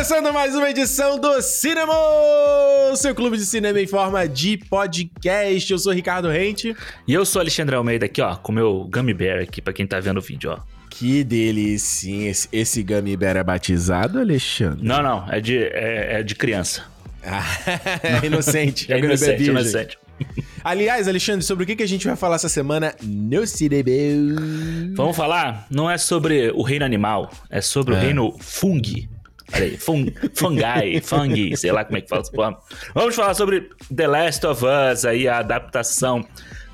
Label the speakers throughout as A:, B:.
A: Começando mais uma edição do Cinema, seu clube de cinema em forma de podcast. Eu sou Ricardo Rente.
B: E eu sou Alexandre Almeida aqui, ó, com meu Gummy Bear aqui, pra quem tá vendo o vídeo, ó.
A: Que delícia. Esse, esse Gummy Bear é batizado, Alexandre?
B: Não, não, é de, é, é de criança.
A: Ah, é inocente.
B: É, inocente, inocente.
A: Aliás, Alexandre, sobre o que, que a gente vai falar essa semana no Cinema?
B: Vamos falar? Não é sobre o reino animal, é sobre é. o reino fungi. Peraí, fun, fungi, fungi, sei lá como é que fala essa porra. Vamos falar sobre The Last of Us, aí a adaptação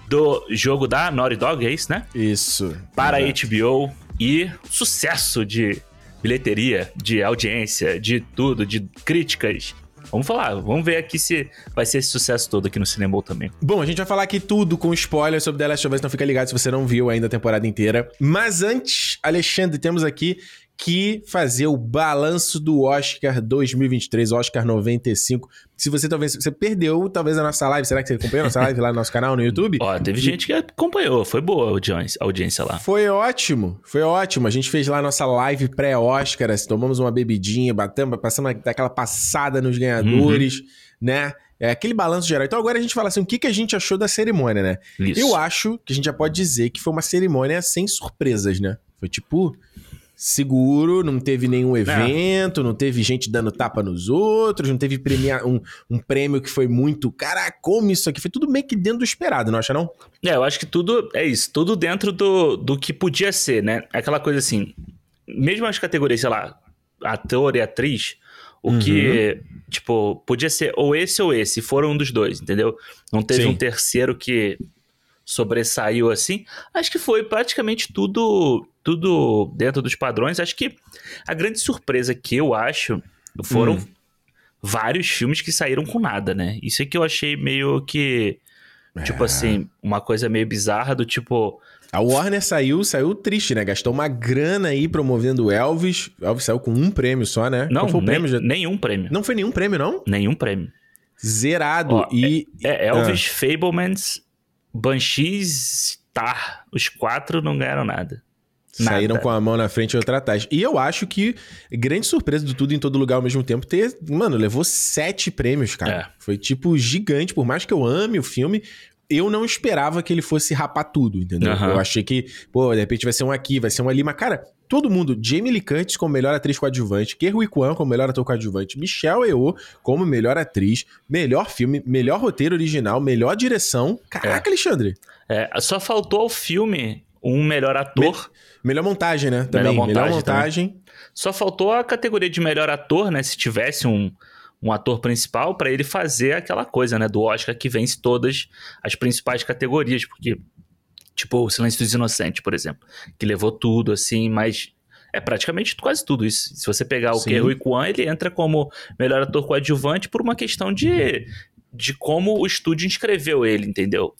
B: do jogo da Naughty Dog, é isso, né?
A: Isso.
B: Para a HBO e sucesso de bilheteria, de audiência, de tudo, de críticas. Vamos falar, vamos ver aqui se vai ser esse sucesso todo aqui no Cinema também.
A: Bom, a gente vai falar aqui tudo com spoiler sobre The Last of Us, então fica ligado se você não viu ainda a temporada inteira. Mas antes, Alexandre, temos aqui que fazer o balanço do Oscar 2023, Oscar 95. Se você talvez você perdeu, talvez a nossa live, será que você acompanhou a nossa live lá no nosso canal no YouTube?
B: Ó, teve gente que acompanhou, foi boa a audiência, a audiência lá.
A: Foi ótimo, foi ótimo. A gente fez lá a nossa live pré-Oscar, assim, tomamos uma bebidinha, batemos, passamos aquela passada nos ganhadores, uhum. né? É aquele balanço geral. Então agora a gente fala assim, o que, que a gente achou da cerimônia, né? Isso. Eu acho que a gente já pode dizer que foi uma cerimônia sem surpresas, né? Foi tipo seguro, não teve nenhum evento, não, não teve gente dando tapa nos outros, não teve premia um, um prêmio que foi muito. Caraca, como isso aqui? Foi tudo meio que dentro do esperado, não acha, não?
B: É, eu acho que tudo é isso, tudo dentro do, do que podia ser, né? Aquela coisa assim, mesmo as categorias, sei lá, ator e atriz, o uhum. que, tipo, podia ser ou esse ou esse, foram um dos dois, entendeu? Não teve Sim. um terceiro que sobressaiu assim. Acho que foi praticamente tudo tudo dentro dos padrões. Acho que a grande surpresa que eu acho foram hum. vários filmes que saíram com nada, né? Isso é que eu achei meio que. Tipo é. assim, uma coisa meio bizarra do tipo.
A: A Warner saiu, saiu triste, né? Gastou uma grana aí promovendo o Elvis. O Elvis saiu com um prêmio só, né?
B: Não, foi o nem, prêmio? nenhum prêmio.
A: Não foi nenhum prêmio, não?
B: Nenhum prêmio.
A: Zerado. Ó, e.
B: É, é Elvis, ah. Fablemans, Banshees, Tar. Os quatro não ganharam nada.
A: Saíram Nada. com a mão na frente e outra atrás. E eu acho que grande surpresa do tudo em todo lugar ao mesmo tempo ter. Mano, levou sete prêmios, cara. É. Foi tipo gigante. Por mais que eu ame o filme, eu não esperava que ele fosse rapar tudo, entendeu? Uhum. Eu achei que, pô, de repente vai ser um aqui, vai ser um ali. Mas, cara, todo mundo. Jamie Lee Curtis como melhor atriz coadjuvante, Kerry Kwan como melhor ator coadjuvante, Michelle Yeoh como melhor atriz, melhor filme, melhor roteiro original, melhor direção. Caraca, é. Alexandre.
B: É, só faltou ao filme um melhor ator.
A: Me Melhor montagem, né? Também. Melhor montagem. Melhor montagem.
B: Só faltou a categoria de melhor ator, né? Se tivesse um, um ator principal, para ele fazer aquela coisa, né? Do Oscar que vence todas as principais categorias. Porque, tipo, o Silêncio dos Inocentes, por exemplo, que levou tudo, assim, mas é praticamente quase tudo isso. Se você pegar o Kerry Kwan, ele entra como melhor ator coadjuvante por uma questão de, de como o estúdio inscreveu ele, entendeu?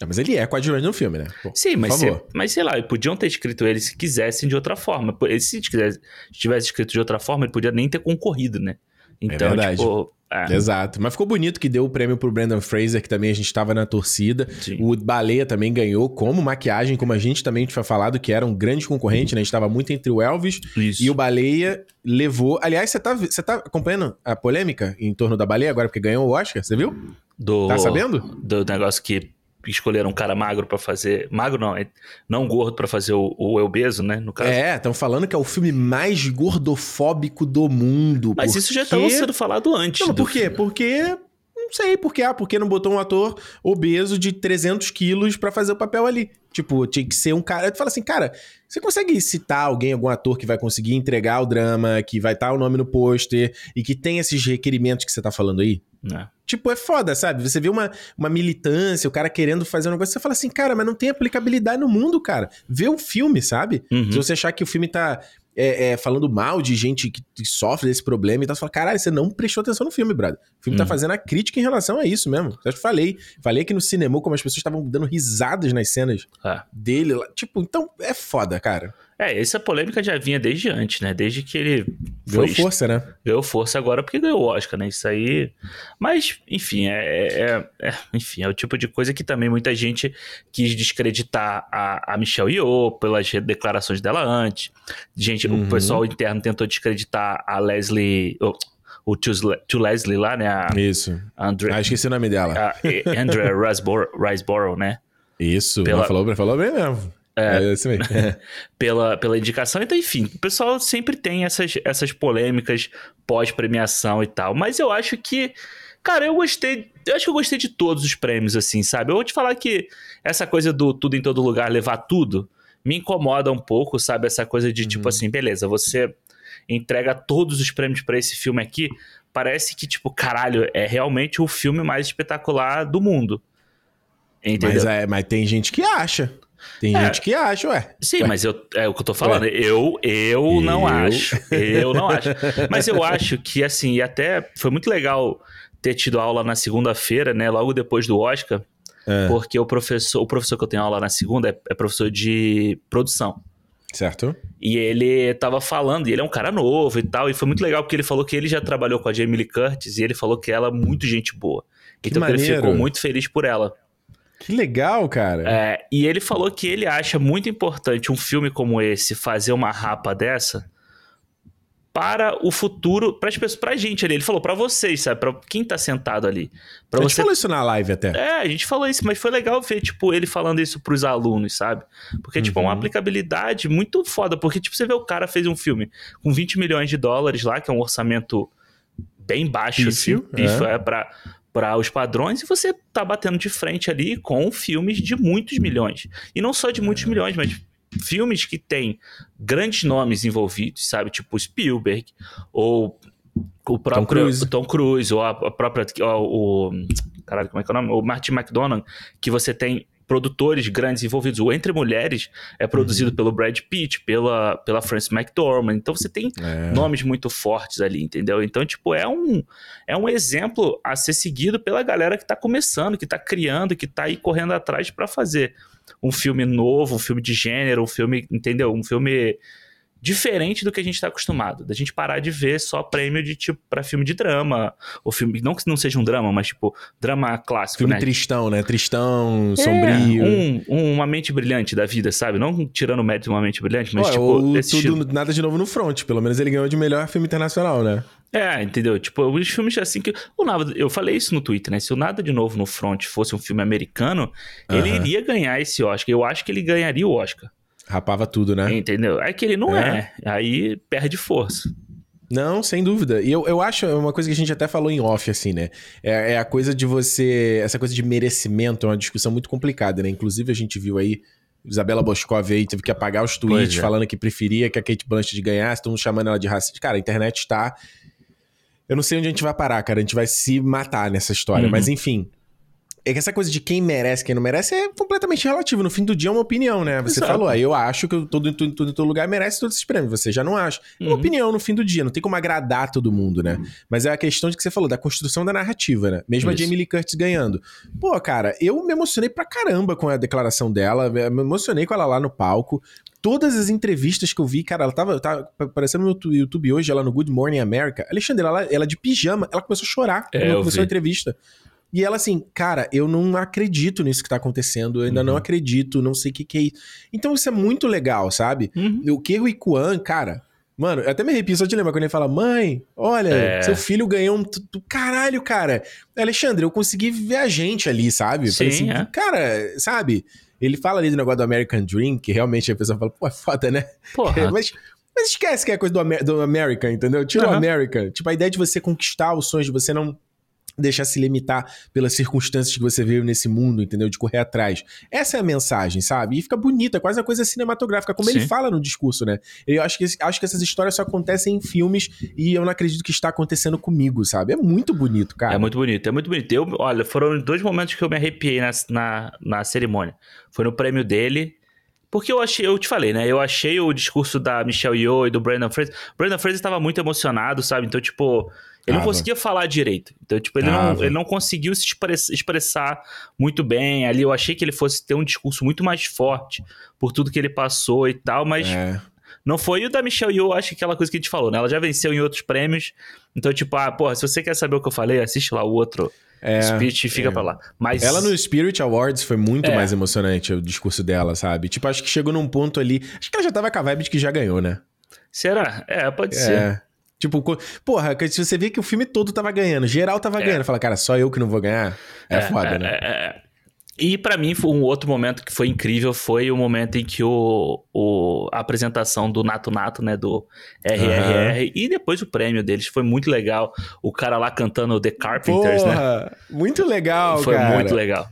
A: Ah, mas ele é coadjuvante no filme, né?
B: Pô, Sim, mas, se, mas sei lá, podiam ter escrito ele se quisessem de outra forma. Se tivesse escrito de outra forma, ele podia nem ter concorrido, né?
A: Então, é verdade. tipo. É. Exato. Mas ficou bonito que deu o prêmio pro Brandon Fraser, que também a gente estava na torcida. Sim. O Baleia também ganhou como maquiagem, como a gente também tinha falado, que era um grande concorrente, né? A gente estava muito entre o Elvis Isso. e o Baleia levou. Aliás, você tá, você tá acompanhando a polêmica em torno da Baleia agora, porque ganhou o Oscar? Você viu?
B: Do,
A: tá sabendo?
B: Do negócio que escolheram um cara magro para fazer. Magro não, é não gordo para fazer o, o Elbeso, né? No caso.
A: É, estão falando que é o filme mais gordofóbico do mundo.
B: Mas porque... isso já estava sendo falado antes.
A: Não, por quê? Filme. Porque. Não sei por quê. Ah, porque não botou um ator obeso de 300 quilos para fazer o papel ali. Tipo, tinha que ser um cara. Tu fala assim, cara, você consegue citar alguém, algum ator que vai conseguir entregar o drama, que vai estar o nome no pôster e que tem esses requerimentos que você tá falando aí?
B: Não.
A: Tipo, é foda, sabe? Você vê uma, uma militância, o cara querendo fazer um negócio, você fala assim, cara, mas não tem aplicabilidade no mundo, cara. Vê o filme, sabe? Uhum. Se você achar que o filme tá é, é, falando mal de gente que, que sofre desse problema e tal, você fala, caralho, você não prestou atenção no filme, brother. O filme tá uhum. tá fazendo a crítica em relação a isso mesmo. Eu falei. Falei aqui no cinema como as pessoas estavam dando risadas nas cenas é. dele. Tipo, então é foda, cara.
B: É, essa polêmica já vinha desde antes, né? Desde que ele
A: Ganhou força, né?
B: Ganhou força agora porque ganhou o Oscar, né? Isso aí. Mas, enfim, é, é, é, enfim, é o tipo de coisa que também muita gente quis descreditar a, a Michelle Yeoh pelas declarações dela antes. Gente, uhum. o pessoal interno tentou descreditar a Leslie. Oh, o tio, Leslie lá, né? A,
A: Isso. Andre, ah, esqueci o nome dela.
B: A Andrea Riseborough, né?
A: Isso, Pela... falou, falou bem mesmo.
B: É, é isso aí. pela, pela indicação. Então, enfim, o pessoal sempre tem essas, essas polêmicas pós-premiação e tal. Mas eu acho que. Cara, eu gostei. Eu acho que eu gostei de todos os prêmios, assim, sabe? Eu vou te falar que essa coisa do tudo em todo lugar, levar tudo, me incomoda um pouco, sabe? Essa coisa de tipo uhum. tipo assim, beleza, você entrega todos os prêmios para esse filme aqui. Parece que, tipo, caralho, é realmente o filme mais espetacular do mundo.
A: Entendeu? Mas, é, mas tem gente que acha. Tem é, gente que acha, ué.
B: Sim,
A: ué.
B: mas eu, é o que eu tô falando. Eu, eu, eu não acho. Eu não acho. Mas eu acho que, assim, e até foi muito legal ter tido aula na segunda-feira, né? Logo depois do Oscar. É. Porque o professor, o professor que eu tenho aula na segunda é, é professor de produção.
A: Certo.
B: E ele tava falando, e ele é um cara novo e tal, e foi muito legal porque ele falou que ele já trabalhou com a Jamie Lee Curtis e ele falou que ela é muito gente boa. Então ele ficou muito feliz por ela.
A: Que legal, cara.
B: É, e ele falou que ele acha muito importante um filme como esse fazer uma rapa dessa para o futuro, para as pessoas, pra gente ali. Ele falou para vocês, sabe? Para quem tá sentado ali. Pra
A: a
B: gente
A: você... falou isso na live até.
B: É, a gente falou isso, mas foi legal ver, tipo, ele falando isso pros alunos, sabe? Porque, uhum. tipo, é uma uhum. aplicabilidade muito foda. Porque, tipo, você vê o cara fez um filme com 20 milhões de dólares lá, que é um orçamento bem baixo, assim. é. é pra, para os padrões e você tá batendo de frente ali com filmes de muitos milhões. E não só de muitos é. milhões, mas filmes que têm grandes nomes envolvidos, sabe? Tipo Spielberg, ou o próprio Tom Cruise, Tom Cruise ou a, a própria. O, o, caralho, como é que é o nome? O Martin McDonagh, que você tem produtores grandes envolvidos. O Entre Mulheres é produzido uhum. pelo Brad Pitt, pela, pela Frances McDormand. Então você tem é. nomes muito fortes ali, entendeu? Então, tipo, é um, é um exemplo a ser seguido pela galera que tá começando, que tá criando, que tá aí correndo atrás para fazer um filme novo, um filme de gênero, um filme, entendeu? Um filme diferente do que a gente está acostumado. Da gente parar de ver só prêmio de tipo para filme de drama, ou filme não que não seja um drama, mas tipo drama clássico,
A: filme
B: né?
A: tristão, né? Tristão, é, sombrio.
B: Um, um, uma mente brilhante da vida, sabe? Não tirando o mérito de uma mente brilhante, mas tipo
A: o, tudo estilo... nada de novo no front. Pelo menos ele ganhou de melhor filme internacional, né?
B: É, entendeu? Tipo, os filmes assim que. O nada, eu falei isso no Twitter, né? Se o Nada de Novo no Front fosse um filme americano, ele iria ganhar esse Oscar. Eu acho que ele ganharia o Oscar.
A: Rapava tudo, né?
B: Entendeu? É que ele não é. é. Aí perde força.
A: Não, sem dúvida. E eu, eu acho uma coisa que a gente até falou em off, assim, né? É, é, a coisa de você. Essa coisa de merecimento é uma discussão muito complicada, né? Inclusive, a gente viu aí. Isabela Boscov aí teve que apagar os tweets é. falando que preferia que a Kate Blanchett ganhasse, estão chamando ela de racista. Cara, a internet está. Eu não sei onde a gente vai parar, cara. A gente vai se matar nessa história. Uhum. Mas enfim, é que essa coisa de quem merece quem não merece é completamente relativo. No fim do dia é uma opinião, né? Você Exato. falou, aí eu acho que todo, todo, todo, todo lugar merece todos esses prêmios. Você já não acha. É uma uhum. opinião no fim do dia, não tem como agradar todo mundo, né? Uhum. Mas é a questão de que você falou, da construção da narrativa, né? Mesmo Isso. a Jamie Lee Curtis ganhando. Pô, cara, eu me emocionei pra caramba com a declaração dela, me emocionei com ela lá no palco. Todas as entrevistas que eu vi, cara, ela tava, tava aparecendo no YouTube hoje, ela no Good Morning America. Alexandre, ela, ela de pijama, ela começou a chorar é, quando começou vi. a entrevista. E ela assim, cara, eu não acredito nisso que tá acontecendo, eu ainda uhum. não acredito, não sei o que, que é isso. Então isso é muito legal, sabe? Uhum. O que o Ikuan, cara, Mano, eu até me arrepio só de lembrar quando ele fala: Mãe, olha, é. seu filho ganhou um. Caralho, cara. Alexandre, eu consegui ver a gente ali, sabe?
B: Sim, assim, é.
A: Cara, sabe? Ele fala ali do negócio do American Dream, que realmente a pessoa fala: Pô, é foda, né? Porra. mas, mas esquece que é coisa do, Amer do American, entendeu? Tira uhum. o American. Tipo, a ideia de você conquistar os sonhos, de você não deixar se limitar pelas circunstâncias que você veio nesse mundo, entendeu? De correr atrás. Essa é a mensagem, sabe? E fica bonita, quase uma coisa cinematográfica, como Sim. ele fala no discurso, né? Eu acho que, acho que essas histórias só acontecem em filmes e eu não acredito que está acontecendo comigo, sabe? É muito bonito, cara.
B: É muito bonito, é muito bonito. Eu, olha, foram dois momentos que eu me arrepiei na, na, na cerimônia. Foi no prêmio dele porque eu achei, eu te falei, né? Eu achei o discurso da Michelle Yeoh e do Brandon Fraser. Brandon Fraser estava muito emocionado, sabe? Então, tipo, ele não conseguia falar direito. Então, tipo, ele, não, ele não conseguiu se expressar muito bem. Ali eu achei que ele fosse ter um discurso muito mais forte por tudo que ele passou e tal, mas. É. não foi o da Michelle Yeoh, acho que aquela coisa que a gente falou, né? Ela já venceu em outros prêmios. Então, tipo, ah, porra, se você quer saber o que eu falei, assiste lá o outro é, speech e fica é. pra lá. Mas...
A: Ela no Spirit Awards foi muito é. mais emocionante o discurso dela, sabe? Tipo, acho que chegou num ponto ali. Acho que ela já tava com a vibe de que já ganhou, né?
B: Será? É, pode é. ser.
A: Tipo, porra, se você vê que o filme todo tava ganhando, geral tava é. ganhando, fala, cara, só eu que não vou ganhar, é, é foda, é, né? É, é.
B: E para mim, um outro momento que foi incrível foi o momento em que o, o a apresentação do Nato Nato, né, do RRR, uhum. e depois o prêmio deles foi muito legal. O cara lá cantando The Carpenters, né? Porra,
A: né? Muito legal,
B: foi
A: cara.
B: Foi muito legal.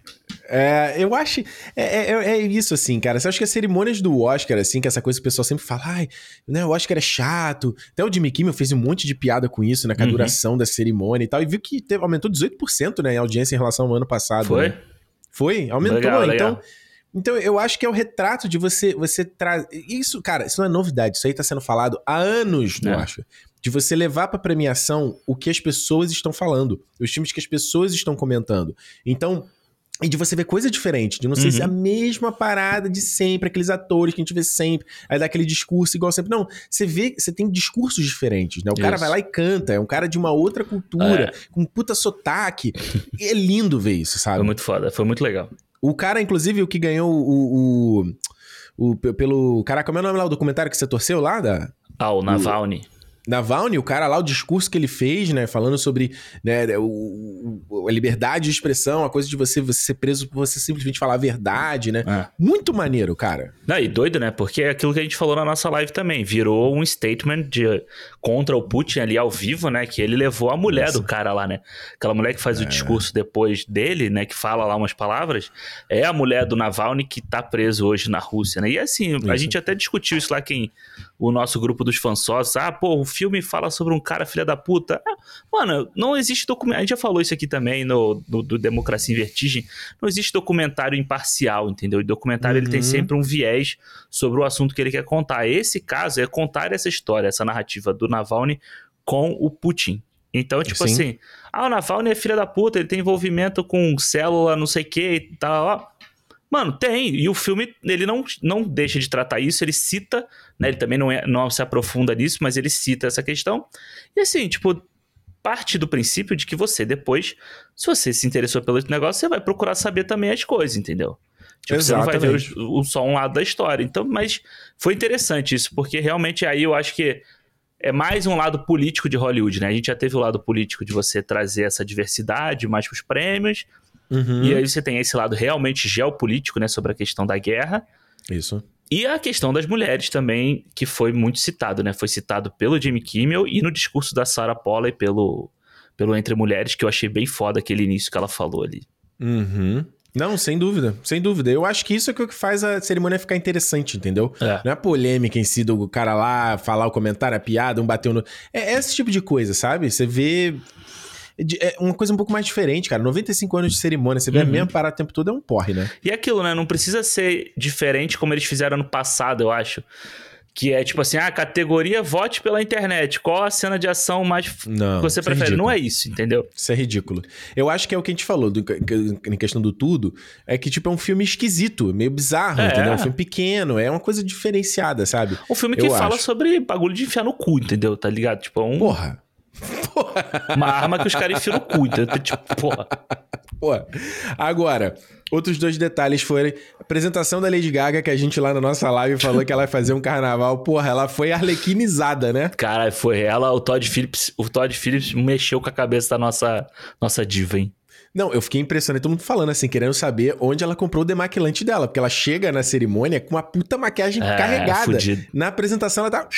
A: É, eu acho. É, é, é, isso, assim, cara. Você acha que as cerimônias do Oscar, assim, que essa coisa que o pessoal sempre fala, ai, né, o Oscar é chato. Até o Jimmy Kimmel fez um monte de piada com isso, né, com a uhum. duração da cerimônia e tal. E viu que teve, aumentou 18%, né, em audiência em relação ao ano passado.
B: Foi?
A: Né? Foi, aumentou. Legal, então. Legal. Então, eu acho que é o retrato de você você trazer. Isso, cara, isso não é novidade. Isso aí tá sendo falado há anos no é. Oscar. De você levar pra premiação o que as pessoas estão falando, os filmes que as pessoas estão comentando. Então, e de você ver coisa diferente, de não sei uhum. se é a mesma parada de sempre, aqueles atores que a gente vê sempre, aí dá aquele discurso igual sempre. Não, você vê, você tem discursos diferentes, né? O Isso. cara vai lá e canta, é um cara de uma outra cultura, é. com puta sotaque. e é lindo ver isso, sabe?
B: Foi muito foda, foi muito legal.
A: O cara, inclusive, o que ganhou o. o, o pelo. Caraca, como é o nome lá, o documentário que você torceu lá? Da...
B: Ah, o Navalny.
A: Navalny, o cara lá, o discurso que ele fez, né, falando sobre né, o, o, a liberdade de expressão, a coisa de você, você ser preso por você simplesmente falar a verdade, né? É. Muito maneiro, cara.
B: Não, e doido, né? Porque é aquilo que a gente falou na nossa live também, virou um statement de, contra o Putin ali ao vivo, né? Que ele levou a mulher nossa. do cara lá, né? Aquela mulher que faz é. o discurso depois dele, né? Que fala lá umas palavras, é a mulher do Navalny que tá preso hoje na Rússia, né? E assim, isso. a gente até discutiu isso lá, quem o nosso grupo dos sócios, ah, pô, o filme fala sobre um cara filha da puta. Ah, mano, não existe documentário. A gente já falou isso aqui também no, no, do Democracia em Vertigem. Não existe documentário imparcial, entendeu? E documentário uhum. ele tem uhum. sempre um viés sobre o assunto que ele quer contar. Esse caso é contar essa história, essa narrativa do Navalny com o Putin. Então, tipo Sim. assim, ah, o Navalny é filha da puta, ele tem envolvimento com célula, não sei o que e tal, ó Mano, tem. E o filme, ele não, não deixa de tratar isso, ele cita, né? Ele também não, é, não se aprofunda nisso, mas ele cita essa questão. E assim, tipo, parte do princípio de que você depois, se você se interessou pelo negócio, você vai procurar saber também as coisas, entendeu? Tipo, Exatamente. você não vai ver o, o, só um lado da história. Então, mas foi interessante isso, porque realmente aí eu acho que é mais um lado político de Hollywood, né? A gente já teve o lado político de você trazer essa diversidade mais para os prêmios, Uhum. E aí você tem esse lado realmente geopolítico, né, sobre a questão da guerra.
A: Isso.
B: E a questão das mulheres também, que foi muito citado, né? Foi citado pelo Jimmy Kimmel e no discurso da Sarah Polley pelo, pelo Entre Mulheres, que eu achei bem foda aquele início que ela falou ali.
A: Uhum. Não, sem dúvida, sem dúvida. Eu acho que isso é o que faz a cerimônia ficar interessante, entendeu? É. Não é a polêmica em si do cara lá falar o comentário, a piada, um bateu no. É esse tipo de coisa, sabe? Você vê é uma coisa um pouco mais diferente, cara. 95 anos de cerimônia, você vê uhum. a mesma parada o tempo todo, é um porre, né?
B: E aquilo, né? Não precisa ser diferente como eles fizeram no passado, eu acho. Que é tipo assim, ah, categoria vote pela internet. Qual a cena de ação mais não, você é prefere? É não é isso, entendeu?
A: Isso é ridículo. Eu acho que é o que a gente falou do, em questão do tudo, é que tipo é um filme esquisito, meio bizarro, é. entendeu? É um filme pequeno, é uma coisa diferenciada, sabe?
B: Um filme que eu fala acho. sobre bagulho de enfiar no cu, entendeu? Tá ligado? Tipo, é um...
A: Porra.
B: Porra. Uma arma que os caras enfiam no cu, tipo, porra.
A: Porra. Agora, outros dois detalhes foram a apresentação da Lady Gaga, que a gente lá na nossa live falou que ela ia fazer um carnaval. Porra, ela foi arlequinizada, né?
B: Cara, foi ela, o Todd Phillips, o Todd Phillips mexeu com a cabeça da nossa, nossa diva, hein?
A: Não, eu fiquei impressionado, todo mundo falando assim, querendo saber onde ela comprou o demaquilante dela, porque ela chega na cerimônia com uma puta maquiagem é, carregada. Fudido. Na apresentação ela tá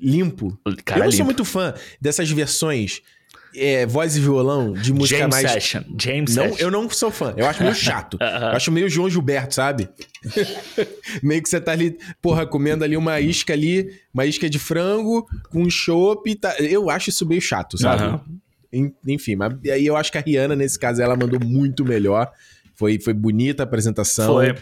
A: limpo. Cara, eu não limpo. sou muito fã dessas versões é, voz e violão de música
B: James
A: mais.
B: Session. James
A: não,
B: Session.
A: Eu não sou fã. Eu acho meio chato. uh -huh. Eu acho meio João Gilberto, sabe? meio que você tá ali, porra, comendo ali uma isca ali, uma isca de frango com um chopp. Tá... Eu acho isso meio chato, sabe? Uh -huh. Enfim, mas aí eu acho que a Rihanna, nesse caso, ela mandou muito melhor. Foi, foi bonita a apresentação. Foi.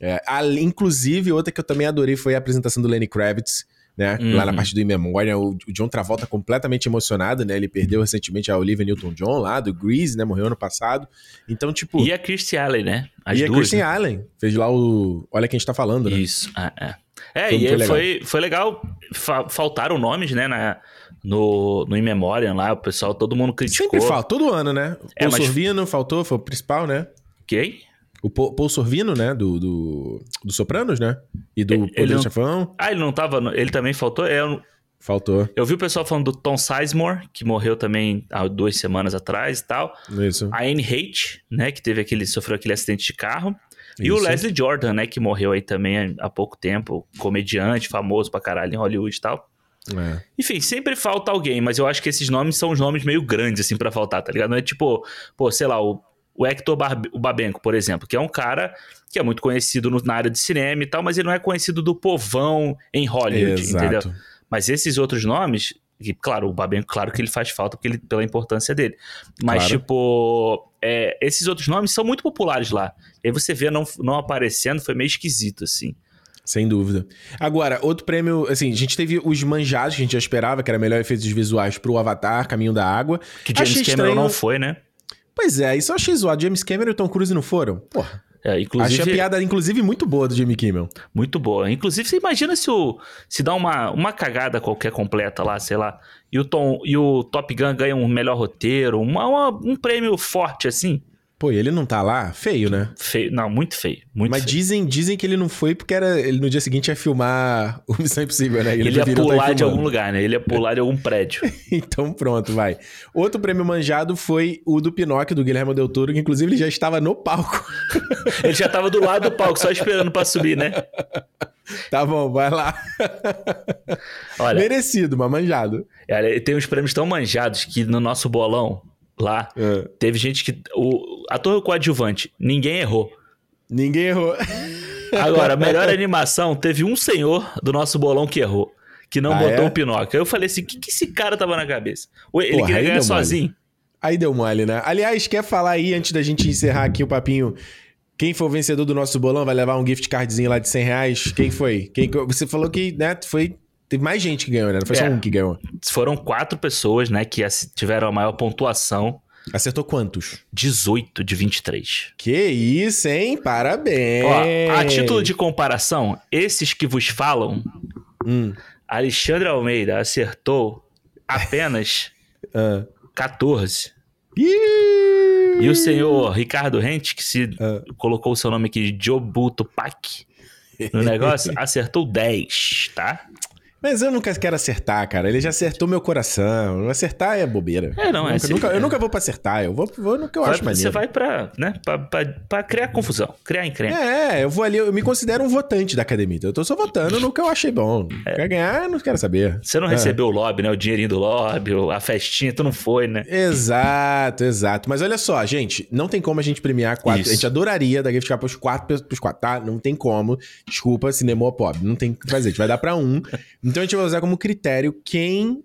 A: É, a, inclusive, outra que eu também adorei foi a apresentação do Lenny Kravitz né? Uhum. Lá na parte do In Memória, o, o John Travolta completamente emocionado, né? Ele perdeu recentemente a Olivia Newton-John lá, do Grease, né? Morreu ano passado. Então, tipo...
B: E a Christy Allen, né?
A: As e duas, a Christy né? Allen. Fez lá o... Olha quem a gente tá falando, né?
B: Isso, é, é. É,
A: Foi
B: e aí
A: legal.
B: foi, foi legal. Fa- faltaram nomes, né, na, no, no In Memoriam lá, o pessoal, todo mundo criticou.
A: Sempre falta, todo ano, né? O
B: É,
A: Paul
B: mas-
A: Sorvino faltou, foi o principal, né?
B: Quem?
A: O Paul, Sorvino, né? Do, do, do Sopranos, né? E do
B: Ele
A: Poder
B: não-
A: Chefão.
B: Ah, ele não tava. no- Ele também faltou? É, eu,
A: Faltou.
B: eu vi o pessoal falando do Tom Sizemore, que morreu também há duas semanas atrás e tal.
A: Isso.
B: A Anne Haight, né, que teve aquele, sofreu aquele acidente de carro. E o
A: Isso.
B: Leslie Jordan, né, que morreu aí também há pouco tempo, comediante, famoso pra caralho em Hollywood e tal.
A: É.
B: Enfim, sempre falta alguém, mas eu acho que esses nomes são os nomes meio grandes, assim, pra faltar, tá ligado? Não é tipo, pô, sei lá, o, o Hector Babenco, por exemplo, que é um cara que é muito conhecido no- na área de cinema e tal, mas ele não é conhecido do povão em Hollywood, entendeu?
A: Exato.
B: Mas esses outros nomes, que, claro, o Babenco, claro que ele faz falta porque ele, pela importância dele. Mas,
A: Claro.
B: tipo, é, esses outros nomes são muito populares lá. E aí você vê não, não aparecendo, foi meio esquisito, assim.
A: Sem dúvida. Agora, outro prêmio, assim, a gente teve os manjados que a gente já esperava, que era melhor efeitos visuais pro Avatar, Caminho da Água.
B: Que James
A: Achei
B: Cameron
A: estranho-
B: não foi, né?
A: Pois é, isso eu achei zoado. James Cameron e Tom Cruise não foram? Porra.
B: É, inclusive,
A: Achei a piada, inclusive, muito boa do Jimmy Kimmel.
B: Muito boa. Inclusive, você imagina se o se dá uma, uma cagada qualquer completa lá, sei lá, e o, Tom, e o Top Gun ganha um melhor roteiro, uma, uma- um prêmio forte assim.
A: Pô, e ele não tá lá? Feio, né?
B: Feio. Não, muito feio. Muito
A: Mas
B: feio.
A: dizem, dizem que ele não foi porque era, ele no dia seguinte ia filmar o Missão Impossível, né?
B: Ele, ia
A: preferiu tá
B: pular de algum lugar, né? Ele ia pular de algum prédio.
A: Então pronto, vai. Outro prêmio manjado foi o do Pinóquio, do Guilherme Del Toro, que inclusive ele já estava no palco.
B: Ele já tava do lado do palco, só esperando pra subir, né?
A: tá bom, vai lá.
B: Olha,
A: Merecido, mas manjado.
B: olha, tem uns prêmios tão manjados que no nosso bolão lá,
A: É.
B: teve gente que. O ator coadjuvante, ninguém errou.
A: Ninguém errou.
B: Agora, melhor animação, teve um senhor do nosso bolão que errou. Que não
A: Ah,
B: botou
A: é?
B: o Pinóquio. Eu falei assim: o que, que esse cara tava na cabeça? Ele
A: Porra,
B: queria ganhar
A: deu mole.
B: sozinho.
A: Aí deu mole, né? Aliás, quer falar aí, antes da gente encerrar aqui o papinho, quem foi o vencedor do nosso bolão vai levar um gift cardzinho lá de 100 reais? Quem foi? Quem, você falou que, né, foi... Teve mais gente que ganhou, né? Não foi só
B: É.
A: um que ganhou.
B: Foram quatro pessoas, né, que tiveram a maior pontuação.
A: Acertou quantos?
B: 18 de 23.
A: Que isso, hein? Parabéns!
B: Ó, a título de comparação, esses que vos falam,
A: Hum,
B: Alexandre Almeida acertou apenas
A: ah.
B: 14.
A: Ih!
B: E o senhor Ricardo Rente, que se
A: Ah.
B: colocou o seu nome aqui de Jobu Tupac no negócio, acertou 10, tá?
A: Mas eu nunca quero acertar, cara. Ele já acertou meu coração. Acertar é bobeira.
B: É, não, é
A: Nunca-
B: assim,
A: nunca-
B: é.
A: Eu nunca vou pra acertar. Eu vou, vou no que eu
B: Vai-
A: acho maneiro.
B: você vai pra, né, pra, pra, pra criar confusão, criar encrenca.
A: É, eu vou ali, eu me considero um votante da academia. então Eu tô só votando no que eu achei bom.
B: É.
A: Quer ganhar, não quero saber.
B: Você não
A: É.
B: recebeu o lobby, né? O dinheirinho do lobby, a festinha, tu não foi, né?
A: Exato, exato. Mas olha só, gente, não tem como a gente premiar quatro.
B: Isso.
A: A gente adoraria dar gift card pros quatro, pros quatro, tá? Não tem como. Desculpa, cinema pobre. Não tem o que fazer. A gente vai dar pra um. Então a gente vai usar como critério quem.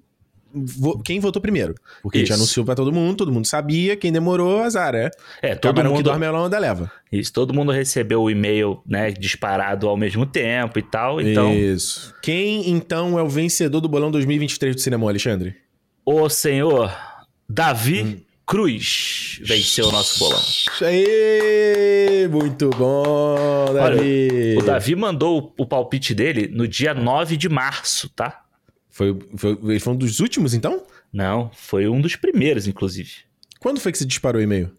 A: Quem votou primeiro? Porque a gente
B: Isso.
A: anunciou pra todo mundo, todo mundo sabia, quem demorou, azar, é?
B: É, todo
A: Camarão que
B: mundo,
A: dorme é onda leva.
B: isso, todo mundo recebeu o e-mail, né, disparado ao mesmo tempo e tal. Então,
A: Isso. Quem, então, é o vencedor do bolão 2023 do cinema, Alexandre?
B: o senhor Davi
A: Hum.
B: Cruz venceu o nosso bolão.
A: Aê! Muito bom, Davi.
B: O Davi mandou o, o palpite dele no dia 9 de março, tá?
A: Foi, foi, ele foi um dos últimos, então?
B: Não, foi um dos primeiros, inclusive.
A: Quando foi que você disparou o e-mail?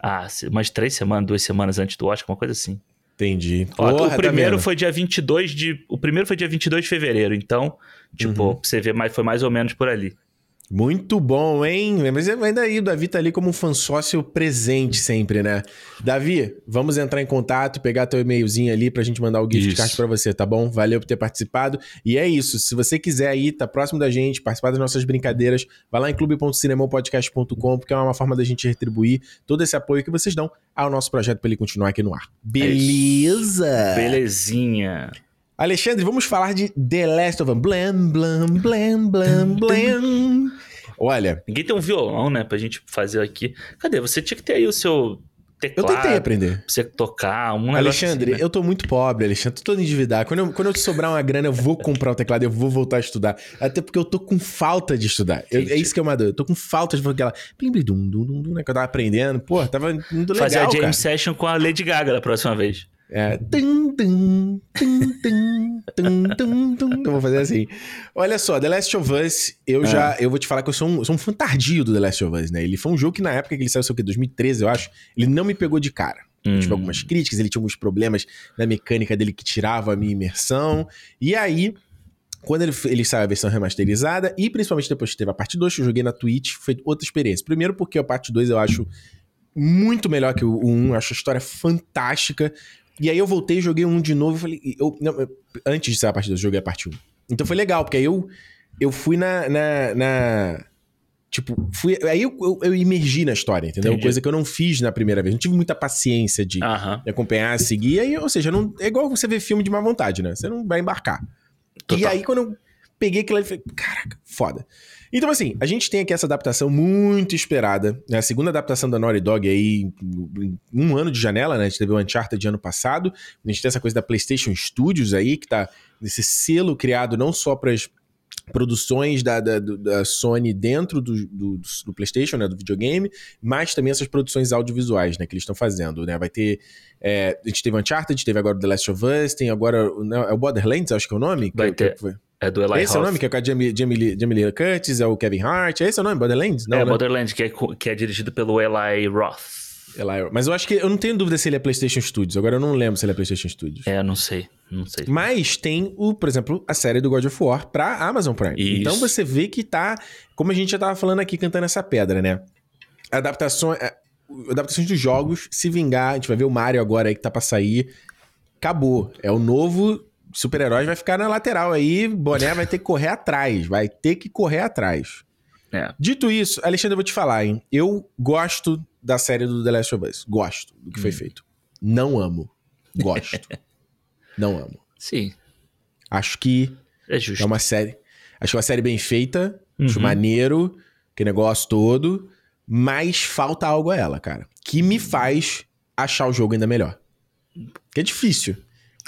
B: Ah, umas três semanas, duas semanas antes do Oscar, uma coisa assim.
A: Entendi.
B: Ó,
A: Porra,
B: o primeiro
A: tá
B: foi dia 22 de... O primeiro foi dia 22 de fevereiro, então, tipo,
A: Uhum.
B: você ver, mas foi mais ou menos por ali.
A: Muito bom, hein? Mas ainda aí, o Davi tá ali como um fã sócio presente sempre, né? Davi, vamos entrar em contato, pegar teu e-mailzinho ali pra gente mandar o gift
B: Isso.
A: card pra você, tá bom? Valeu por ter participado. E é isso. Se você quiser aí, tá próximo da gente, participar das nossas brincadeiras, vai lá em clube.cinemopodcast.com, porque é uma forma da gente retribuir todo esse apoio que vocês dão ao nosso projeto pra ele continuar aqui no ar. Beleza?
B: Belezinha.
A: Alexandre, vamos falar de The Last of Us. Blam, blam, blam, blam, blam. Olha,
B: Ninguém tem um violão, né, pra gente fazer aqui. Cadê? Você tinha que ter aí o seu
A: eu
B: teclado.
A: tentei aprender.
B: Pra você tocar, um negócio
A: Alexandre,
B: assim, né?
A: eu tô muito pobre, Alexandre. Tô todo endividado. Quando eu, quando eu sobrar uma grana, eu vou comprar o teclado, eu vou voltar a estudar. Até porque eu tô com falta de estudar. Eu- é isso que é uma dor. Eu tô com falta de aquela. Blim, blim, dum, dum, dum, dum, né, que eu tava aprendendo. Pô, tava indo legal,
B: Fazer a jam
A: cara.
B: session com a Lady Gaga da próxima vez.
A: É. Tum, tum, tum, tum. Eu vou fazer assim. Olha só, The Last of Us, eu
B: É.
A: já. Eu vou te falar que eu sou um, sou um fã tardio do The Last of Us, né? Ele foi um jogo que na época que ele saiu, sei o quê, 2013, eu acho, ele não me pegou de cara. Eu
B: Hum.
A: tive algumas críticas, ele tinha alguns problemas na mecânica dele que tirava a minha imersão. E aí, quando ele, ele saiu a versão remasterizada, e principalmente depois que teve a parte 2, que eu joguei na Twitch, foi outra experiência. Primeiro porque a parte 2 eu acho muito melhor que o 1, eu acho a história fantástica. E aí eu voltei, joguei um de novo e falei. Eu, não, eu- antes de sair a parte 2, eu joguei a parte 1. Então foi legal, porque aí eu, eu fui na. na, na- tipo, fui. Aí eu, eu, eu imergi na história, entendeu?
B: Entendi.
A: Coisa que eu não fiz na primeira vez. Não tive muita paciência de, acompanhar, seguir. Aí, ou seja, não, é igual você ver filme de má vontade, né? Você não vai embarcar. E
B: Total.
A: aí, quando eu peguei aquilo ali, falei, caraca, foda. Então, assim, a gente tem aqui essa adaptação muito esperada, né? A segunda adaptação da Naughty Dog aí, um ano de janela, né? A gente teve o Uncharted de ano passado. A gente tem essa coisa da PlayStation Studios aí, que tá nesse selo criado não só para as produções da, da, da Sony dentro do, do, do PlayStation, né? Do videogame, mas também essas produções audiovisuais, né? Que eles estão fazendo, né? Vai ter. é, a gente teve Uncharted, teve agora o The Last of Us, tem agora. não, é o Borderlands, acho que é o nome?
B: Vai
A: Que- que
B: ter.
A: foi?
B: É do Eli
A: Esse é o nome, que é com a Jamie, Jamie, Jamie Lee Curtis, é o Kevin Hart. É esse o nome, Borderlands? Não,
B: é,
A: né?
B: Borderlands, que é, que é dirigido pelo Eli Roth.
A: Eli- Mas eu acho que eu não tenho dúvida se ele é PlayStation Studios. Agora eu não lembro se ele é PlayStation Studios.
B: É, não sei. Não sei.
A: Mas tem, o, por exemplo, a série do God of War pra Amazon Prime.
B: Isso.
A: Então você vê que tá, como a gente já tava falando aqui, cantando essa pedra, né? Adaptações, é, adaptações dos jogos, se vingar, a gente vai ver o Mario agora aí que tá pra sair. Acabou. É o novo super-herói, vai ficar na lateral aí, boné vai ter que correr atrás, vai ter que correr atrás.
B: É.
A: Dito isso, Alexandre, eu vou te falar, hein? Eu gosto da série do The Last of Us. Gosto do que foi
B: Hum.
A: feito. Não amo. Gosto. Não amo.
B: Sim,
A: Acho que
B: é justo.
A: é uma série. Acho uma série bem feita. Acho
B: Uhum.
A: maneiro. Que negócio todo. Mas falta algo a ela, cara. Que me faz achar o jogo ainda melhor. Que é difícil.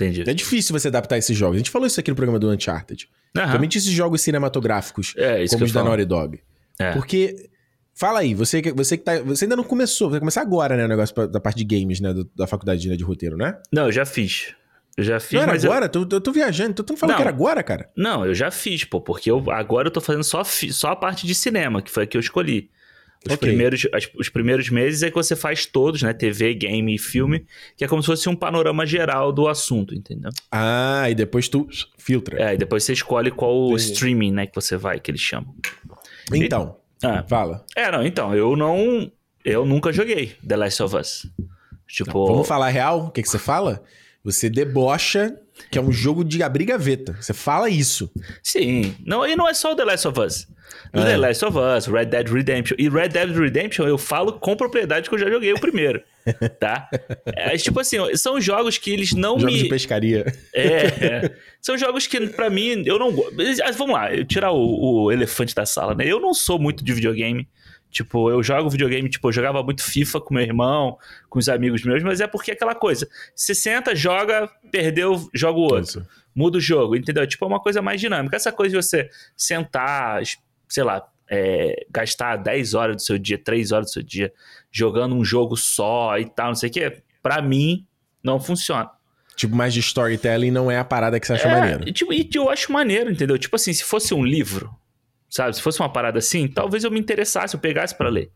B: Entendi.
A: É difícil você adaptar esses jogos. A gente falou isso aqui no programa do Uncharted.
B: Aham.
A: Principalmente esses jogos cinematográficos,
B: É,
A: como os da. Naughty Dog.
B: É.
A: Porque. Fala aí, você, você que tá. Você ainda não começou, vai começar agora, né? O negócio pra- da parte de games, né? do- da faculdade né, de roteiro, né?
B: Não, eu já fiz. Eu já fiz,
A: não era
B: eu-
A: agora? Eu, tô viajando. Tu, tu não falou
B: Não.
A: que era agora, cara?
B: Não, eu já fiz, pô, porque eu, agora eu tô fazendo só, só a parte de cinema, que foi a que eu escolhi. Os,
A: Ok.
B: primeiros, as- os primeiros meses é que você faz todos, né? TV, game e filme, que é como se fosse um panorama geral do assunto, entendeu?
A: Ah, e depois tu filtra.
B: É, e depois você escolhe qual
A: Entendi.
B: streaming, né, que você vai, que eles chamam.
A: Então,
B: Ah,
A: fala.
B: é, não, então, eu não. Eu nunca joguei The Last of Us. Tipo.
A: Não, vamos falar real? O que, que você fala? Você debocha que é um jogo de abrir gaveta. Você fala isso.
B: Sim. Não, e não é só o The Last of Us.
A: Ah.
B: The Last of Us, Red Dead Redemption. E Red Dead Redemption eu falo com propriedade que eu já joguei o primeiro. tá? É, tipo assim, são jogos que eles não
A: Jogos
B: me.
A: de pescaria.
B: É, é. São jogos que, pra mim, eu não gosto. Vamos lá, eu tirar o, o elefante da sala, né? Eu não sou muito de videogame. Tipo, eu jogo videogame, tipo, eu jogava muito FIFA com meu irmão, com os amigos meus, mas é porque é aquela coisa. Você senta, joga, perdeu, joga o outro.
A: Isso.
B: Muda o jogo, entendeu? Tipo, é uma coisa mais dinâmica. Essa coisa de você sentar, sei lá, é, gastar 10 horas do seu dia, 3 horas do seu dia, jogando um jogo só e tal, não sei o quê, pra mim, não funciona.
A: Tipo, mais de storytelling não é a parada que você acha
B: É,
A: maneiro.
B: E, tipo, e eu acho maneiro, entendeu? Tipo assim, se fosse um livro, sabe? Se fosse uma parada assim, talvez eu me interessasse, eu pegasse pra ler.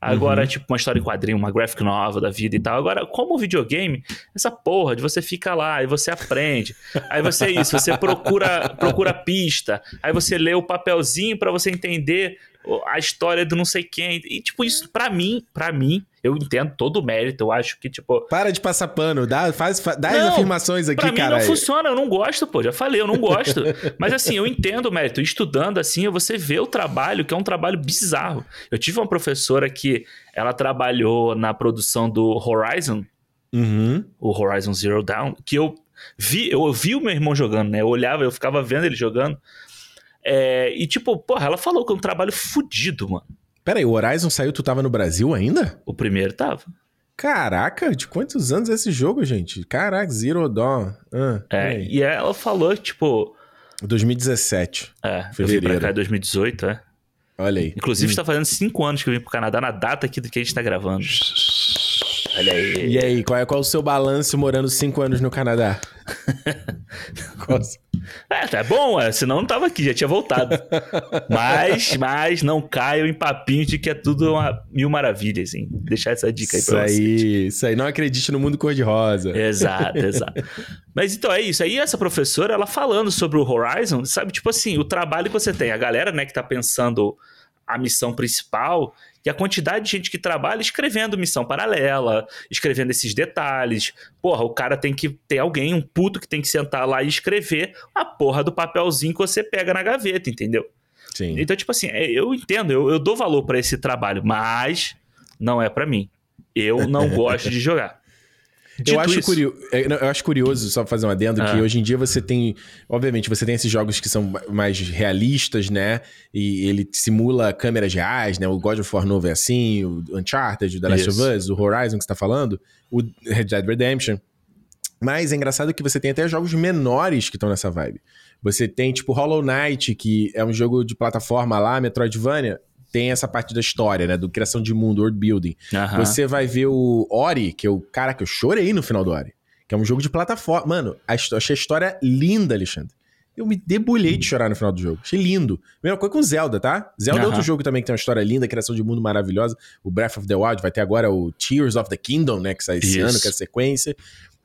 B: Agora, tipo, uma história em quadrinho, uma graphic novel da vida e tal. Agora, como videogame, essa porra de você fica lá e você aprende. Aí você é isso, você procura, procura pista. Aí você lê o papelzinho pra você entender a história do não sei quem. E, tipo, isso, pra mim, pra mim, eu entendo todo o mérito. Eu acho que, tipo,
A: Para de passar pano. Dá, faz, fa- dá as
B: Não,
A: afirmações aqui,
B: Pra mim
A: cara.
B: não funciona, eu não gosto, pô. Já falei, eu não gosto. Mas assim, eu entendo o mérito. Estudando assim, você vê o trabalho, que é um trabalho bizarro. Eu tive uma professora que ela trabalhou na produção do Horizon,
A: Uhum.
B: o Horizon Zero Dawn, que eu vi, eu vi o meu irmão jogando, né? Eu olhava, eu ficava vendo ele jogando. É, e tipo, porra, ela falou que é um trabalho fudido, mano.
A: Pera aí, o Horizon saiu, tu tava no Brasil ainda?
B: O primeiro tava.
A: Caraca, de quantos anos é esse jogo, gente? Caraca, Zero Dawn. Ah,
B: É,
A: peraí.
B: e ela falou, tipo.
A: 2017.
B: É, eu vim
A: Fevereiro.
B: pra cá em 2018, é.
A: Olha aí.
B: Inclusive,
A: Hum.
B: está fazendo cinco anos que eu vim pro Canadá na data aqui do que a gente tá gravando. Olha aí.
A: E aí, qual é, qual é o seu balanço morando cinco anos no Canadá?
B: é, tá bom, é, senão não tava aqui, já tinha voltado. mas, mas não caiam em papinhos de que é tudo uma mil maravilhas, hein? Deixar essa dica aí pra
A: isso
B: vocês.
A: Isso aí, isso aí. Não acredite no mundo cor-de-rosa.
B: Exato, exato. mas então é isso. Aí essa professora, ela falando sobre o Horizon, sabe? Tipo assim, o trabalho que você tem. A galera, né, que tá pensando a missão principal e a quantidade de gente que trabalha escrevendo missão paralela, escrevendo esses detalhes. Porra, o cara tem que ter alguém, um puto que tem que sentar lá e escrever a porra do papelzinho que você pega na gaveta, entendeu?
A: Sim.
B: Então, tipo assim, é, eu entendo, eu, eu dou valor para esse trabalho, mas não é para mim. Eu não gosto de jogar.
A: Eu acho, curio... É, eu acho curioso, só fazer um adendo, ah. que hoje em dia você tem. Obviamente, você tem esses jogos que são mais realistas, né? E ele simula câmeras reais, né? O God of War novo é assim, o Uncharted, o The Last Isso. of Us, o Horizon que você tá falando, o Red Dead Redemption. Mas é engraçado que você tem até jogos menores que estão nessa vibe. Você tem, tipo, Hollow Knight, que é um jogo de plataforma lá, Metroidvania tem essa parte da história, né? Do criação de mundo, world building. Uhum. Você vai ver o Ori, que é o cara que eu chorei no final do Ori. Que é um jogo de plataforma. Mano, achei a história linda, Alexandre. Eu me debulhei de chorar no final do jogo. Achei lindo. Mesma coisa com Zelda, tá? Zelda uhum. é outro jogo também que tem uma história linda, criação de mundo maravilhosa. O Breath of the Wild vai ter agora o Tears of the Kingdom, né? Que sai esse Isso. ano, que é a sequência.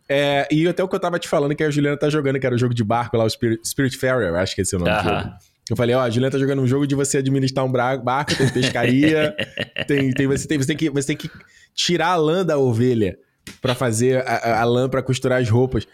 A: É, e até o que eu tava te falando que a Juliana tá jogando, que era o jogo de barco lá, o Spirit, Spirit Farer, acho que esse é o nome uhum. do jogo. Eu falei, ó, a Juliana tá jogando um jogo de você administrar um barco, tem pescaria, tem, tem, você, tem, você, tem que, você tem que tirar a lã da ovelha para fazer a, a lã para costurar as roupas.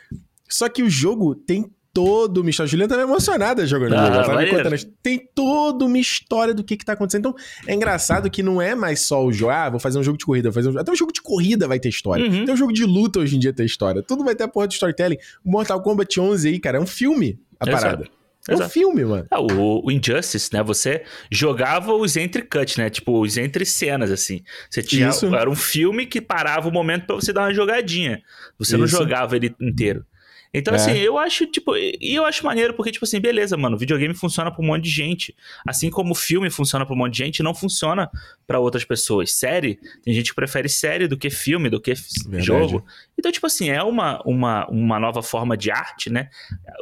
A: Só que o jogo tem todo uma história. A Juliana tá emocionada jogando ah, o jogo. Ela tá contando. Tem toda uma história do que que tá acontecendo. Então, é engraçado que não é mais só o jogo. Ah, vou fazer um jogo de corrida. Vou fazer um... Até um jogo de corrida vai ter história. Uhum. Até um jogo de luta hoje em dia tem história. Tudo vai ter a porra de storytelling. O Mortal Kombat 11 aí, cara, é um filme a parada. Exato. É um filme, mano.
B: Ah, o, o, Injustice, né? Você jogava os entre cut, né? Tipo, os entre cenas, assim. Você tinha. Isso. Era um filme que parava o momento para você dar uma jogadinha. Você Isso. não jogava ele inteiro. Então, é. assim, eu acho, tipo, e eu acho maneiro, porque, tipo assim, beleza, mano, videogame funciona pra um monte de gente. Assim como o filme funciona pra um monte de gente, não funciona para outras pessoas. Série, tem gente que prefere série do que filme, do que Verdade. jogo. Então, tipo assim, é uma, uma, uma nova forma de arte, né?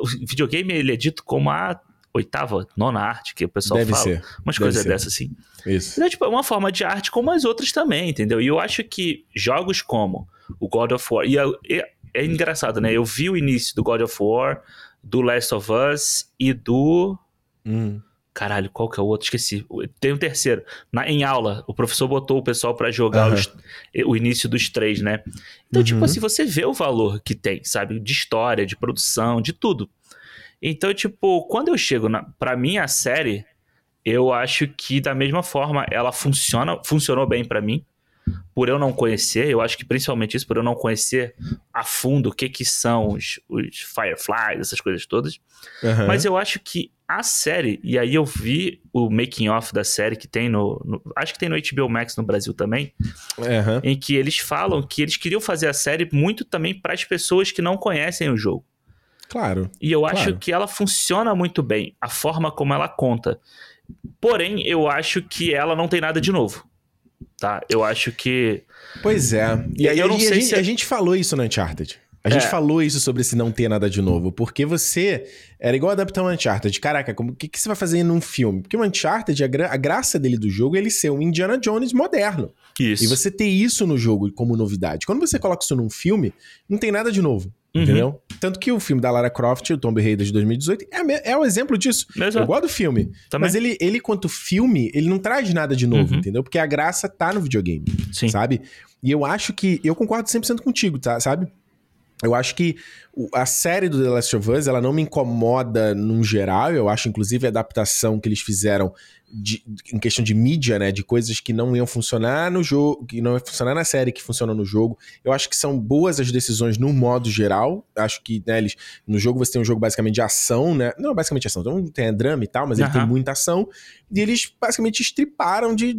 B: O videogame, ele é dito como a oitava, nona arte, que o pessoal Deve fala. Ser. Umas Deve coisas dessas, assim.
A: Isso.
B: Então, tipo, é uma forma de arte como as outras também, entendeu? E eu acho que jogos como o God of War. E, e é engraçado, né? Eu vi o início do God of War, do Last of Us e do.
A: Hum.
B: Caralho, qual que é o outro? Esqueci. Tem um terceiro. Na, em aula, o professor botou o pessoal para jogar os, o início dos três, né? Então, tipo uhum. tipo assim, você vê o valor que tem, sabe? De história, de produção, de tudo. Então, tipo, quando eu chego na, pra minha série, eu acho que da mesma forma ela funciona, funcionou bem para mim por eu não conhecer, eu acho que principalmente isso, por eu não conhecer a fundo o que que são os, os Fireflies, essas coisas todas. Uhum. Mas eu acho que a série, e aí eu vi o making off da série que tem no, no, Acho que tem no HBO Max no Brasil também.
A: Uhum.
B: Em que eles falam que eles queriam fazer a série muito também para as pessoas que não conhecem o jogo.
A: Claro.
B: E eu
A: claro.
B: acho que ela funciona muito bem, a forma como ela conta. Porém, eu acho que ela não tem nada de novo tá? Eu acho que.
A: Pois é. E aí eu não sei a gente, se. A gente falou isso no Uncharted. A gente é. falou isso sobre esse não ter nada de novo, porque você era igual adaptar um Uncharted. Caraca, o que, que você vai fazer num filme? Porque o Uncharted, a, gra a, graça dele do jogo é ele ser um Indiana Jones moderno.
B: Isso.
A: E você ter isso no jogo como novidade. Quando você coloca isso num filme, não tem nada de novo. Uhum. Entendeu? Tanto que o filme da Lara Croft, o Tomb Raider de 2018, é, é um exemplo disso. Exato. Eu gosto do filme. Também. Mas ele, ele, quanto filme, ele não traz nada de novo, uhum. entendeu? Porque a graça tá no videogame.
B: Sim.
A: Sabe? E eu acho que. Eu concordo 100% contigo, tá? Sabe? Eu acho que a série do The Last of Us, ela não me incomoda num geral. Eu acho, inclusive, a adaptação que eles fizeram de, em questão de mídia, né? De coisas que não iam funcionar no jogo, que não iam funcionar na série, que funcionam no jogo. Eu acho que são boas as decisões no modo geral. Acho que, né, eles, no jogo você tem um jogo basicamente de ação, né? Não, basicamente ação. Então tem drama e tal, mas uhum. ele tem muita ação. E eles basicamente estriparam de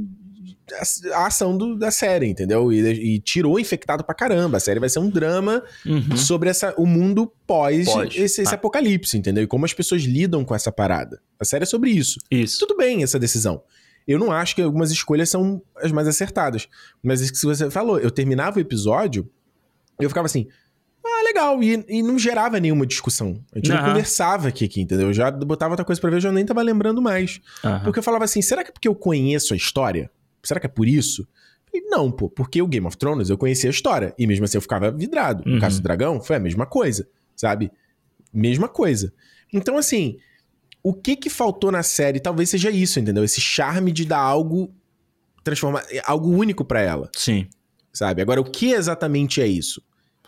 A: a, ação do, da série, entendeu? E, e, tirou infectado pra caramba. A série vai ser um drama uhum. sobre essa, o mundo pós, pós. Esse, esse ah. apocalipse, entendeu? E como as pessoas lidam com essa parada. A série é sobre isso.
B: Isso.
A: Tudo bem essa decisão. Eu não acho que algumas escolhas são as mais acertadas. Mas isso que você falou, eu terminava o episódio, eu ficava assim, ah, legal. E, e não gerava nenhuma discussão. A gente uhum. não conversava aqui, aqui, entendeu? Eu já botava outra coisa pra ver, eu já nem tava lembrando mais. Uhum. Porque eu falava assim, será que é porque eu conheço a história? Será que é por isso? E não, pô, porque o Game of Thrones eu conhecia a história. E mesmo assim eu ficava vidrado. Uhum. O Caso do Dragão foi a mesma coisa, sabe? Mesma coisa. Então, assim, o que que faltou na série talvez seja isso, entendeu? Esse charme de dar algo transformar algo único para ela.
B: Sim.
A: Sabe? Agora o que exatamente é isso?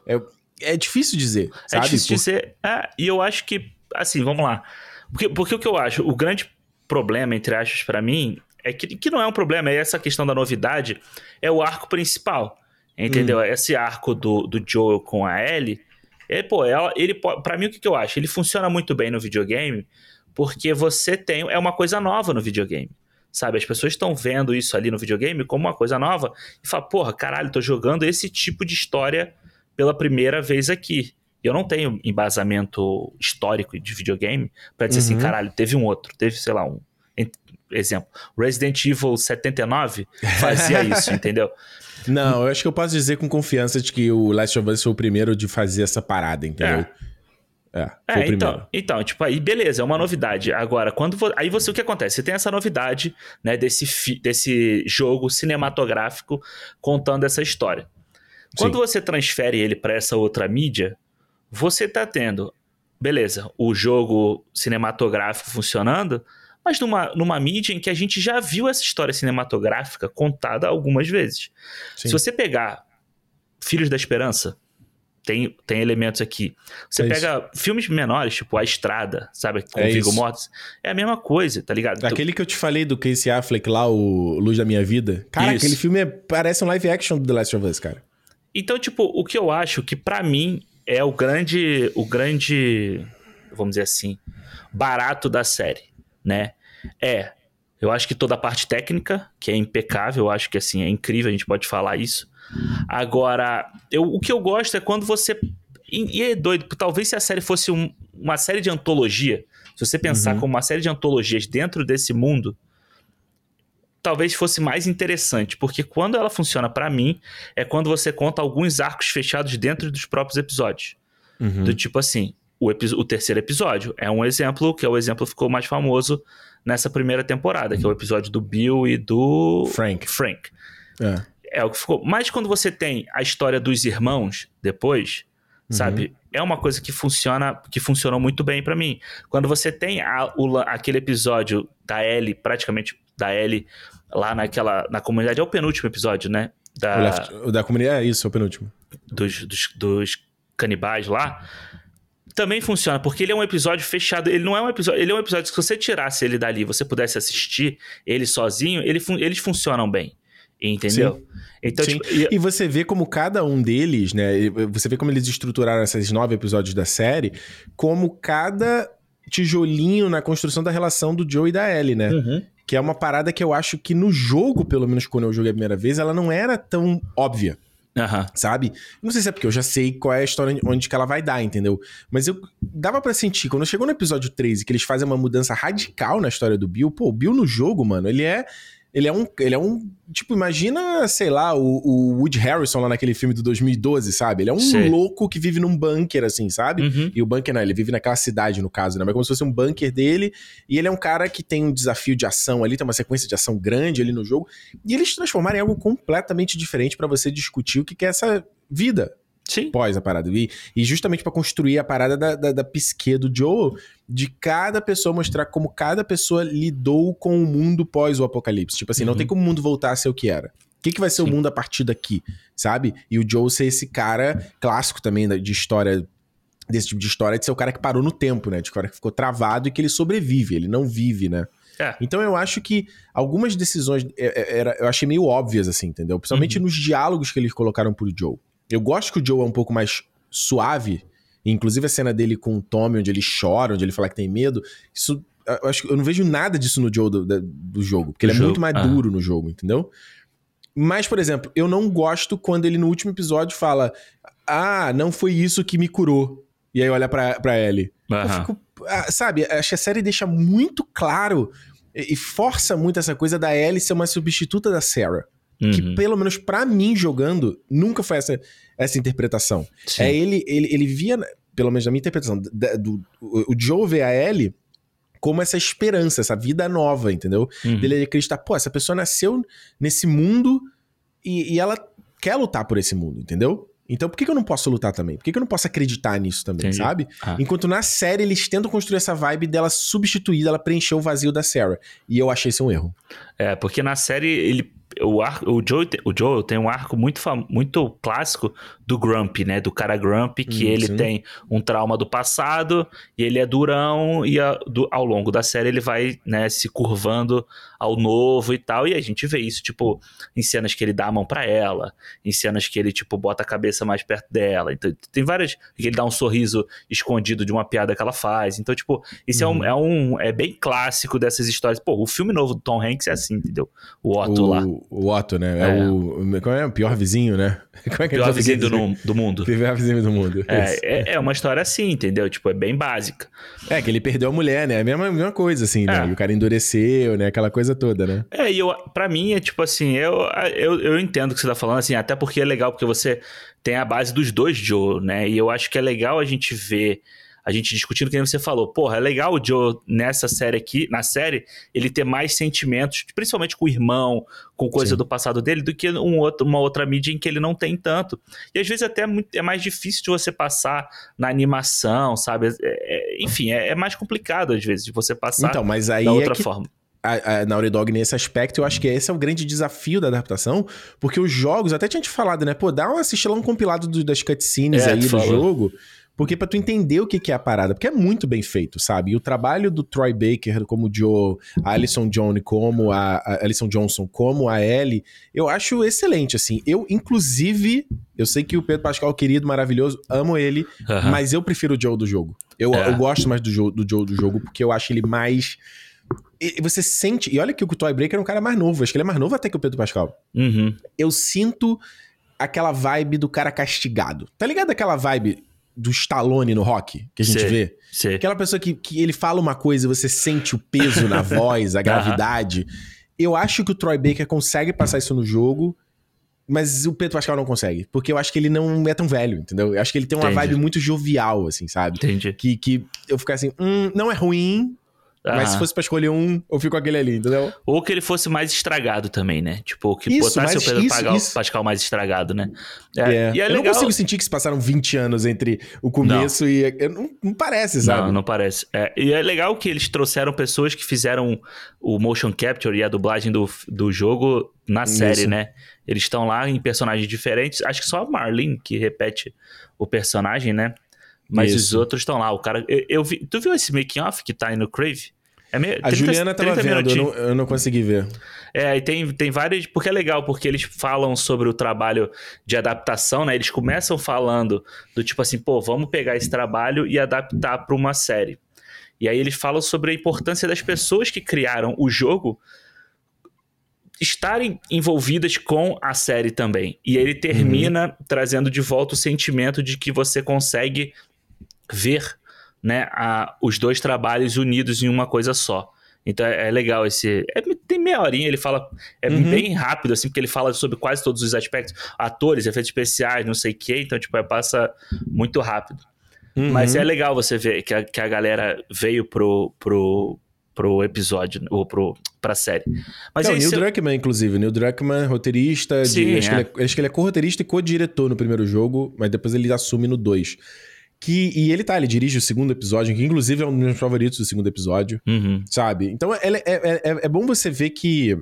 A: É, é difícil dizer, é sabe?
B: Difícil Por... dizer. É, e eu acho que assim, vamos lá. Porque, porque o que eu acho, o grande problema entre aspas para mim é que, que não é um problema, é essa questão da novidade, é o arco principal. Entendeu? Hum. Esse arco do, do Joel com a Ellie, é, pô, ela, ele para mim o que, que eu acho? Ele funciona muito bem no videogame, porque você tem é uma coisa nova no videogame. Sabe, as pessoas estão vendo isso ali no videogame como uma coisa nova e fala, porra, caralho, tô jogando esse tipo de história pela primeira vez aqui. Eu não tenho embasamento histórico de videogame para dizer assim, uhum. assim, caralho, teve um outro, teve, sei lá, um exemplo, Resident Evil 79 fazia isso, entendeu?
A: Não, eu acho que eu posso dizer com confiança de que o Last of Us foi o primeiro de fazer essa parada, entendeu? É.
B: É, é então, então, tipo, aí beleza, é uma novidade. Agora, quando vo... aí você o que acontece? Você tem essa novidade, né, desse, fi... desse jogo cinematográfico contando essa história. Quando Sim. você transfere ele para essa outra mídia, você tá tendo, beleza, o jogo cinematográfico funcionando, mas numa, numa mídia em que a gente já viu essa história cinematográfica contada algumas vezes. Sim. Se você pegar Filhos da Esperança, tem, tem elementos aqui. Você é pega isso. filmes menores, tipo A Estrada, sabe? Com é Viggo Mortensen. É a mesma coisa, tá ligado?
A: Aquele que eu te falei do Casey Affleck lá, o Luz da Minha Vida. Cara, isso. aquele filme é, parece um live action do The Last of Us, cara.
B: Então, tipo, o que eu acho que para mim é o grande, o grande, vamos dizer assim, barato da série, né? É, eu acho que toda a parte técnica, que é impecável, eu acho que assim, é incrível, a gente pode falar isso. Agora, eu, o que eu gosto é quando você. E, e é doido, talvez se a série fosse um, uma série de antologia, se você pensar uhum. como uma série de antologias dentro desse mundo, talvez fosse mais interessante, porque quando ela funciona para mim, é quando você conta alguns arcos fechados dentro dos próprios episódios. Uhum. Do tipo assim, o, o, terceiro episódio é um exemplo, que é o exemplo que ficou mais famoso nessa primeira temporada, que é o episódio do Bill e do
A: Frank.
B: Frank. É é o que ficou. Mas quando você tem a história dos irmãos depois, uhum. sabe? É uma coisa que funciona, que funcionou muito bem para mim. Quando você tem a, o, aquele episódio da Ellie, praticamente da Ellie, lá naquela. na comunidade, é o penúltimo episódio, né?
A: Da, o left, da comunidade, é isso, é o penúltimo.
B: Dos, dos, dos canibais lá também funciona, porque ele é um episódio fechado. Ele não é um episódio. Ele é um episódio que, se você tirasse ele dali você pudesse assistir ele sozinho, ele, eles funcionam bem. Entendeu? Sim.
A: Então, Sim. Tipo, e... e... você vê como cada um deles, né? Você vê como eles estruturaram esses nove episódios da série, como cada tijolinho na construção da relação do Joe e da Ellie, né? Uhum. Que é uma parada que eu acho que no jogo, pelo menos quando eu joguei a primeira vez, ela não era tão óbvia.
B: Uhum.
A: Sabe? Não sei se é porque eu já sei qual é a história onde que ela vai dar, entendeu? Mas eu dava para sentir, quando chegou no episódio 13, que eles fazem uma mudança radical na história do Bill, pô, o Bill no jogo, mano, ele é ele é um. Ele é um. Tipo, imagina, sei lá, o, o Woody Harrison lá naquele filme do 2012, sabe? Ele é um Sei. louco que vive num bunker, assim, sabe? Uhum. E o bunker, não, ele vive naquela cidade, no caso, né? Mas como se fosse um bunker dele. E ele é um cara que tem um desafio de ação ali, tem uma sequência de ação grande ali no jogo. E eles transformaram em algo completamente diferente para você discutir o que, que é essa vida,
B: Sim.
A: pós a parada. E, e justamente para construir a parada da, da, da psique do Joe, de cada pessoa mostrar como cada pessoa lidou com o mundo pós o apocalipse. Tipo assim, uhum. não tem como o mundo voltar a ser o que era. O que, que vai ser Sim. o mundo a partir daqui, sabe? E o Joe ser esse cara clássico também de história desse tipo de história, de ser o cara que parou no tempo, né? De cara que ficou travado e que ele sobrevive, ele não vive, né? É. Então eu acho que algumas decisões é, é, eu achei meio óbvias, assim, entendeu? Principalmente uhum. nos diálogos que eles colocaram pro Joe. Eu gosto que o Joe é um pouco mais suave. Inclusive a cena dele com o Tommy, onde ele chora, onde ele fala que tem medo. Isso. Eu, acho, eu não vejo nada disso no Joe do, do jogo. Porque ele é muito mais ah. duro no jogo, entendeu? Mas, por exemplo, eu não gosto quando ele no último episódio fala: Ah, não foi isso que me curou. E aí olha pra, pra Ellie. Uhum. Eu fico. Ah, sabe, acho que a série deixa muito claro E, e força muito essa coisa da Ellie ser uma substituta da Sarah. Que,
B: Uhum.
A: pelo menos pra mim, jogando, nunca foi essa, essa interpretação.
B: Sim.
A: É ele, ele, ele via, pelo menos na minha interpretação, da- do, o, o Joe vê a Ellie como essa esperança, essa vida nova, entendeu?
B: Uhum.
A: Dele acreditar, pô, essa pessoa nasceu nesse mundo e, e ela quer lutar por esse mundo, entendeu? Então por que, que eu não posso lutar também? Por que, que eu não posso acreditar nisso também,
B: Entendi.
A: sabe?
B: Ah.
A: Enquanto na série eles tentam construir essa vibe dela substituída, ela preencher o vazio da Sarah. E eu achei isso um erro.
B: É, porque na série ele. O, ar, o, Joe, o Joe tem um arco muito, fam- muito clássico do Grumpy, né? Do cara Grumpy, que
A: Hum,
B: ele
A: sim.
B: tem um trauma do passado e ele é durão, e a- do- ao longo da série ele vai né, se curvando ao novo e tal. E a gente vê isso, tipo, em cenas que ele dá a mão pra ela, em cenas que ele, tipo, bota a cabeça mais perto dela. Então, tem várias. que ele dá um sorriso escondido de uma piada que ela faz. Então, tipo, isso
A: Uhum.
B: é, um, é um. É bem clássico dessas histórias. Pô, o filme novo do Tom Hanks é assim, entendeu? O Otto
A: o,
B: lá.
A: O Otto, né? É,
B: É.
A: o. Qual é o pior vizinho, né? Como é que
B: Pior
A: ele
B: vizinho do, nu- do mundo.
A: Pior vizinho do mundo.
B: É, é, é uma história assim, entendeu? Tipo, é bem básica.
A: É, que ele perdeu a mulher, né? A mesma, mesma coisa, assim, né?
B: É.
A: E o cara endureceu, né? Aquela coisa toda, né?
B: É, e eu, pra mim é tipo assim, eu, eu, eu entendo o que você tá falando, assim, até porque é legal, porque você tem a base dos dois Joe, né? E eu acho que é legal a gente ver, a gente discutindo que nem você falou, porra, é legal o Joe nessa série aqui, na série, ele ter mais sentimentos, principalmente com o irmão, com coisa
A: Sim.
B: do passado dele, do que um outro, uma outra mídia em que ele não tem tanto. E às vezes até é muito- é mais difícil de você passar na animação, sabe? É- é- enfim, é, é mais complicado às vezes de você passar
A: Então, mas aí
B: da
A: é
B: outra
A: que
B: forma.
A: a, a Naughty Dog nesse aspecto, eu acho que esse é o grande desafio da adaptação, porque os jogos, até tinha te falado, né? Pô, dá uma assiste lá um compilado do- das cutscenes
B: É,
A: aí do
B: falou.
A: jogo, porque pra tu entender o que, que é a parada, porque é muito bem feito, sabe? E o trabalho do Troy Baker como o Joe, a Alison John como a, a Alison Johnson como a Ellie, eu acho excelente, assim. Eu, inclusive, eu sei que o Pedro Pascal, querido, maravilhoso, amo ele, mas eu prefiro o Joe do jogo. Eu,
B: É.
A: eu gosto mais do Joe, do Joe do jogo, porque eu acho ele mais. Você sente. E olha que o Toy Breaker é um cara mais novo. Acho que ele é mais novo até que o Pedro Pascal.
B: Uhum.
A: Eu sinto aquela vibe do cara castigado. Tá ligado aquela vibe do Stallone no rock que a gente
B: Sei.
A: vê?
B: Sei.
A: Aquela pessoa que, que ele fala uma coisa e você sente o peso na voz, a gravidade. Eu acho que o Troy Baker consegue passar isso no jogo, mas o Pedro Pascal não consegue. Porque eu acho que ele não é tão velho, entendeu? Eu acho que ele tem uma
B: Entendi.
A: vibe muito jovial, assim, sabe?
B: Entendi.
A: Que, que eu fico assim, hum, não é ruim, mas
B: Aham.
A: se fosse pra escolher um, eu fico com aquele ali, entendeu?
B: Ou que ele fosse mais estragado também, né? Tipo, que
A: Isso,
B: botasse
A: mas
B: o Pedro
A: isso,
B: Pascal,
A: isso.
B: Pascal mais estragado, né?
A: É.
B: E é
A: eu não
B: legal.
A: consigo sentir que se passaram 20 anos entre o começo e. eu Não, não parece, sabe?
B: Não, não parece. É, e é legal que eles trouxeram pessoas que fizeram o motion capture e a dublagem do, do jogo na série, né? Eles estão lá em personagens diferentes. Acho que só a Marlene que repete o personagem, né? Mas os
A: Isso.
B: outros estão lá. O cara. Eu, eu vi, tu viu esse making off que tá aí no Crave? É meio,
A: A
B: 30
A: Juliana tava
B: 30
A: vendo, eu não, eu não consegui ver.
B: É, e tem, tem vários. Porque é legal, porque eles falam sobre o trabalho de adaptação, né? Eles começam falando do tipo assim, pô, vamos pegar esse trabalho e adaptar para uma série. E aí eles falam sobre a importância das pessoas que criaram o jogo estarem envolvidas com a série também. E ele termina trazendo de volta o sentimento de que você consegue ver né, a- os dois trabalhos unidos em uma coisa só. Então é, é legal esse. é- tem meia horinha, ele fala. É
A: Uhum.
B: bem rápido, assim, porque ele fala sobre quase todos os aspectos, atores, efeitos especiais, não sei o quê, então, tipo, é, passa muito rápido. Mas
A: Uhum.
B: é legal você ver que a, que a galera veio pro, pro, pro episódio, ou pro, pra série. Mas
A: é,
B: é
A: o Neil
B: isso.
A: Druckmann, inclusive. Neil Druckmann, roteirista. de-
B: Sim,
A: acho, que
B: é.
A: ele é, acho que ele é co-roteirista e co-diretor no primeiro jogo, mas depois ele assume no 2. Que, e ele tá, ele dirige o segundo episódio, que inclusive é um dos meus favoritos do segundo episódio.
B: Uhum.
A: sabe? Então é, é, é, é- é bom você ver que.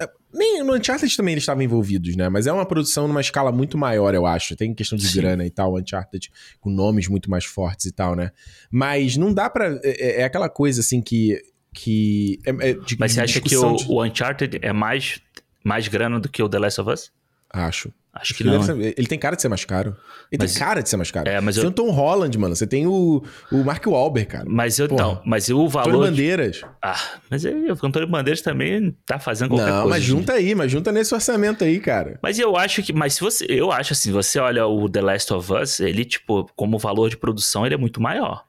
A: é, Nem no Uncharted também eles estavam envolvidos, né? Mas é uma produção numa escala muito maior, eu acho. Tem questão de
B: Sim.
A: grana e tal, Uncharted, com nomes muito mais fortes e tal, né? Mas não dá pra. É, é aquela coisa assim que. que é, é de-
B: Mas você acha que o,
A: de-
B: o Uncharted é mais, mais grana do que o The Last of Us?
A: Acho.
B: Acho que
A: Ele,
B: não.
A: ser- ele tem cara de ser mais caro. Ele
B: Mas-
A: tem cara de ser mais caro.
B: É, mas
A: você
B: eu-
A: tem o Tom Holland, mano. Você tem o, o Mark Wahlberg, cara.
B: Mas eu
A: Porra.
B: não. Mas o
A: Antônio
B: valor.
A: Bandeiras.
B: Ah, mas aí, o Antônio Bandeiras também tá fazendo qualquer
A: Não,
B: coisa.
A: mas
B: gente.
A: junta aí, mas junta nesse orçamento aí, cara.
B: Mas eu acho que. Mas se você. Eu acho assim, você olha o The Last of Us, ele, tipo, como valor de produção, ele é muito maior.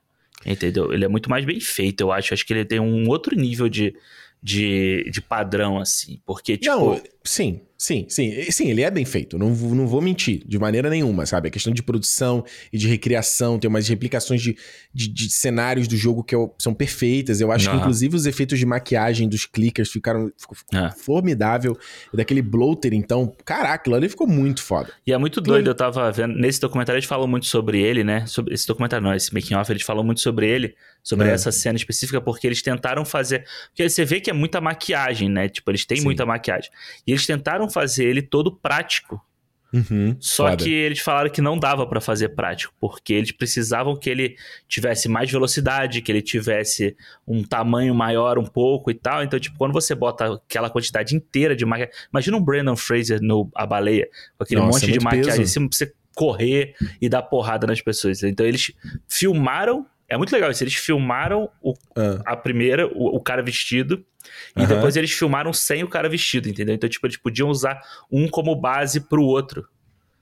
B: Entendeu? Ele é muito mais bem feito, eu acho. Acho que ele tem um outro nível de, de, de padrão, assim. Porque, tipo.
A: Não, sim, sim, sim. Sim, ele é bem feito. Não, não vou mentir, de maneira nenhuma, sabe? A questão de produção e de recriação, tem umas replicações de, de, de cenários do jogo que eu, são perfeitas. Eu acho uhum. que, inclusive, os efeitos de maquiagem dos clickers ficaram ficou, ficou é. formidável. Daquele bloater, então, caraca, aquilo ali ficou muito foda.
B: E é muito doido, eu tava vendo. Nesse documentário, eles falam muito sobre ele, né? Sobre, esse documentário não, esse making off, eles falam muito sobre ele sobre é. essa cena específica, porque eles tentaram fazer. Porque você vê que é muita maquiagem, né? Tipo, eles têm Sim. muita maquiagem. E eles tentaram fazer ele todo prático.
A: Uhum,
B: Só foda. que eles falaram que não dava para fazer prático, porque eles precisavam que ele tivesse mais velocidade, que ele tivesse um tamanho maior um pouco e tal. Então, tipo, quando você bota aquela quantidade inteira de maquiagem. Imagina um Brandon Fraser no A Baleia, com aquele Nossa, monte é de maquiagem, peso. você correr e dar porrada nas pessoas. Então, eles filmaram é muito legal isso. Eles filmaram o, ah. a primeira, o, o, cara vestido, e uhum. depois eles filmaram sem o cara vestido, entendeu? Então, tipo, eles podiam usar um como base pro outro.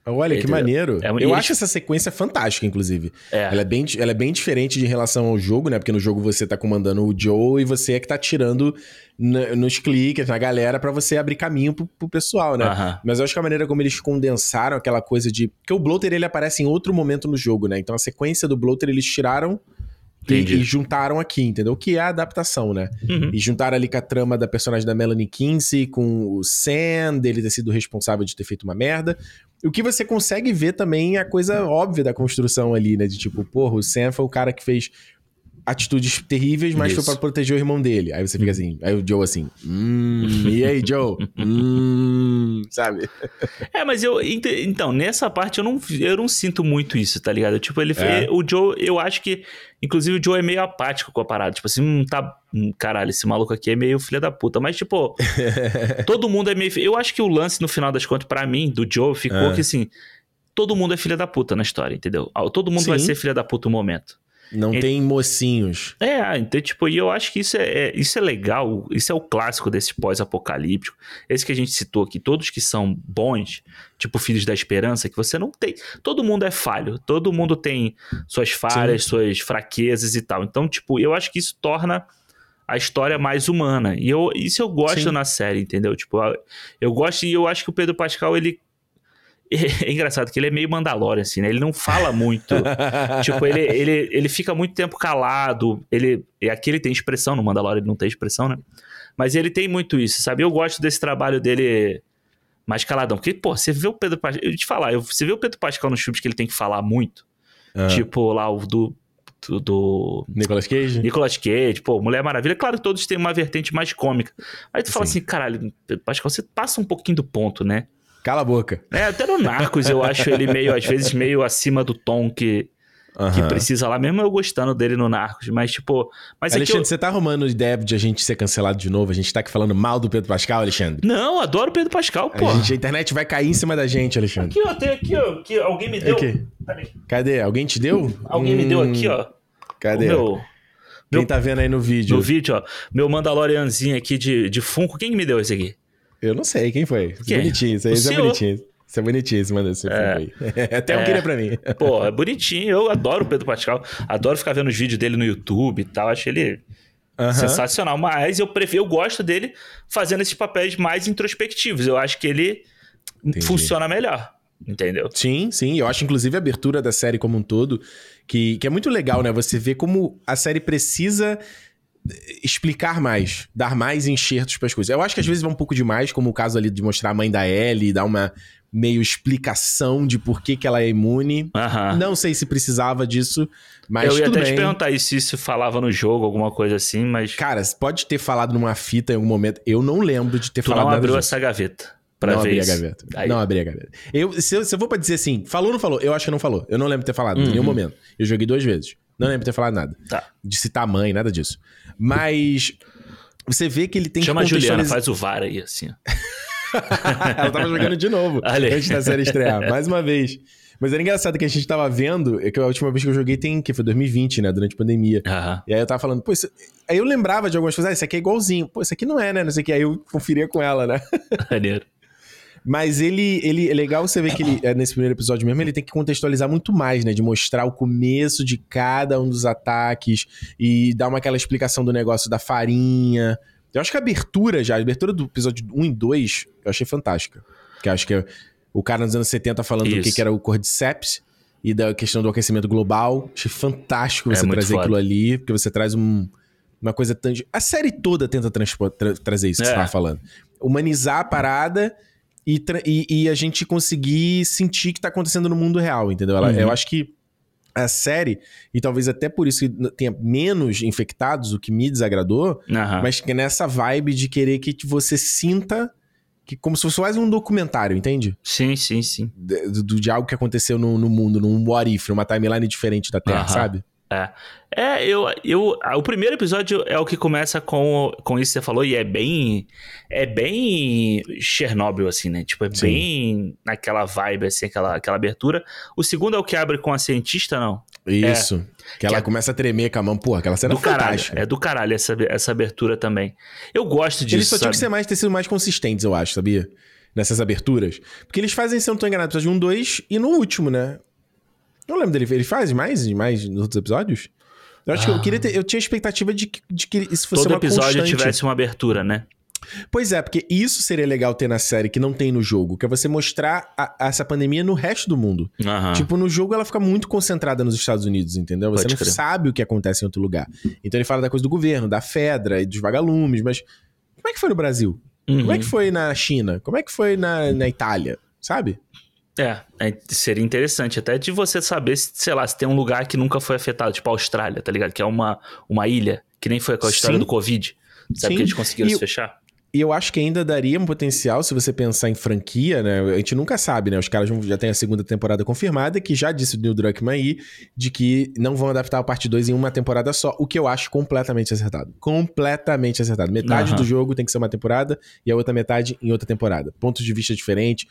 A: Olha, que maneiro. É, eu eles... acho essa sequência fantástica, inclusive. É. Ela, é bem, ela é bem diferente de relação ao jogo, né? Porque no jogo você tá comandando o Joe e você é que tá tirando nos cliques, na galera, para você abrir caminho pro, pro pessoal, né? Uhum. Mas eu acho que a maneira como eles condensaram aquela coisa de. Porque o Bloater ele aparece em outro momento no jogo, né? Então a sequência do Bloater eles tiraram e, e, juntaram aqui, entendeu? Que é a adaptação, né? Uhum. E juntaram ali com a trama da personagem da Melanie Kinsey, com o Sam, dele ter sido responsável de ter feito uma merda. O que você consegue ver também é a coisa óbvia da construção ali, né? De tipo, porra, o Sam foi o cara que fez atitudes terríveis, mas Isso. foi para proteger o irmão dele. Aí você fica assim, aí o Joe assim, hum, e aí, Joe? hum, sabe?
B: É, mas eu, então, nessa parte eu não, eu não sinto muito isso, tá ligado? Tipo, ele, é. o Joe, eu acho que, inclusive o Joe é meio apático com a parada, tipo assim, hum, tá, hum, caralho, esse maluco aqui é meio filho da puta, mas tipo, todo mundo é meio, eu acho que o lance no final das contas, para mim, do Joe, ficou é. que assim, todo mundo é filha da puta na história, entendeu? Todo mundo Sim. vai ser filha da puta no momento.
A: Não tem mocinhos.
B: É, então, tipo, e eu acho que isso é, é, isso é legal, isso é o clássico desse pós-apocalíptico. Esse que a gente citou aqui, todos que são bons, tipo Filhos da Esperança, que você não tem. Todo mundo é falho, todo mundo tem suas falhas, Sim. suas fraquezas e tal. Então, tipo, eu acho que isso torna a história mais humana. E eu, isso eu gosto Sim. na série, entendeu? Tipo, eu, eu gosto e eu acho que o Pedro Pascal, ele é engraçado que ele é meio Mandalorian, assim, né? Ele não fala muito. tipo, ele, ele, ele fica muito tempo calado. Ele, e aqui ele tem expressão, no Mandalorian ele não tem expressão, né? Mas ele tem muito isso, sabe? Eu gosto desse trabalho dele mais caladão. Porque, pô, você vê o Pedro Pascal. Eu te falar, você vê o Pedro Pascal nos filmes que ele tem que falar muito. Ah. Tipo, lá o do. Do.
A: Nicolas Cage?
B: Nicolas Cage, pô, Mulher Maravilha. Claro que todos têm uma vertente mais cômica. Aí tu fala assim, caralho, Pedro Pascal, você passa um pouquinho do ponto, né?
A: Cala a boca.
B: É, até no Narcos eu acho ele meio, às vezes, meio acima do tom que, uhum. que precisa lá, mesmo eu gostando dele no Narcos. Mas, tipo. Mas
A: Alexandre,
B: é eu...
A: você tá arrumando ideia de a gente ser cancelado de novo? A gente tá aqui falando mal do Pedro Pascal, Alexandre?
B: Não, adoro o Pedro Pascal, pô.
A: A, gente, a internet vai cair em cima da gente, Alexandre.
B: Aqui, ó, tem aqui, ó. Aqui, alguém me deu. Aqui.
A: Cadê? Alguém te deu?
B: Alguém hum... me deu aqui, ó.
A: Cadê? meu... Quem meu... tá vendo aí no vídeo?
B: No vídeo, ó. Meu Mandalorianzinho aqui de, de Funko. Quem me deu esse aqui?
A: Eu não sei quem foi. Quem? Bonitinho, isso aí é bonitinho. Isso é bonitinho esse mano, esse é, aí. Até é, queria pra mim.
B: Pô, é bonitinho. Eu adoro o Pedro Pascal. Adoro ficar vendo os vídeos dele no YouTube e tal. Acho ele uhum. sensacional. Mas eu prefiro, eu gosto dele fazendo esses papéis mais introspectivos. Eu acho que ele Entendi. funciona melhor. Entendeu?
A: Sim, sim. Eu acho, inclusive, a abertura da série como um todo, que, que é muito legal, né? Você vê como a série precisa explicar mais, dar mais enxertos para as coisas. Eu acho que às vezes vai um pouco demais, como o caso ali de mostrar a mãe da Ellie, dar uma meio explicação de por que, que ela é imune. Não sei se precisava disso, mas
B: Eu ia
A: até
B: bem. te perguntar se isso falava no jogo, alguma coisa assim, mas...
A: Cara, pode ter falado numa fita em algum momento. Eu não lembro de ter
B: tu
A: falado
B: não abriu essa gaveta. Pra
A: não
B: ver
A: abri
B: isso.
A: a gaveta. Aí. Não abri a gaveta. Eu, se, eu, se eu for pra dizer assim, falou ou não falou? Eu acho que não falou. Eu não lembro de ter falado em nenhum uhum. momento. Eu joguei duas vezes. Não lembro de ter falado nada.
B: Tá.
A: De citar mãe, nada disso. Mas você vê que ele tem
B: Chama que contextualiza... a Juliana, faz o VAR aí, assim.
A: Ela tava jogando de novo antes da série estrear, mais uma vez. Mas era engraçado que a gente tava vendo, é que a última vez que eu joguei tem, que foi 2020, né, durante a pandemia.
B: Uhum.
A: E aí eu tava falando, pô, isso... aí eu lembrava de algumas coisas, ah, isso aqui é igualzinho. Pô, isso aqui não é, né, não sei o que. Aí eu conferia com ela, né?
B: Maneiro.
A: Mas ele, ele é legal você ver que ele, é, nesse primeiro episódio mesmo, ele tem que contextualizar muito mais, né? De mostrar o começo de cada um dos ataques e dar uma aquela explicação do negócio da farinha. Eu acho que a abertura já, a abertura do episódio 1 e 2, eu achei fantástica. Que acho que é o cara nos anos 70 falando Isso. do que, que era o Cordyceps e da questão do aquecimento global. Achei fantástico é você é trazer aquilo ali, porque você traz um, uma coisa tangível. A série toda tenta tra trazer isso que é. você tava falando. Humanizar a parada e, e, e, a gente conseguir sentir que tá acontecendo no mundo real, entendeu? Ela, uhum. Eu acho que a série, e talvez até por isso que tenha menos infectados, o que me desagradou, uhum. mas que nessa vibe de querer que você sinta que como se fosse mais um documentário, entende?
B: Sim, sim, sim.
A: De, de, de algo que aconteceu no, no mundo, num what if, numa timeline diferente da Terra, uhum. sabe?
B: É. É, eu, eu. O primeiro episódio é o que começa com, com isso que você falou, e é bem. É bem Chernobyl, assim, né? Tipo, é Sim. bem naquela vibe, assim, aquela, aquela abertura. O segundo é o que abre com a cientista, não?
A: Isso. É, que ela que é, começa a tremer com a mão. Porra, aquela cena
B: do caralho. É do caralho essa, essa abertura também. Eu gosto disso.
A: Eles só tinham que ser mais, ter sido mais consistentes, eu acho, sabia? Nessas aberturas. Porque eles fazem, se eu não tô enganado, episódio 1, 2 e no último, né? Não lembro dele. Ele faz mais, mais nos outros episódios? Eu acho ah. que eu queria ter, Eu tinha expectativa de que, de que isso fosse
B: Todo
A: uma
B: episódio
A: constante.
B: tivesse uma abertura, né?
A: Pois é, porque isso seria legal ter na série que não tem no jogo, que é você mostrar a, essa pandemia no resto do mundo. Uhum. Tipo, no jogo ela fica muito concentrada nos Estados Unidos, entendeu? Você Pode não crer. sabe o que acontece em outro lugar. Então ele fala da coisa do governo, da Fedra e dos vagalumes, mas como é que foi no Brasil? Uhum. Como é que uhum. foi na China? Como é que foi na, na Itália? Sabe?
B: É, é, seria interessante até de você saber, se, sei lá, se tem um lugar que nunca foi afetado, tipo a Austrália, tá ligado? Que é uma, uma ilha, que nem foi com a história do Covid. Sabe Sim. que eles conseguiram e, se fechar?
A: E eu acho que ainda daria um potencial se você pensar em franquia, né? A gente nunca sabe, né? Os caras já têm a segunda temporada confirmada, que já disse o Neil Druckmann aí, de que não vão adaptar a parte 2 em uma temporada só, o que eu acho completamente acertado. Completamente acertado. Metade uhum. do jogo tem que ser uma temporada e a outra metade em outra temporada. Pontos de vista diferentes,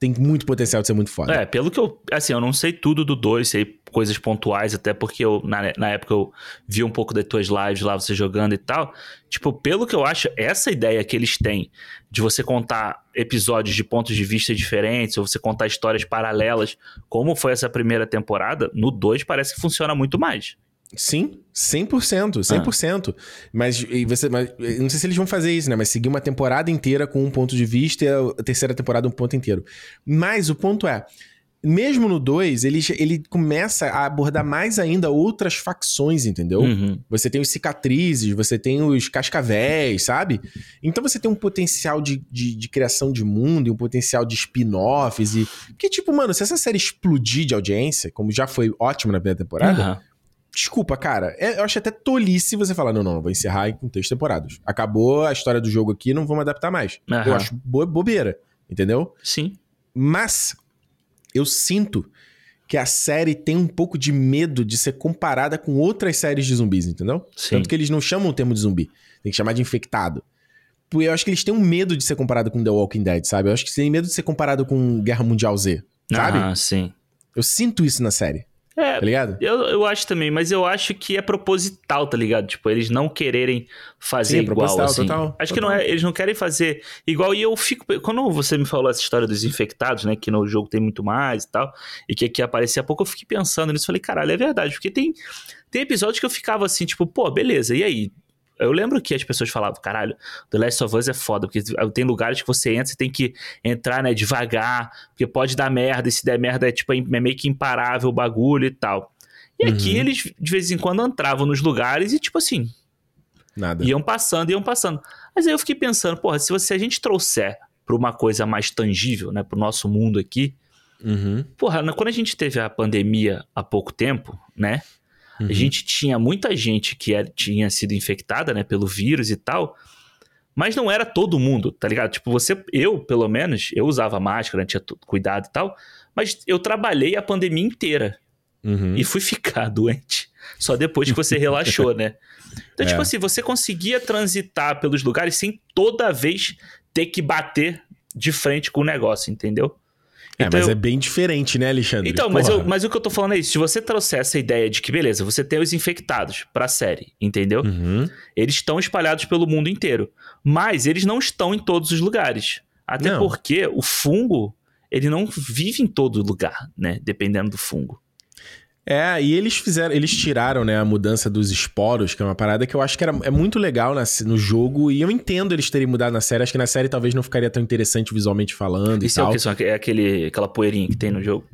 A: tem muito potencial de ser muito foda.
B: É, pelo que eu. Assim, eu não sei tudo do 2, sei coisas pontuais, até porque eu, na, na época eu vi um pouco das tuas lives lá, você jogando e tal. Tipo, pelo que eu acho, essa ideia que eles têm de você contar episódios de pontos de vista diferentes, ou você contar histórias paralelas, como foi essa primeira temporada, no 2 parece que funciona muito mais.
A: Sim, 100%, 100%. Ah. Mas, e você, mas não sei se eles vão fazer isso, né? Mas seguir uma temporada inteira com um ponto de vista e a terceira temporada um ponto inteiro. Mas o ponto é, mesmo no 2, ele, ele começa a abordar mais ainda outras facções, entendeu? Uhum. Você tem os cicatrizes, você tem os cascavéis, sabe? Então você tem um potencial de, de, de criação de mundo e um potencial de spin-offs e... Que tipo, mano, se essa série explodir de audiência, como já foi ótimo na primeira temporada... Uhum Desculpa, cara. É, eu acho até tolice você falar: não, não, vou encerrar com três temporadas. Acabou a história do jogo aqui, não vamos adaptar mais. Uhum. Eu acho bo bobeira, entendeu?
B: Sim.
A: Mas eu sinto que a série tem um pouco de medo de ser comparada com outras séries de zumbis, entendeu? Sim. Tanto que eles não chamam o termo de zumbi, tem que chamar de infectado. Eu acho que eles têm um medo de ser comparado com The Walking Dead, sabe? Eu acho que eles têm medo de ser comparado com Guerra Mundial Z, sabe?
B: Ah, sim.
A: Eu sinto isso na série. É, tá ligado?
B: Eu, eu acho também, mas eu acho que é proposital, tá ligado? Tipo, eles não quererem fazer Sim, igual, assim. Total, acho total. que não é, eles não querem fazer igual. E eu fico. Quando você me falou essa história dos infectados, né? Que no jogo tem muito mais e tal, e que aqui aparecia há pouco, eu fiquei pensando nisso. Falei, caralho, é verdade. Porque tem, tem episódios que eu ficava assim, tipo, pô, beleza, e aí? Eu lembro que as pessoas falavam, caralho, The Last of Us é foda, porque tem lugares que você entra e tem que entrar, né, devagar, porque pode dar merda, e se der merda é tipo, é meio que imparável o bagulho e tal. E uhum. aqui eles, de vez em quando, entravam nos lugares e, tipo assim.
A: Nada.
B: Iam passando, iam passando. Mas aí eu fiquei pensando, porra, se, você, a gente trouxer pra uma coisa mais tangível, né, pro nosso mundo aqui.
A: Uhum.
B: Porra, quando a gente teve a pandemia há pouco tempo, né? Uhum. A gente tinha muita gente que era, tinha sido infectada, né, pelo vírus e tal, mas não era todo mundo, tá ligado? Tipo, você, eu, pelo menos, eu usava máscara, tinha cuidado e tal, mas eu trabalhei a pandemia inteira uhum. e fui ficar doente só depois que você relaxou, né? Então, é. tipo assim, você conseguia transitar pelos lugares sem toda vez ter que bater de frente com o negócio, entendeu?
A: É, então, mas eu... é bem diferente, né, Alexandre?
B: Então, mas, eu, mas, o que eu tô falando é isso. Se você trouxer essa ideia de que, beleza, você tem os infectados pra série, entendeu?
A: Uhum.
B: Eles estão espalhados pelo mundo inteiro. Mas eles não estão em todos os lugares. Até
A: Não.
B: porque o fungo, ele não vive em todo lugar, né? Dependendo do fungo.
A: É, e eles fizeram, eles tiraram, né, a mudança dos esporos, que é uma parada que eu acho que era, é muito legal na- no jogo, e eu entendo eles terem mudado na série, acho que na série talvez não ficaria tão interessante visualmente falando
B: Isso
A: e
B: é o
A: tal.
B: que? São- É aquele, aquela poeirinha que tem no jogo.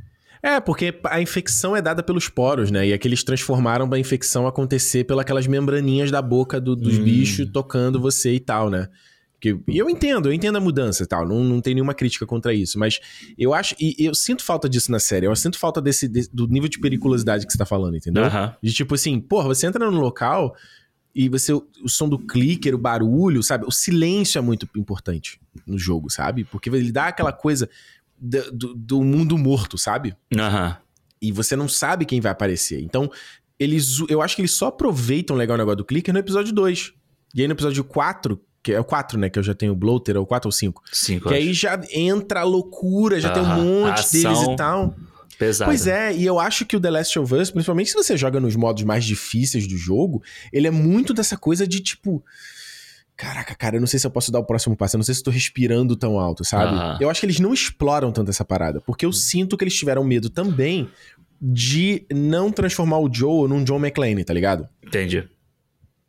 A: É, porque a infecção é dada pelos poros, né? E aqui eles transformaram a infecção acontecer pelas aquelas membraninhas da boca do- dos
B: Hum.
A: bichos tocando você e tal, né? Que, e eu entendo, eu entendo a mudança e tal, não, não tem nenhuma crítica contra isso, mas eu acho, e eu sinto falta disso na série, eu sinto falta desse, desse- do nível de periculosidade que você tá falando, entendeu? De tipo assim, porra, você entra no local e você, o som do clicker, o barulho, sabe? O silêncio é muito importante no jogo, sabe? Porque ele dá aquela coisa do, do- do mundo morto, sabe?
B: Aham.
A: E você não sabe quem vai aparecer. Então, eles, eu acho que eles só aproveitam legal o negócio do clicker no episódio 2. E aí no episódio 4, que é o 4, né? Que eu já tenho o bloater, é o 4 ou 5.
B: Cinco,
A: Que
B: eu
A: aí já entra a loucura, já tem um monte
B: Ação.
A: deles e tal.
B: Pesado.
A: Pois é, e eu acho que o The Last of Us, principalmente se você joga nos modos mais difíceis do jogo, ele é muito dessa coisa de tipo. Caraca, cara, eu não sei se eu posso dar o próximo passo, eu não sei se eu tô respirando tão alto, sabe?
B: Aham.
A: Eu acho que eles não exploram tanto essa parada, porque eu sinto que eles tiveram medo também de não transformar o Joe num John McClane, tá ligado?
B: Entendi.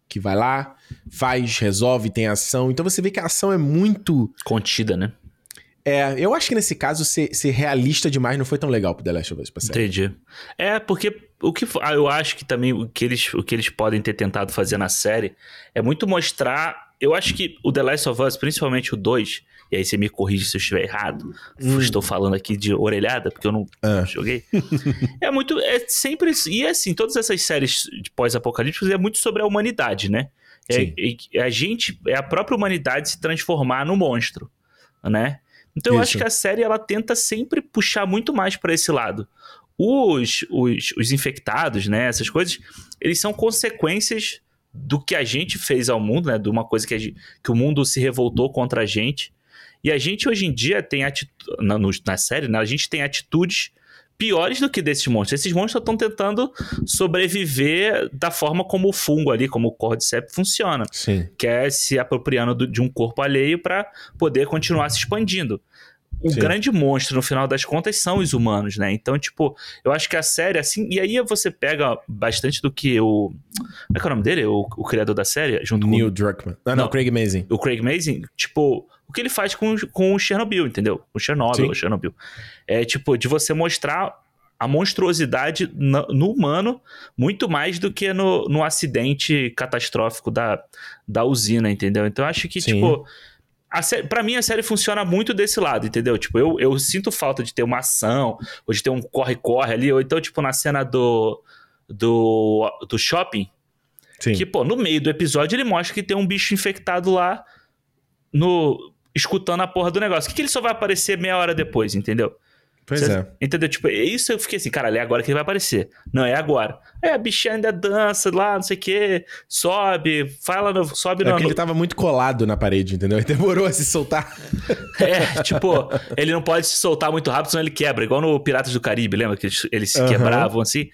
A: Que vai lá, faz, resolve, tem ação. Então você vê que a ação é muito.
B: Contida, né?
A: É, eu acho que nesse caso ser, ser realista demais não foi tão legal pro The Last of Us, pra série.
B: Entendi. É, porque o que eu acho que também o que, eles, o que eles podem ter tentado fazer na série é muito mostrar. Eu acho que o The Last of Us, principalmente o 2, e aí você me corrige se eu estiver errado.
A: Hum.
B: Estou falando aqui de orelhada, porque eu não
A: Ah.
B: joguei. é muito. É sempre. E assim, todas essas séries de pós-apocalípticos é muito sobre a humanidade, né? É, é- a gente. É a própria humanidade se transformar no monstro, né? Então eu
A: Isso.
B: acho que a série ela tenta sempre puxar muito mais para esse lado. Os, os, os infectados, né? Essas coisas, eles são consequências do que a gente fez ao mundo, né? De uma coisa que, gente- que o mundo se revoltou contra a gente. E a gente hoje em dia tem atitude. Na, na série, né? A gente tem atitudes piores do que desses monstros. Esses monstros estão tentando sobreviver da forma como o fungo ali, como o Cordyceps funciona
A: Sim.
B: que é se apropriando do- de um corpo alheio para poder continuar se expandindo. O
A: Sim.
B: grande monstro, no final das contas, são os humanos, né? Então, tipo, eu acho que a série, assim. E aí você pega bastante do que o. Como é que é o nome dele? O, o criador da série, junto
A: Neil Druckmann. Ah, não,
B: Não.
A: Craig Mazin.
B: com o Craig Mazin. Tipo, o que ele faz com, com o Chernobyl, entendeu? O Chernobyl,
A: Sim.
B: o Chernobyl. É, tipo, de você mostrar a monstruosidade no, no humano muito mais do que no, no acidente catastrófico da, da usina, entendeu? Então eu acho que,
A: Sim.
B: tipo. A sé- pra mim, a série funciona muito desse lado, entendeu? Tipo, eu, eu sinto falta de ter uma ação, ou de ter um corre-corre ali, ou então, tipo, na cena do, do, do shopping,
A: Sim.
B: que, pô, no meio do episódio ele mostra que tem um bicho infectado lá no escutando a porra do negócio. O que, que ele só vai aparecer meia hora depois, entendeu?
A: Pois
B: Cê-
A: é.
B: Entendeu? Tipo, isso eu fiquei assim, cara, é agora que ele vai aparecer. Não, é agora. É, a bichinha ainda dança lá, não sei o quê, sobe, fala, no, sobe
A: É
B: no,
A: porque ele tava muito colado na parede, entendeu? Ele demorou a se soltar.
B: É, tipo, ele não pode se soltar muito rápido, senão ele quebra. Igual no Piratas do Caribe, lembra que eles, se
A: Aham.
B: quebravam assim?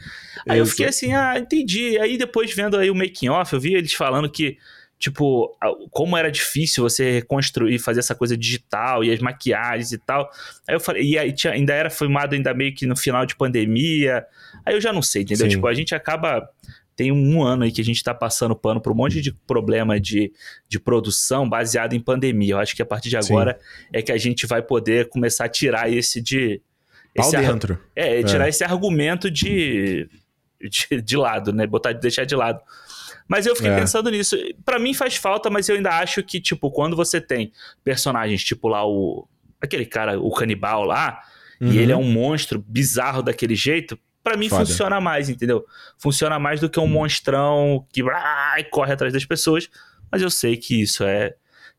B: Aí eu
A: Isso.
B: fiquei assim, ah, entendi. Aí depois vendo aí o making off, eu vi eles falando que, tipo, como era difícil você reconstruir, fazer essa coisa digital e as maquiagens e tal. Aí eu falei, e aí tinha- ainda era filmado ainda meio que no final de pandemia. Aí eu já não sei, entendeu?
A: Sim.
B: Tipo, a gente acaba tem um ano aí que a gente tá passando pano por um monte de problema de, de produção baseado em pandemia. Eu acho que a partir de
A: Sim.
B: agora é que a gente vai poder começar a tirar esse de.
A: Pau
B: Esse ar-
A: dentro.
B: é, tirar esse argumento de, de, de lado, né? Botar, deixar de lado. Mas eu fiquei
A: É.
B: pensando nisso. Pra mim faz falta, mas eu ainda acho que, tipo, quando você tem personagens, tipo lá o. Aquele cara, o canibal lá,
A: Uhum.
B: e ele é um monstro bizarro daquele jeito, pra mim
A: Foda.
B: funciona mais, entendeu? Funciona mais do que um monstrão que ah, corre atrás das pessoas. Mas eu sei que isso é,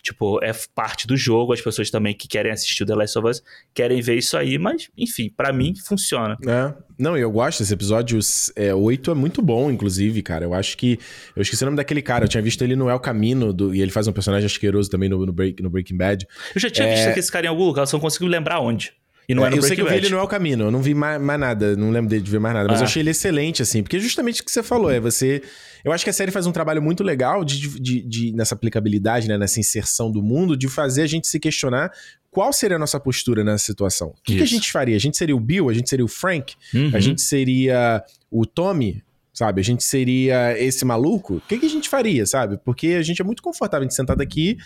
B: tipo, é parte do jogo. As pessoas também que querem assistir o The Last of Us querem ver isso aí, mas, enfim, pra mim funciona.
A: É. Não, eu gosto desse episódio. É, 8 é muito bom, inclusive, cara. Eu acho que. Eu esqueci o nome daquele cara. Eu tinha visto ele no El Camino, do, e ele faz um personagem asqueroso também no, no, Break- no Breaking Bad.
B: Eu já tinha
A: É.
B: visto esse cara em algum lugar, só não consigo lembrar onde. E não é, é no
A: eu sei que eu vi
B: Bad.
A: ele no El Camino, eu não vi mais, mais nada, não lembro de ver mais nada, mas
B: Ah.
A: eu achei ele excelente, assim, porque justamente o que você falou, é você. Eu acho que a série faz um trabalho muito legal de, de, de- nessa aplicabilidade, né, nessa inserção do mundo, de fazer a gente se questionar qual seria a nossa postura nessa situação. O que, que a gente faria? A gente seria o Bill? A gente seria o Frank?
B: Uhum.
A: A gente seria o Tommy? Sabe? A gente seria esse maluco? O que, que a gente faria, sabe? Porque a gente é muito confortável de sentar daqui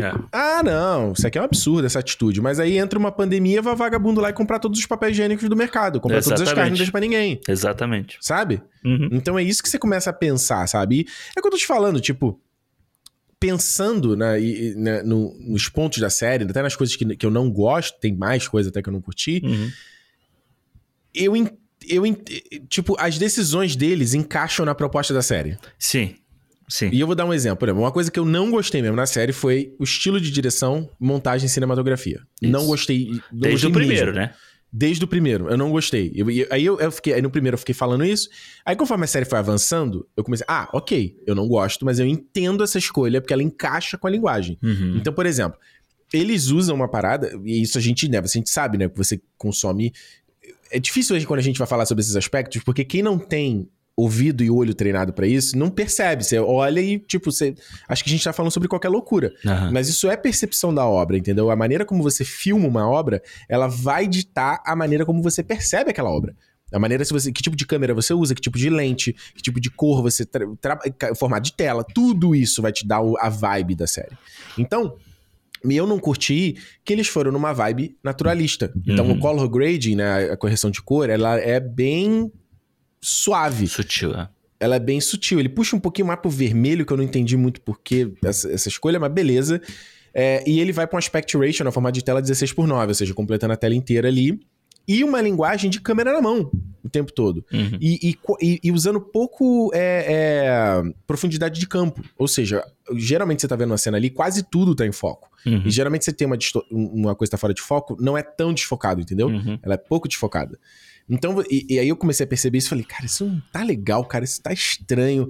B: É.
A: ah, não, isso aqui é um absurdo, essa atitude. Mas aí entra uma pandemia, vai vagabundo lá e comprar todos os papéis higiênicos do mercado. Comprar todas as carnes, não deixa pra ninguém.
B: Exatamente.
A: Sabe?
B: Uhum.
A: Então é isso que você começa a pensar, sabe? E é o que eu tô te falando, tipo, pensando né, e- e, né, no- nos pontos da série, até nas coisas que, que eu não gosto, tem mais coisa até que eu não curti,
B: Uhum.
A: eu, en- eu tipo, as decisões deles encaixam na proposta da série.
B: Sim. Sim.
A: E eu vou dar um exemplo. Por exemplo, uma coisa que eu não gostei mesmo na série foi o estilo de direção, montagem e cinematografia.
B: Isso.
A: Não gostei. não
B: Desde
A: gostei
B: o primeiro,
A: mesmo.
B: né?
A: Desde o primeiro. Eu não gostei. Eu- e- aí eu, eu fiquei. Aí no primeiro eu fiquei falando isso. Aí conforme a série foi avançando, eu comecei. Ah, ok. Eu não gosto, mas eu entendo essa escolha porque ela encaixa com a linguagem.
B: Uhum.
A: Então, por exemplo, eles usam uma parada, e isso a gente, né, a gente sabe, né, que você consome. É difícil hoje quando a gente vai falar sobre esses aspectos, porque quem não tem ouvido e olho treinado pra isso, não percebe. Você olha e, tipo, você. Acho que a gente tá falando sobre qualquer loucura.
B: Aham.
A: Mas isso é percepção da obra, entendeu? A maneira como você filma uma obra, ela vai ditar a maneira como você percebe aquela obra. A maneira se você, que tipo de câmera você usa, que tipo de lente, que tipo de cor você tra, tra- formato de tela, tudo isso vai te dar a vibe da série. Então, eu não curti que eles foram numa vibe naturalista. Então,
B: Uhum.
A: o color grading, né, a correção de cor, ela é bem suave
B: Sutil, é.
A: ela é bem sutil. Ele puxa um pouquinho mais pro vermelho, que eu não entendi muito porquê essa, essa escolha, mas beleza. É, e ele vai pra um aspect ratio na formato de tela 16 por 9, ou seja, completando a tela inteira ali. E uma linguagem de câmera na mão o tempo todo.
B: Uhum.
A: E, e e- usando pouco é, é, profundidade de campo. Ou seja, geralmente você tá vendo uma cena ali, quase tudo tá em foco.
B: Uhum.
A: E geralmente você tem uma, uma coisa que tá fora de foco, não é tão desfocado, entendeu?
B: Uhum.
A: Ela é pouco desfocada. Então, e, e aí eu comecei a perceber isso e falei, cara, isso não tá legal, cara, isso tá estranho.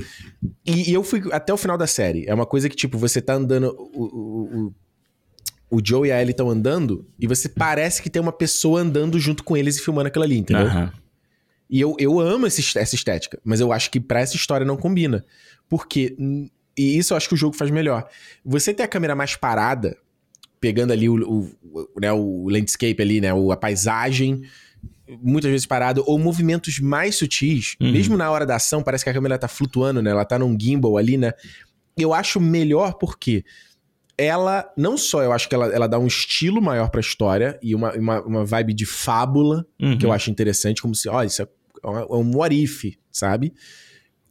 A: E, e eu fui até o final da série. É uma coisa que, tipo, você tá andando. O, o, o, o Joe e a Ellie estão andando e você parece que tem uma pessoa andando junto com eles e filmando aquilo ali, entendeu?
B: Aham.
A: E eu, eu amo esse- essa estética, mas eu acho que pra essa história não combina. Porque, hum, e isso eu acho que o jogo faz melhor. Você ter a câmera mais parada, pegando ali o, o, o, né, o landscape ali, né, a paisagem, muitas vezes parado, ou movimentos mais sutis,
B: Uhum.
A: mesmo na hora da ação, parece que a câmera tá flutuando, né, ela tá num gimbal ali, né. Eu acho melhor porque ela, não só eu acho que ela, ela dá um estilo maior pra história e uma, uma, uma vibe de fábula,
B: Uhum.
A: que eu acho interessante, como se, olha, isso é é um what if, sabe?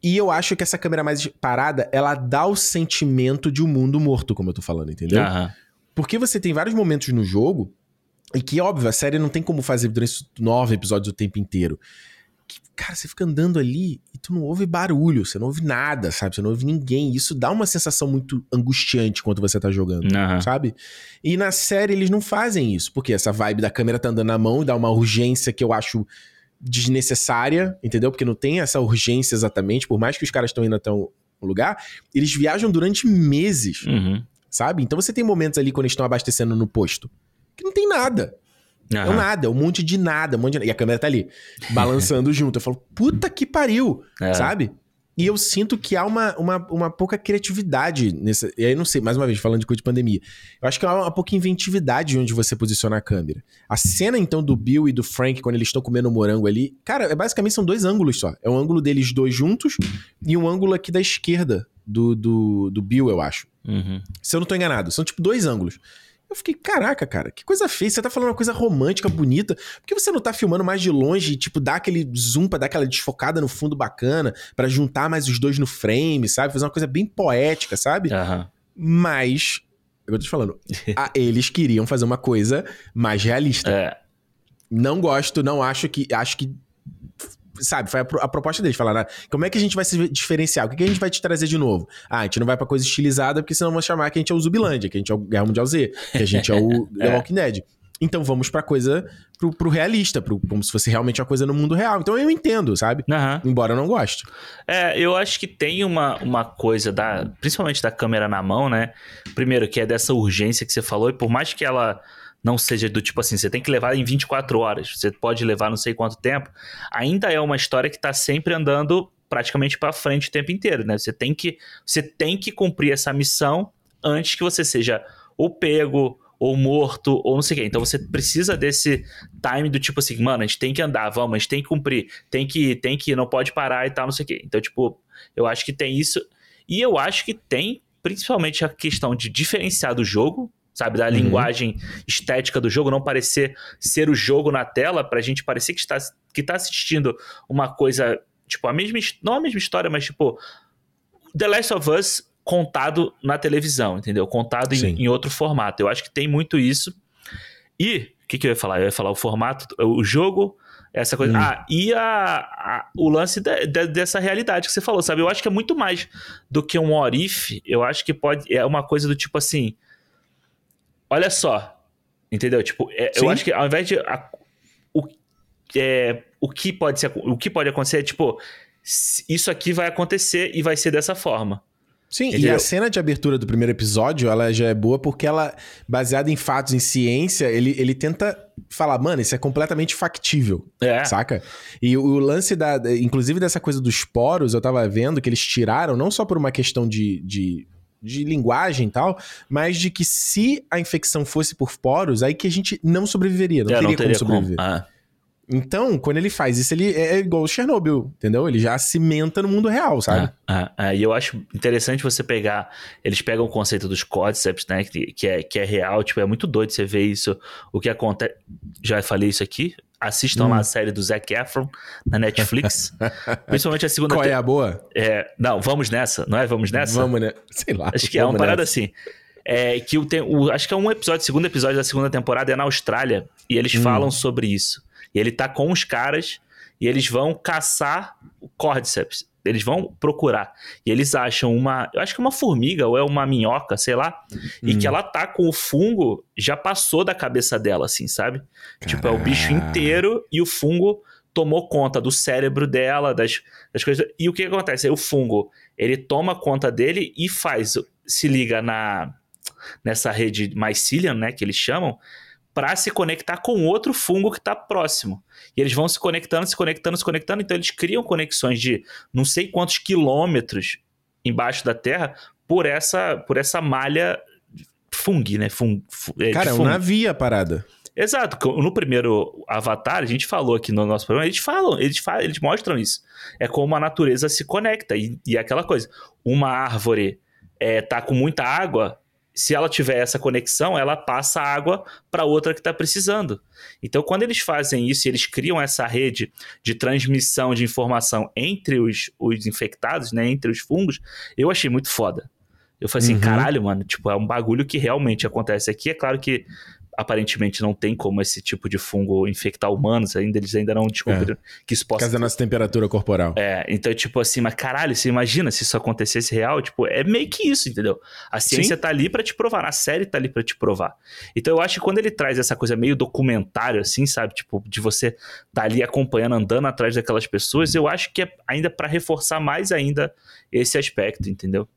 A: E eu acho que essa câmera mais parada, ela dá o sentimento de um mundo morto, como eu tô falando, entendeu?
B: Aham.
A: Porque você tem vários momentos no jogo, e que, óbvio, a série não tem como fazer durante nove episódios o tempo inteiro. Que, cara, você fica andando ali e tu não ouve barulho, você não ouve nada, sabe? Você não ouve ninguém. Isso dá uma sensação muito angustiante quando você tá jogando
B: Aham.
A: sabe? E na série eles não fazem isso, porque essa vibe da câmera tá andando na mão e dá uma urgência que eu acho desnecessária, entendeu? Porque não tem essa urgência exatamente, por mais que os caras estão indo até um lugar, eles viajam durante meses,
B: Uhum.
A: sabe? Então você tem momentos ali quando eles estão abastecendo no posto que não tem nada. É um nada, é um monte de nada, um monte de... E a câmera tá ali, balançando junto. Eu falo, puta que pariu,
B: É.
A: sabe? E eu sinto que há uma, uma, uma pouca criatividade nessa. E aí, não sei, mais uma vez, falando de coisa de pandemia. Eu acho que há uma pouca inventividade onde você posiciona a câmera. A cena, então, do Bill e do Frank, quando eles estão comendo morango ali, cara, é, basicamente são dois ângulos só. É um ângulo deles dois juntos e um ângulo aqui da esquerda do, do, do Bill, eu acho.
B: Uhum.
A: Se eu não tô enganado. São tipo dois ângulos. Eu fiquei, caraca, cara, que coisa feia. Você tá falando uma coisa romântica, bonita. Por que você não tá filmando mais de longe e, tipo, dar aquele zoom pra dar aquela desfocada no fundo bacana, pra juntar mais os dois no frame, sabe? Fazer uma coisa bem poética, sabe?
B: Aham.
A: Mas, eu tô te falando, a- eles queriam fazer uma coisa mais realista.
B: É.
A: Não gosto, não acho que. Acho que. Sabe, foi a, a proposta deles. Falaram, ah, como é que a gente vai se diferenciar? O que, que a gente vai te trazer de novo? Ah, a gente não vai pra coisa estilizada, porque senão vão chamar que a gente é o Zubilândia, que a gente é o Guerra Mundial Z, que a gente é o The
B: É.
A: Walking Dead. Então vamos pra coisa, pro, pro realista, pro, como se fosse realmente uma coisa no mundo real. Então eu entendo, sabe?
B: Aham.
A: Embora eu não goste.
B: É, eu acho que tem uma, uma coisa da. Principalmente da câmera na mão, né? Primeiro, que é dessa urgência que você falou, e por mais que ela não seja do tipo assim, você tem que levar em 24 horas, você pode levar não sei quanto tempo, ainda é uma história que tá sempre andando praticamente para frente o tempo inteiro, né? Você tem que você tem que cumprir essa missão antes que você seja ou pego ou morto, ou não sei o quê. Então você precisa desse time do tipo assim, mano, a gente tem que andar, vamos, a gente tem que cumprir, tem que, tem que, não pode parar e tal, não sei o quê. Então, tipo, eu acho que tem isso. E eu acho que tem principalmente a questão de diferenciar do jogo, sabe? Da uhum. linguagem estética do jogo, não parecer ser o jogo na tela, pra gente parecer que está, que tá assistindo uma coisa, tipo, a mesma, não a mesma história, mas tipo, The Last of Us contado na televisão, entendeu? Contado em, em, outro formato. Eu acho que tem muito isso. E, o que, que eu ia falar? Eu ia falar o formato, o jogo, essa coisa. Hum. Ah, e a, a, o lance de, de, dessa realidade que você falou, sabe? Eu acho que é muito mais do que um orif. Eu acho que pode. É uma coisa do tipo assim. Olha só. Entendeu? Tipo, é, eu acho que ao invés de. A, o, é, o que pode ser. O que pode acontecer é tipo. Isso aqui vai acontecer e vai ser dessa forma.
A: Sim, Entendeu? e a cena de abertura do primeiro episódio, ela já é boa porque ela, baseada em fatos, em ciência, ele, ele tenta falar, mano, isso é completamente factível, é. saca? E o, o, lance da, inclusive dessa coisa dos poros, eu tava vendo que eles tiraram, não só por uma questão de, de de linguagem e tal, mas de que se a infecção fosse por poros, aí que a gente não sobreviveria, não é, teria, não teria como sobreviver. Como. Ah. Então, quando ele faz isso, ele é, é igual o Chernobyl, entendeu? Ele já cimenta no mundo real, sabe?
B: Ah, ah, ah, e eu acho interessante você pegar. Eles pegam o conceito dos códiceps, né? Que, que, é, que é real, tipo, é muito doido você ver isso. O que acontece. Já falei isso aqui. Assistam hum. lá a série do Zac Efron na Netflix. Principalmente a segunda.
A: Qual é a boa?
B: É, não, vamos nessa, não é? Vamos nessa?
A: Vamos, né? Sei lá.
B: Acho que é uma parada nessa. assim. É, que o, tem, o, acho que é um episódio, segundo episódio da segunda temporada é na Austrália. E eles hum. falam sobre isso. E ele tá com os caras e eles vão caçar o Cordyceps. Eles vão procurar. E eles acham uma. Eu acho que é uma formiga ou é uma minhoca, sei lá. Hum. E que ela tá com o fungo, já passou da cabeça dela, assim, sabe? Tipo, é o bicho inteiro e o fungo tomou conta do cérebro dela, das, das coisas. E o que, que acontece? O fungo, ele toma conta dele e faz. Se liga na nessa rede mycelium, né, que eles chamam, para se conectar com outro fungo que está próximo. E eles vão se conectando, se conectando, se conectando, então eles criam conexões de não sei quantos quilômetros embaixo da Terra por essa, por essa malha fungi, né? Fung,
A: é, Cara, é um navio a parada.
B: Exato. No primeiro Avatar, a gente falou aqui no nosso programa, eles falam, eles, falam, eles mostram isso. É como a natureza se conecta. E, e é aquela coisa. Uma árvore é, tá com muita água, se ela tiver essa conexão, ela passa água para outra que está precisando. Então, quando eles fazem isso, eles criam essa rede de transmissão de informação entre os, os infectados, né, entre os fungos, eu achei muito foda. Eu falei assim, uhum. caralho, mano, tipo, é um bagulho que realmente acontece aqui. É claro que aparentemente não tem como esse tipo de fungo infectar humanos, ainda eles ainda não descobriram é. que isso possa...
A: Da nossa temperatura corporal.
B: É, então, tipo assim, mas caralho, você imagina se isso acontecesse real? Tipo, é meio que isso, entendeu? A ciência Sim. tá ali para te provar, a série tá ali para te provar. Então eu acho que quando ele traz essa coisa meio documentário, assim, sabe? Tipo, de você tá ali acompanhando, andando atrás daquelas pessoas, eu acho que é ainda para reforçar mais ainda esse aspecto, entendeu?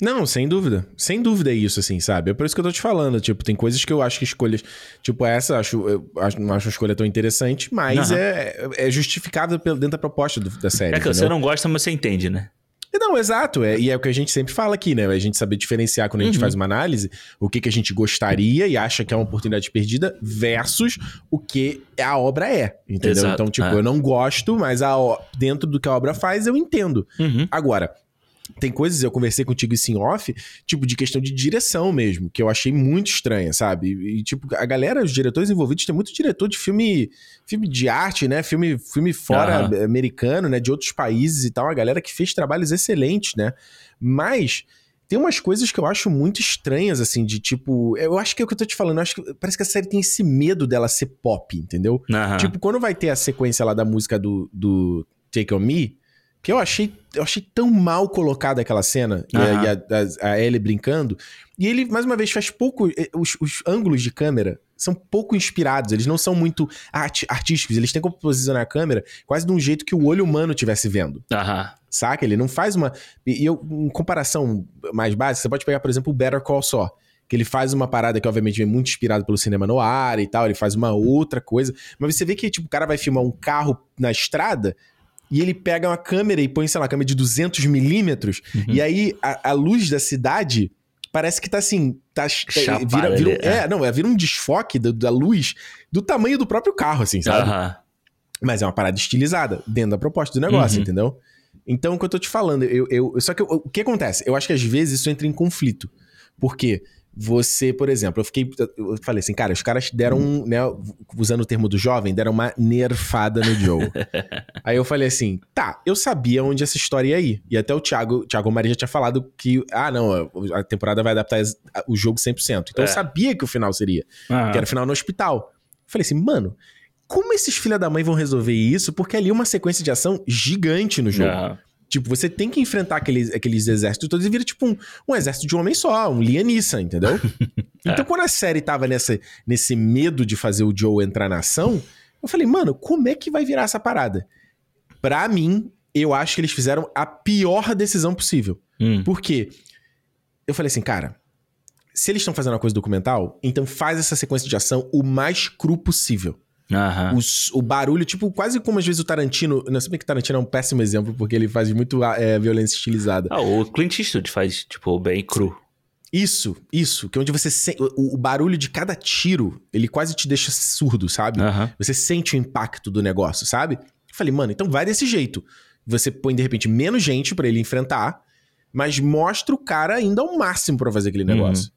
A: Não, sem dúvida. Sem dúvida é isso, assim, sabe? É por isso que eu tô te falando. Tipo, tem coisas que eu acho que escolhas. Tipo, essa, acho, eu acho, não acho uma escolha tão interessante, mas uhum. é, é justificável dentro da proposta do, da série.
B: É que entendeu? você não gosta, mas você entende, né?
A: Não, exato. É, e é o que a gente sempre fala aqui, né? A gente saber diferenciar quando a gente uhum. faz uma análise o que, que a gente gostaria e acha que é uma oportunidade perdida versus o que a obra é. Entendeu? Exato. Então, tipo, é. eu não gosto, mas a, dentro do que a obra faz, eu entendo. Uhum. Agora, tem coisas, eu conversei contigo isso em off, tipo, de questão de direção mesmo, que eu achei muito estranha, sabe? E, tipo, a galera, os diretores envolvidos, tem muito diretor de filme filme de arte, né? Filme, filme fora uhum. americano, né? De outros países e tal. A galera que fez trabalhos excelentes, né? Mas tem umas coisas que eu acho muito estranhas, assim, de tipo. Eu acho que é o que eu tô te falando. Acho que parece que a série tem esse medo dela ser pop, entendeu? Uhum. Tipo, quando vai ter a sequência lá da música do, do Take On Me, que eu achei, eu achei tão mal colocada aquela cena, uhum. e, a, a, a, Ellie brincando. E ele, mais uma vez, faz pouco. Eh, os, os ângulos de câmera são pouco inspirados, eles não são muito art, artísticos, eles têm como posicionar a câmera quase de um jeito que o olho humano estivesse vendo.
B: Uhum.
A: Saca? Ele não faz uma. E eu, em comparação mais básica, você pode pegar, por exemplo, o Better Call Saul que ele faz uma parada que obviamente vem muito inspirado pelo cinema no ar e tal, ele faz uma outra coisa, mas você vê que tipo, o cara vai filmar um carro na estrada e ele pega uma câmera e põe, sei lá, uma câmera de 200 milímetros, uhum. e aí a, a, luz da cidade parece que tá assim, tá, tá vira, vira, é. é, não, é, vira um desfoque da, da, luz do tamanho do próprio carro, assim, sabe? Uhum. Mas é uma parada estilizada, dentro da proposta do negócio, uhum. entendeu? Então, o que eu tô te falando, eu, eu só que eu, o que acontece? Eu acho que às vezes isso entra em conflito. Por quê? Você, por exemplo, eu fiquei. Eu falei assim, cara, os caras deram, né, usando o termo do jovem, deram uma nerfada no Joe. Aí eu falei assim, tá, eu sabia onde essa história ia ir. E até o Thiago, Thiago Maria já tinha falado que, ah, não, a temporada vai adaptar o jogo 100%. Então é. eu sabia que o final seria, que era o final no hospital. Eu falei assim, mano, como esses filha da mãe vão resolver isso? Porque ali é uma sequência de ação gigante no jogo. Uhum. Tipo, você tem que enfrentar aqueles, aqueles exércitos todos e vira tipo um, um exército de um homem só, um Lianissa, entendeu? é. Então, quando a série tava nessa, nesse medo de fazer o Joe entrar na ação, eu falei, mano, como é que vai virar essa parada? Pra mim, eu acho que eles fizeram a pior decisão possível. Hum. Por quê? Eu falei assim, cara, se eles estão fazendo uma coisa documental, então faz essa sequência de ação o mais cru possível. Uhum. Os, o barulho, tipo, quase como às vezes o Tarantino. Não sei bem que Tarantino é um péssimo exemplo, porque ele faz muito é, violência estilizada.
B: Ah, o Clint Eastwood faz, tipo, bem cru.
A: Isso, isso. Que é onde você sente. O, o, barulho de cada tiro, ele quase te deixa surdo, sabe? Uhum. Você sente o impacto do negócio, sabe? Eu falei, mano, então vai desse jeito. Você põe, de repente, menos gente para ele enfrentar, mas mostra o cara ainda ao máximo para fazer aquele uhum. negócio.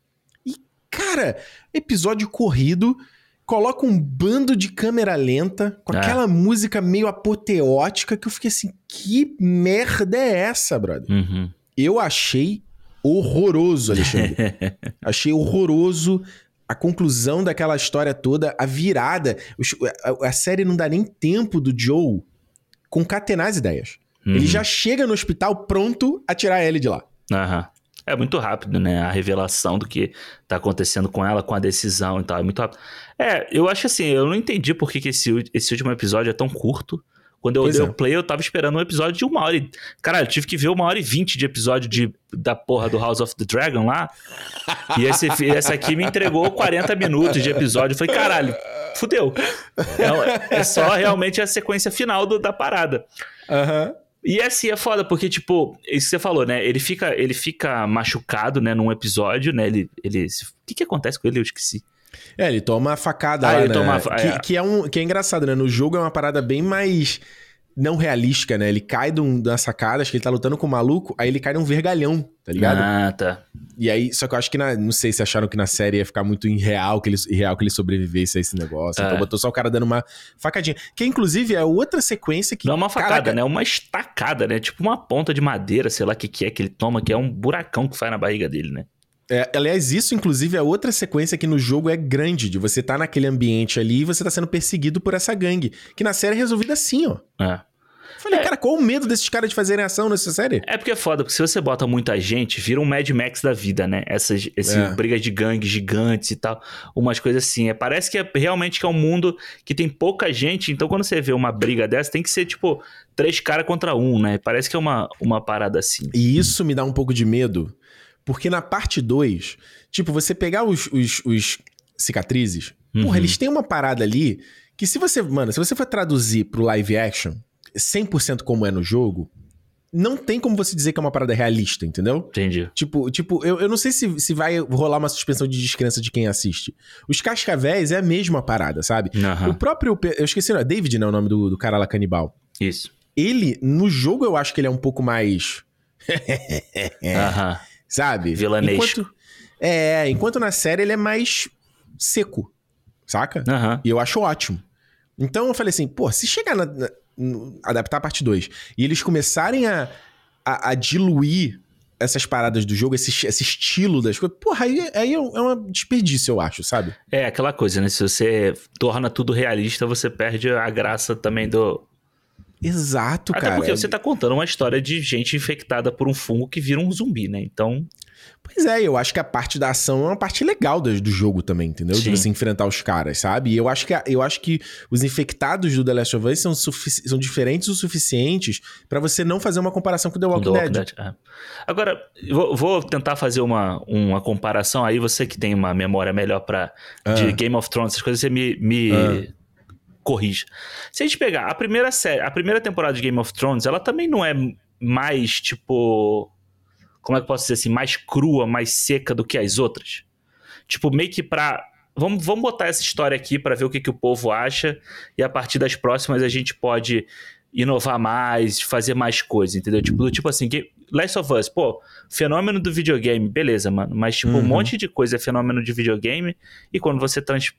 A: Uhum. E, cara, episódio corrido coloca um bando de câmera lenta, com é. aquela música meio apoteótica, que eu fiquei assim, que merda é essa, brother? Uhum. Eu achei horroroso, Alexandre. achei horroroso a conclusão daquela história toda, a virada. A, série não dá nem tempo do Joe concatenar as ideias. Uhum. Ele já chega no hospital pronto a tirar a Ellie de lá.
B: Aham. É muito rápido, né? A revelação do que tá acontecendo com ela, com a decisão e tal. É muito rápido. É, eu acho assim, eu não entendi por que, que esse, esse último episódio é tão curto. Quando eu pois dei é. o play, eu tava esperando um episódio de uma hora e. Caralho, eu tive que ver uma hora e vinte de episódio de, da porra do House of the Dragon lá. E esse, esse aqui me entregou 40 minutos de episódio. Eu falei, caralho, fudeu. É, é só realmente a sequência final do, da parada. Aham. Uhum. E assim é foda, porque, tipo, isso que você falou, né? Ele fica, ele fica machucado, né, num episódio, né? Ele. ele... O que, que acontece com ele? Eu esqueci.
A: É, ele toma a facada ah, lá, ele né? Toma a... que, é. que, é um, que é engraçado, né? No jogo é uma parada bem mais não realística, né? Ele cai de, um, de uma sacada, acho que ele tá lutando com o um maluco, aí ele cai num vergalhão, tá ligado?
B: Ah, tá.
A: E aí, só que eu acho que na, não sei se acharam que na série ia ficar muito irreal que ele, irreal que ele sobrevivesse a esse negócio. Então é. Então botou só o cara dando uma facadinha. Que inclusive é outra sequência que.
B: Não é uma facada, Caraca. né? É uma estacada, né? Tipo uma ponta de madeira, sei lá o que, que é que ele toma, que é um buracão que faz na barriga dele, né?
A: É, aliás, isso, inclusive, é outra sequência que no jogo é grande, de você tá naquele ambiente ali e você tá sendo perseguido por essa gangue. Que na série é resolvida assim, ó. É. Falei, é. cara, qual o medo desses caras de fazerem ação nessa série?
B: É porque é foda, porque se você bota muita gente, vira um Mad Max da vida, né? Essas esse é. brigas de gangue gigantes e tal, umas coisas assim. É, parece que é realmente que é um mundo que tem pouca gente, então quando você vê uma briga dessa, tem que ser tipo três caras contra um, né? Parece que é uma, uma parada assim.
A: E isso me dá um pouco de medo, porque na parte 2, tipo, você pegar os, os, os cicatrizes, uhum. porra, eles têm uma parada ali que se você, mano, se você for traduzir pro live action, 100% como é no jogo, não tem como você dizer que é uma parada realista, entendeu?
B: Entendi.
A: Tipo, tipo eu, eu não sei se, se vai rolar uma suspensão de descrença de quem assiste. Os Cascavéis é a mesma parada, sabe? Uhum. O próprio. Eu esqueci, não, David não é o nome do, do cara lá canibal.
B: Isso.
A: Ele, no jogo, eu acho que ele é um pouco mais.
B: uhum.
A: Sabe?
B: Vilanesco.
A: Enquanto, é, enquanto na série ele é mais seco, saca?
B: Uhum.
A: E eu acho ótimo. Então eu falei assim, pô, se chegar na, na adaptar a parte 2, e eles começarem a, a, a, diluir essas paradas do jogo, esse, esse estilo das coisas, porra, aí, aí é, é um desperdício, eu acho, sabe?
B: É aquela coisa, né? Se você torna tudo realista, você perde a graça também do,
A: Exato,
B: Até
A: cara.
B: porque você tá contando uma história de gente infectada por um fungo que vira um zumbi, né? Então,
A: Pois é, eu acho que a parte da ação é uma parte legal do, do jogo também, entendeu?
B: Sim.
A: De você enfrentar os caras, sabe? E eu acho que, eu acho que os infectados do The Last of Us são, são diferentes o suficientes pra você não fazer uma comparação com The Walking,
B: The Walking
A: Dead.
B: Dead. é. Agora, vou, vou tentar fazer uma, uma comparação aí. Você que tem uma memória melhor pra, de
A: Ah.
B: Game of Thrones, essas coisas, você me, me
A: Ah.
B: Corrija. Se a gente pegar a primeira série, a primeira temporada de Game of Thrones, ela também não é mais, tipo. Como é que eu posso dizer assim? Mais crua, mais seca do que as outras. Tipo, meio que pra. Vamos, vamos botar essa história aqui pra ver o que, que o povo acha. E a partir das próximas a gente pode inovar mais, fazer mais coisas, entendeu? Tipo, do tipo assim, Ga- Last of Us, pô, fenômeno do videogame, beleza, mano. Mas, tipo, um
A: Uhum.
B: monte de coisa é fenômeno de videogame. E quando você trans,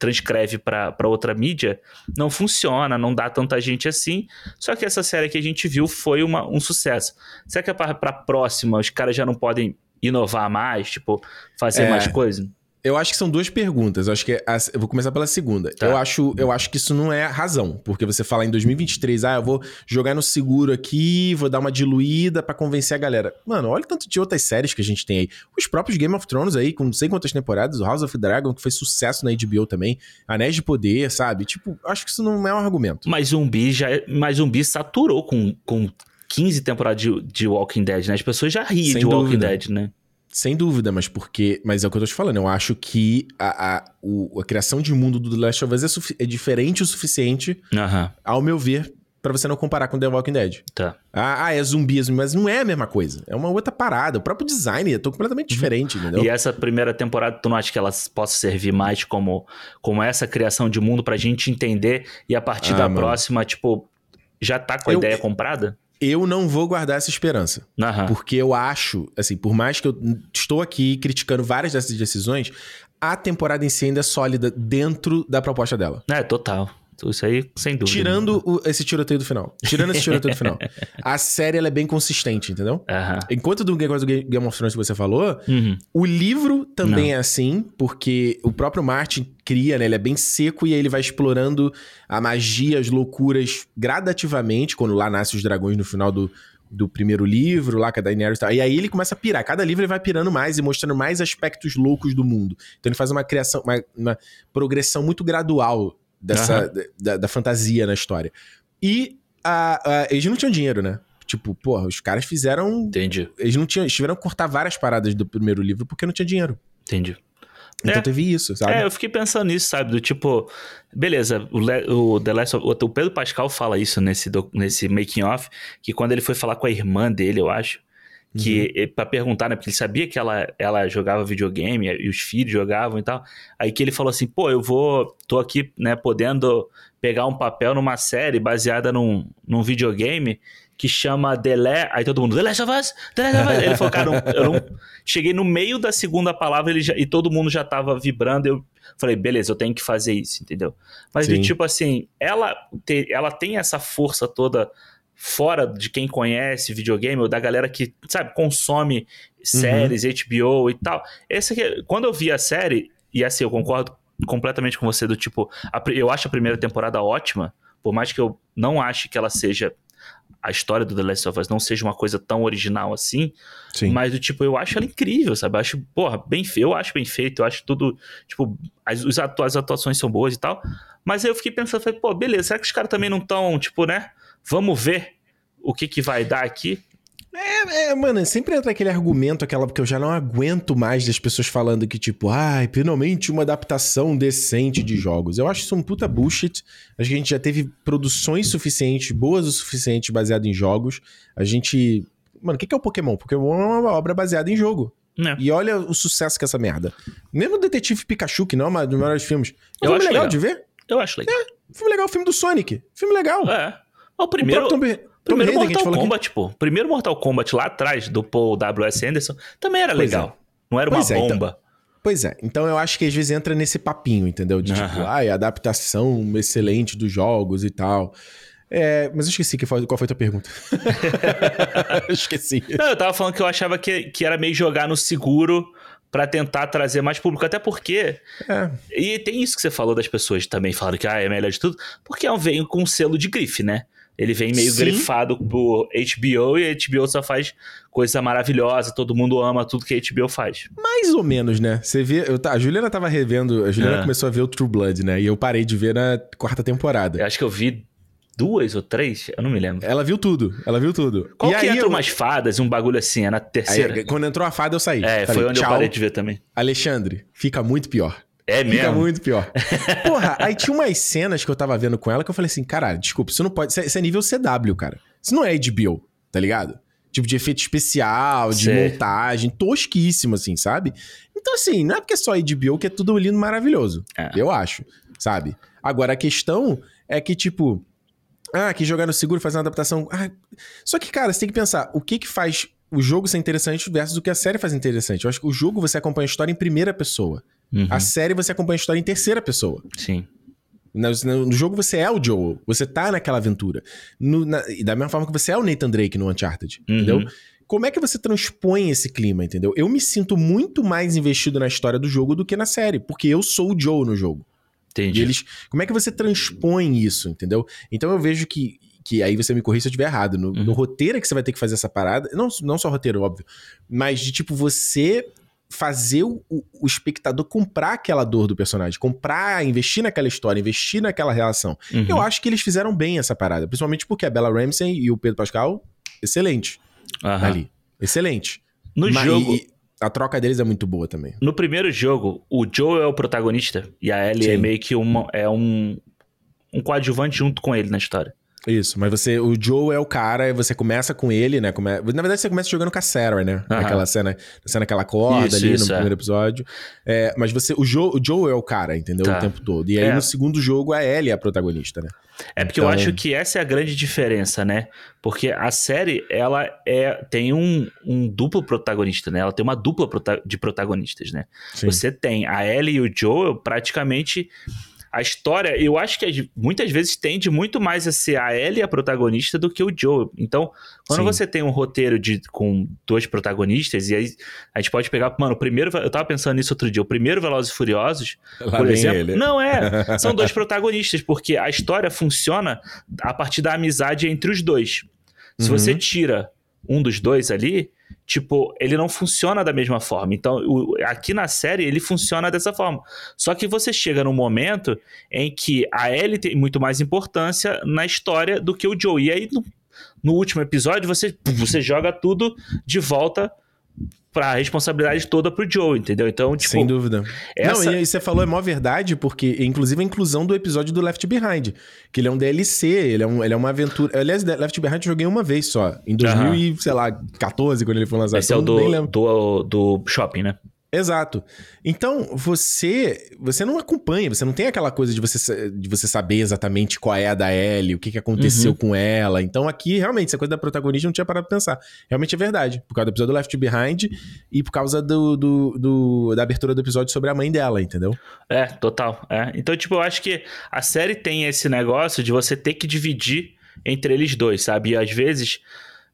B: transcreve pra outra mídia, não funciona, não dá tanta gente assim. Só que essa série que a gente viu foi uma, um sucesso. Será que pra, pra próxima os caras já não podem inovar mais, tipo, fazer
A: É.
B: mais coisas?
A: Eu acho que são duas perguntas. Eu acho que a- eu vou começar pela segunda.
B: Tá.
A: Eu, acho, eu acho que isso não é razão, porque você fala em 2023, ah, eu vou jogar no seguro aqui, vou dar uma diluída pra convencer a galera. Mano, olha o tanto de outras séries que a gente tem aí. Os próprios Game of Thrones aí, com não sei quantas temporadas, o House of Dragon, que foi sucesso na HBO também, Anéis de Poder, sabe? Tipo, acho que isso não é um argumento.
B: Mas zumbi já é- mas zumbi saturou com, com 15 temporadas de, de Walking Dead, né? As pessoas já
A: Sem
B: de Walking
A: dúvida.
B: Dead, né?
A: Sem dúvida, mas porque. Mas é o que eu tô te falando. Eu acho que a, a, o- a criação de mundo do The Last of Us é, sufi- é diferente o suficiente,
B: Aham,
A: ao meu ver, pra você não comparar com The Walking Dead.
B: tá.
A: Ah, ah, é zumbi, é mas não é a mesma coisa. É uma outra parada. O próprio design é completamente diferente, entendeu?
B: E essa primeira temporada, tu não acha que ela possa servir mais como, como essa criação de mundo pra gente entender e a partir
A: Ah,
B: da
A: mano.
B: próxima, tipo, já tá com a
A: Eu-
B: ideia comprada?
A: Eu não vou guardar essa esperança.
B: Aham.
A: Porque eu acho, assim, por mais que eu estou aqui criticando várias dessas decisões, a temporada em si ainda é sólida dentro da proposta dela.
B: É, total. Isso aí, sem dúvida.
A: Tirando o- esse tiroteio do final. Tirando esse tiroteio do final. A série, ela é bem consistente, entendeu?
B: Aham.
A: Enquanto do negócio do Ga- Game of Thrones que você falou,
B: Uhum.
A: o livro também é assim, porque o próprio Martin cria, né? Ele é bem seco e aí ele vai explorando a magia, as loucuras gradativamente, quando lá nasce os dragões no final do, do primeiro livro, lá com a Daenerys e tal. E aí ele começa a pirar. Cada livro ele vai pirando mais e mostrando mais aspectos loucos do mundo. Então ele faz uma criação, uma, uma progressão muito gradual dessa, da, da fantasia na história. E a, a- eles não tinham dinheiro, né? Tipo, porra, os caras fizeram
B: Entendi,
A: eles não tinham, eles tiveram que cortar várias paradas do primeiro livro porque não tinha dinheiro.
B: entendi.
A: Então
B: É.
A: teve isso, sabe?
B: É, eu fiquei pensando nisso, sabe? Do tipo, beleza, o, Le- o The Last of, o Pedro Pascal fala isso nesse, nesse making off, que quando ele foi falar com a irmã dele, eu acho, que
A: Uhum.
B: eh, pra perguntar, né, porque ele sabia que ela, ela jogava videogame e os filhos jogavam e tal, aí que ele falou assim, pô, eu vou, tô aqui, né, podendo pegar um papel numa série baseada num, num videogame que chama Last... Aí todo mundo, The Last of Us. Ele falou, cara, eu não-. Cheguei no meio da segunda palavra ele já- e todo mundo já tava vibrando, eu falei, beleza, eu tenho que fazer isso, entendeu? Mas
A: Sim.
B: tipo assim, ela, te- ela tem essa força toda fora de quem conhece videogame, ou da galera que, sabe, consome séries, HBO e tal. Esse aqui, quando eu vi a série, e assim, eu concordo completamente com você, do tipo, a eu acho a primeira temporada ótima, por mais que eu não ache que ela seja a história do The Last of Us não seja uma coisa tão original assim,
A: Sim.
B: mas do tipo, eu acho ela incrível, sabe? Eu acho, porra, bem feito, eu acho bem feito, eu acho tudo, tipo, as, as atuações são boas e tal. Mas aí eu fiquei pensando, falei, pô, beleza, será que os caras também não estão, tipo, né? Vamos ver o que que vai dar aqui?
A: É, mano, sempre entra aquele argumento, aquela porque eu já não aguento mais das pessoas falando que, tipo, ai, finalmente uma adaptação decente de jogos. Eu acho isso um puta bullshit. Acho que a gente já teve produções suficientes, boas o suficiente, baseado em jogos. A gente. Mano, o que que é o Pokémon? Pokémon é uma obra baseada em jogo.
B: Né?
A: E olha o sucesso que é essa merda. Mesmo o Detetive Pikachu, que não é uma dos melhores filmes. É um
B: Eu
A: filme
B: acho
A: legal
B: legal.
A: de ver.
B: Eu acho legal.
A: Filme legal, filme do Sonic. Filme legal.
B: É. O primeiro,
A: o próprio Tom, Tom
B: primeiro
A: que
B: Mortal. Kombat, pô. Primeiro Mortal Kombat lá atrás, do Paul W.S. Anderson, também era
A: Pois
B: legal. Não era uma
A: Pois é, então-
B: bomba.
A: Pois é, então eu acho que às vezes entra nesse papinho, entendeu? De tipo,
B: Aham.
A: ai, adaptação excelente dos jogos e tal. É, mas eu esqueci que foi- qual foi a tua pergunta. Eu esqueci.
B: Não, eu tava falando que eu achava que, que era meio jogar no seguro pra tentar trazer mais público. Até porque.
A: É,
B: E tem isso que você falou das pessoas também falaram que ah, é melhor de tudo. Porque é um veio com um selo de grife, né? Ele vem meio
A: Sim.
B: grifado por HBO e a HBO só faz coisa maravilhosa, todo mundo ama tudo que a HBO faz.
A: Mais ou menos, né? Você vê. Eu, a Juliana tava revendo. A Juliana
B: É.
A: começou a ver o True Blood, né? E eu parei de ver na quarta temporada.
B: Eu acho que eu vi duas ou três, eu não me lembro.
A: Ela viu tudo. Ela viu tudo.
B: Qual
A: e
B: que
A: aí,
B: entra
A: eu-
B: umas fadas e um bagulho assim? É na terceira?
A: aí, quando entrou a fada, eu saí.
B: é,
A: Falei,
B: foi onde eu parei de ver também.
A: Alexandre, fica muito pior.
B: É
A: Fica
B: mesmo?
A: muito pior. Porra, aí tinha umas cenas que eu tava vendo com ela que eu falei assim, caralho, desculpa, isso não pode. Isso é, é nível CW, cara. Isso não é HBO, tá ligado? Tipo de efeito especial, de montagem, tosquíssimo, assim, sabe? Então, assim, não é porque é só HBO que é tudo lindo e maravilhoso.
B: É.
A: Eu acho, sabe? Agora, a questão é que, tipo, ah, que jogar no seguro, fazer uma adaptação. Ah, só que, cara, você tem que pensar, o que que faz o jogo ser interessante versus o que a série faz interessante? Eu acho que o jogo você acompanha a história em primeira pessoa.
B: Uhum,
A: A série você acompanha a história em terceira pessoa.
B: Sim.
A: No, no- jogo você é o Joel, você tá naquela aventura. No- na- e da mesma forma que você é o Nathan Drake no Uncharted,
B: Uhum.
A: entendeu? Como é que você transpõe esse clima, entendeu? Eu me sinto muito mais investido na história do jogo do que na série, porque eu sou o Joe no jogo. E
B: Entendi.
A: eles, como é que você transpõe isso, entendeu? Então eu vejo que, que aí você me corrija se eu estiver errado. No,
B: Uhum.
A: no roteiro é que você vai ter que fazer essa parada, não, não só roteiro, óbvio, mas de tipo você fazer o, o- espectador comprar aquela dor do personagem, comprar, investir naquela história, investir naquela relação.
B: Uhum.
A: Eu acho que eles fizeram bem essa parada, principalmente porque a Bella Ramsey e o Pedro Pascal, excelente
B: Aham.
A: ali. Excelente.
B: No
A: Mas-
B: jogo,
A: e a troca deles é muito boa também.
B: no primeiro jogo, o Joe é o protagonista e a Ellie é
A: Sim.
B: meio que uma, é um, um coadjuvante junto com ele na história.
A: Isso, mas você, o Joe é o cara, e você começa com ele, né? Come- Na verdade, você começa jogando com a Sarah, né?
B: Aham.
A: Naquela cena, na cena que ela acorda
B: Isso,
A: ali
B: isso,
A: no
B: é.
A: primeiro episódio. É, mas você, o Joe, o Joe é o cara, entendeu?
B: Tá.
A: O tempo todo. E aí
B: É.
A: no segundo jogo a Ellie é a protagonista, né?
B: É porque
A: Então-
B: eu acho que essa é a grande diferença, né? Porque a série, ela é, tem um, um duplo protagonista, né? Ela tem uma dupla de protagonistas, né?
A: Sim.
B: Você tem a Ellie e o Joel, praticamente a história, eu acho que as- muitas vezes tende muito mais a ser a Ellie a protagonista do que o Joel. Então, quando
A: Sim.
B: você tem um roteiro de, com dois protagonistas, e aí a gente pode pegar, mano, o primeiro, eu tava pensando nisso outro dia, o primeiro Velozes e Furiosos,
A: Lá
B: por exemplo,
A: ele.
B: não é, são dois protagonistas, porque a história funciona a partir da amizade entre os dois. Se
A: Uhum.
B: você tira um dos dois ali, tipo, ele não funciona da mesma forma. Então, o- aqui na série, ele funciona dessa forma. Só que você chega num momento em que a Ellie tem muito mais importância na história do que o Joe. E aí, no, no último episódio, você, você joga tudo de volta pra responsabilidade toda pro Joe, entendeu? Então, tipo,
A: Sem dúvida.
B: essa-
A: Não, e aí você falou é mó verdade, porque, inclusive, a inclusão do episódio do Left Behind. Que ele é um DLC, ele é, um, ele é uma aventura. Aliás, Left Behind eu joguei uma vez só. Em 2000 e, sei lá, 14, quando ele foi lançado.
B: esse é o
A: Então,
B: do, do, do shopping, né?
A: Exato. Então, você você não acompanha, você não tem aquela coisa de você, de você saber exatamente qual é a da Ellie, o que, que aconteceu
B: Uhum.
A: com ela. Então, aqui, realmente, essa coisa da protagonista não tinha parado pra pensar. Realmente é verdade. Por causa do episódio Left Behind e por causa do, do- do- da abertura do episódio sobre a mãe dela, entendeu?
B: É, total. É. Então, tipo, eu acho que a série tem esse negócio de você ter que dividir entre eles dois, sabe? E às vezes,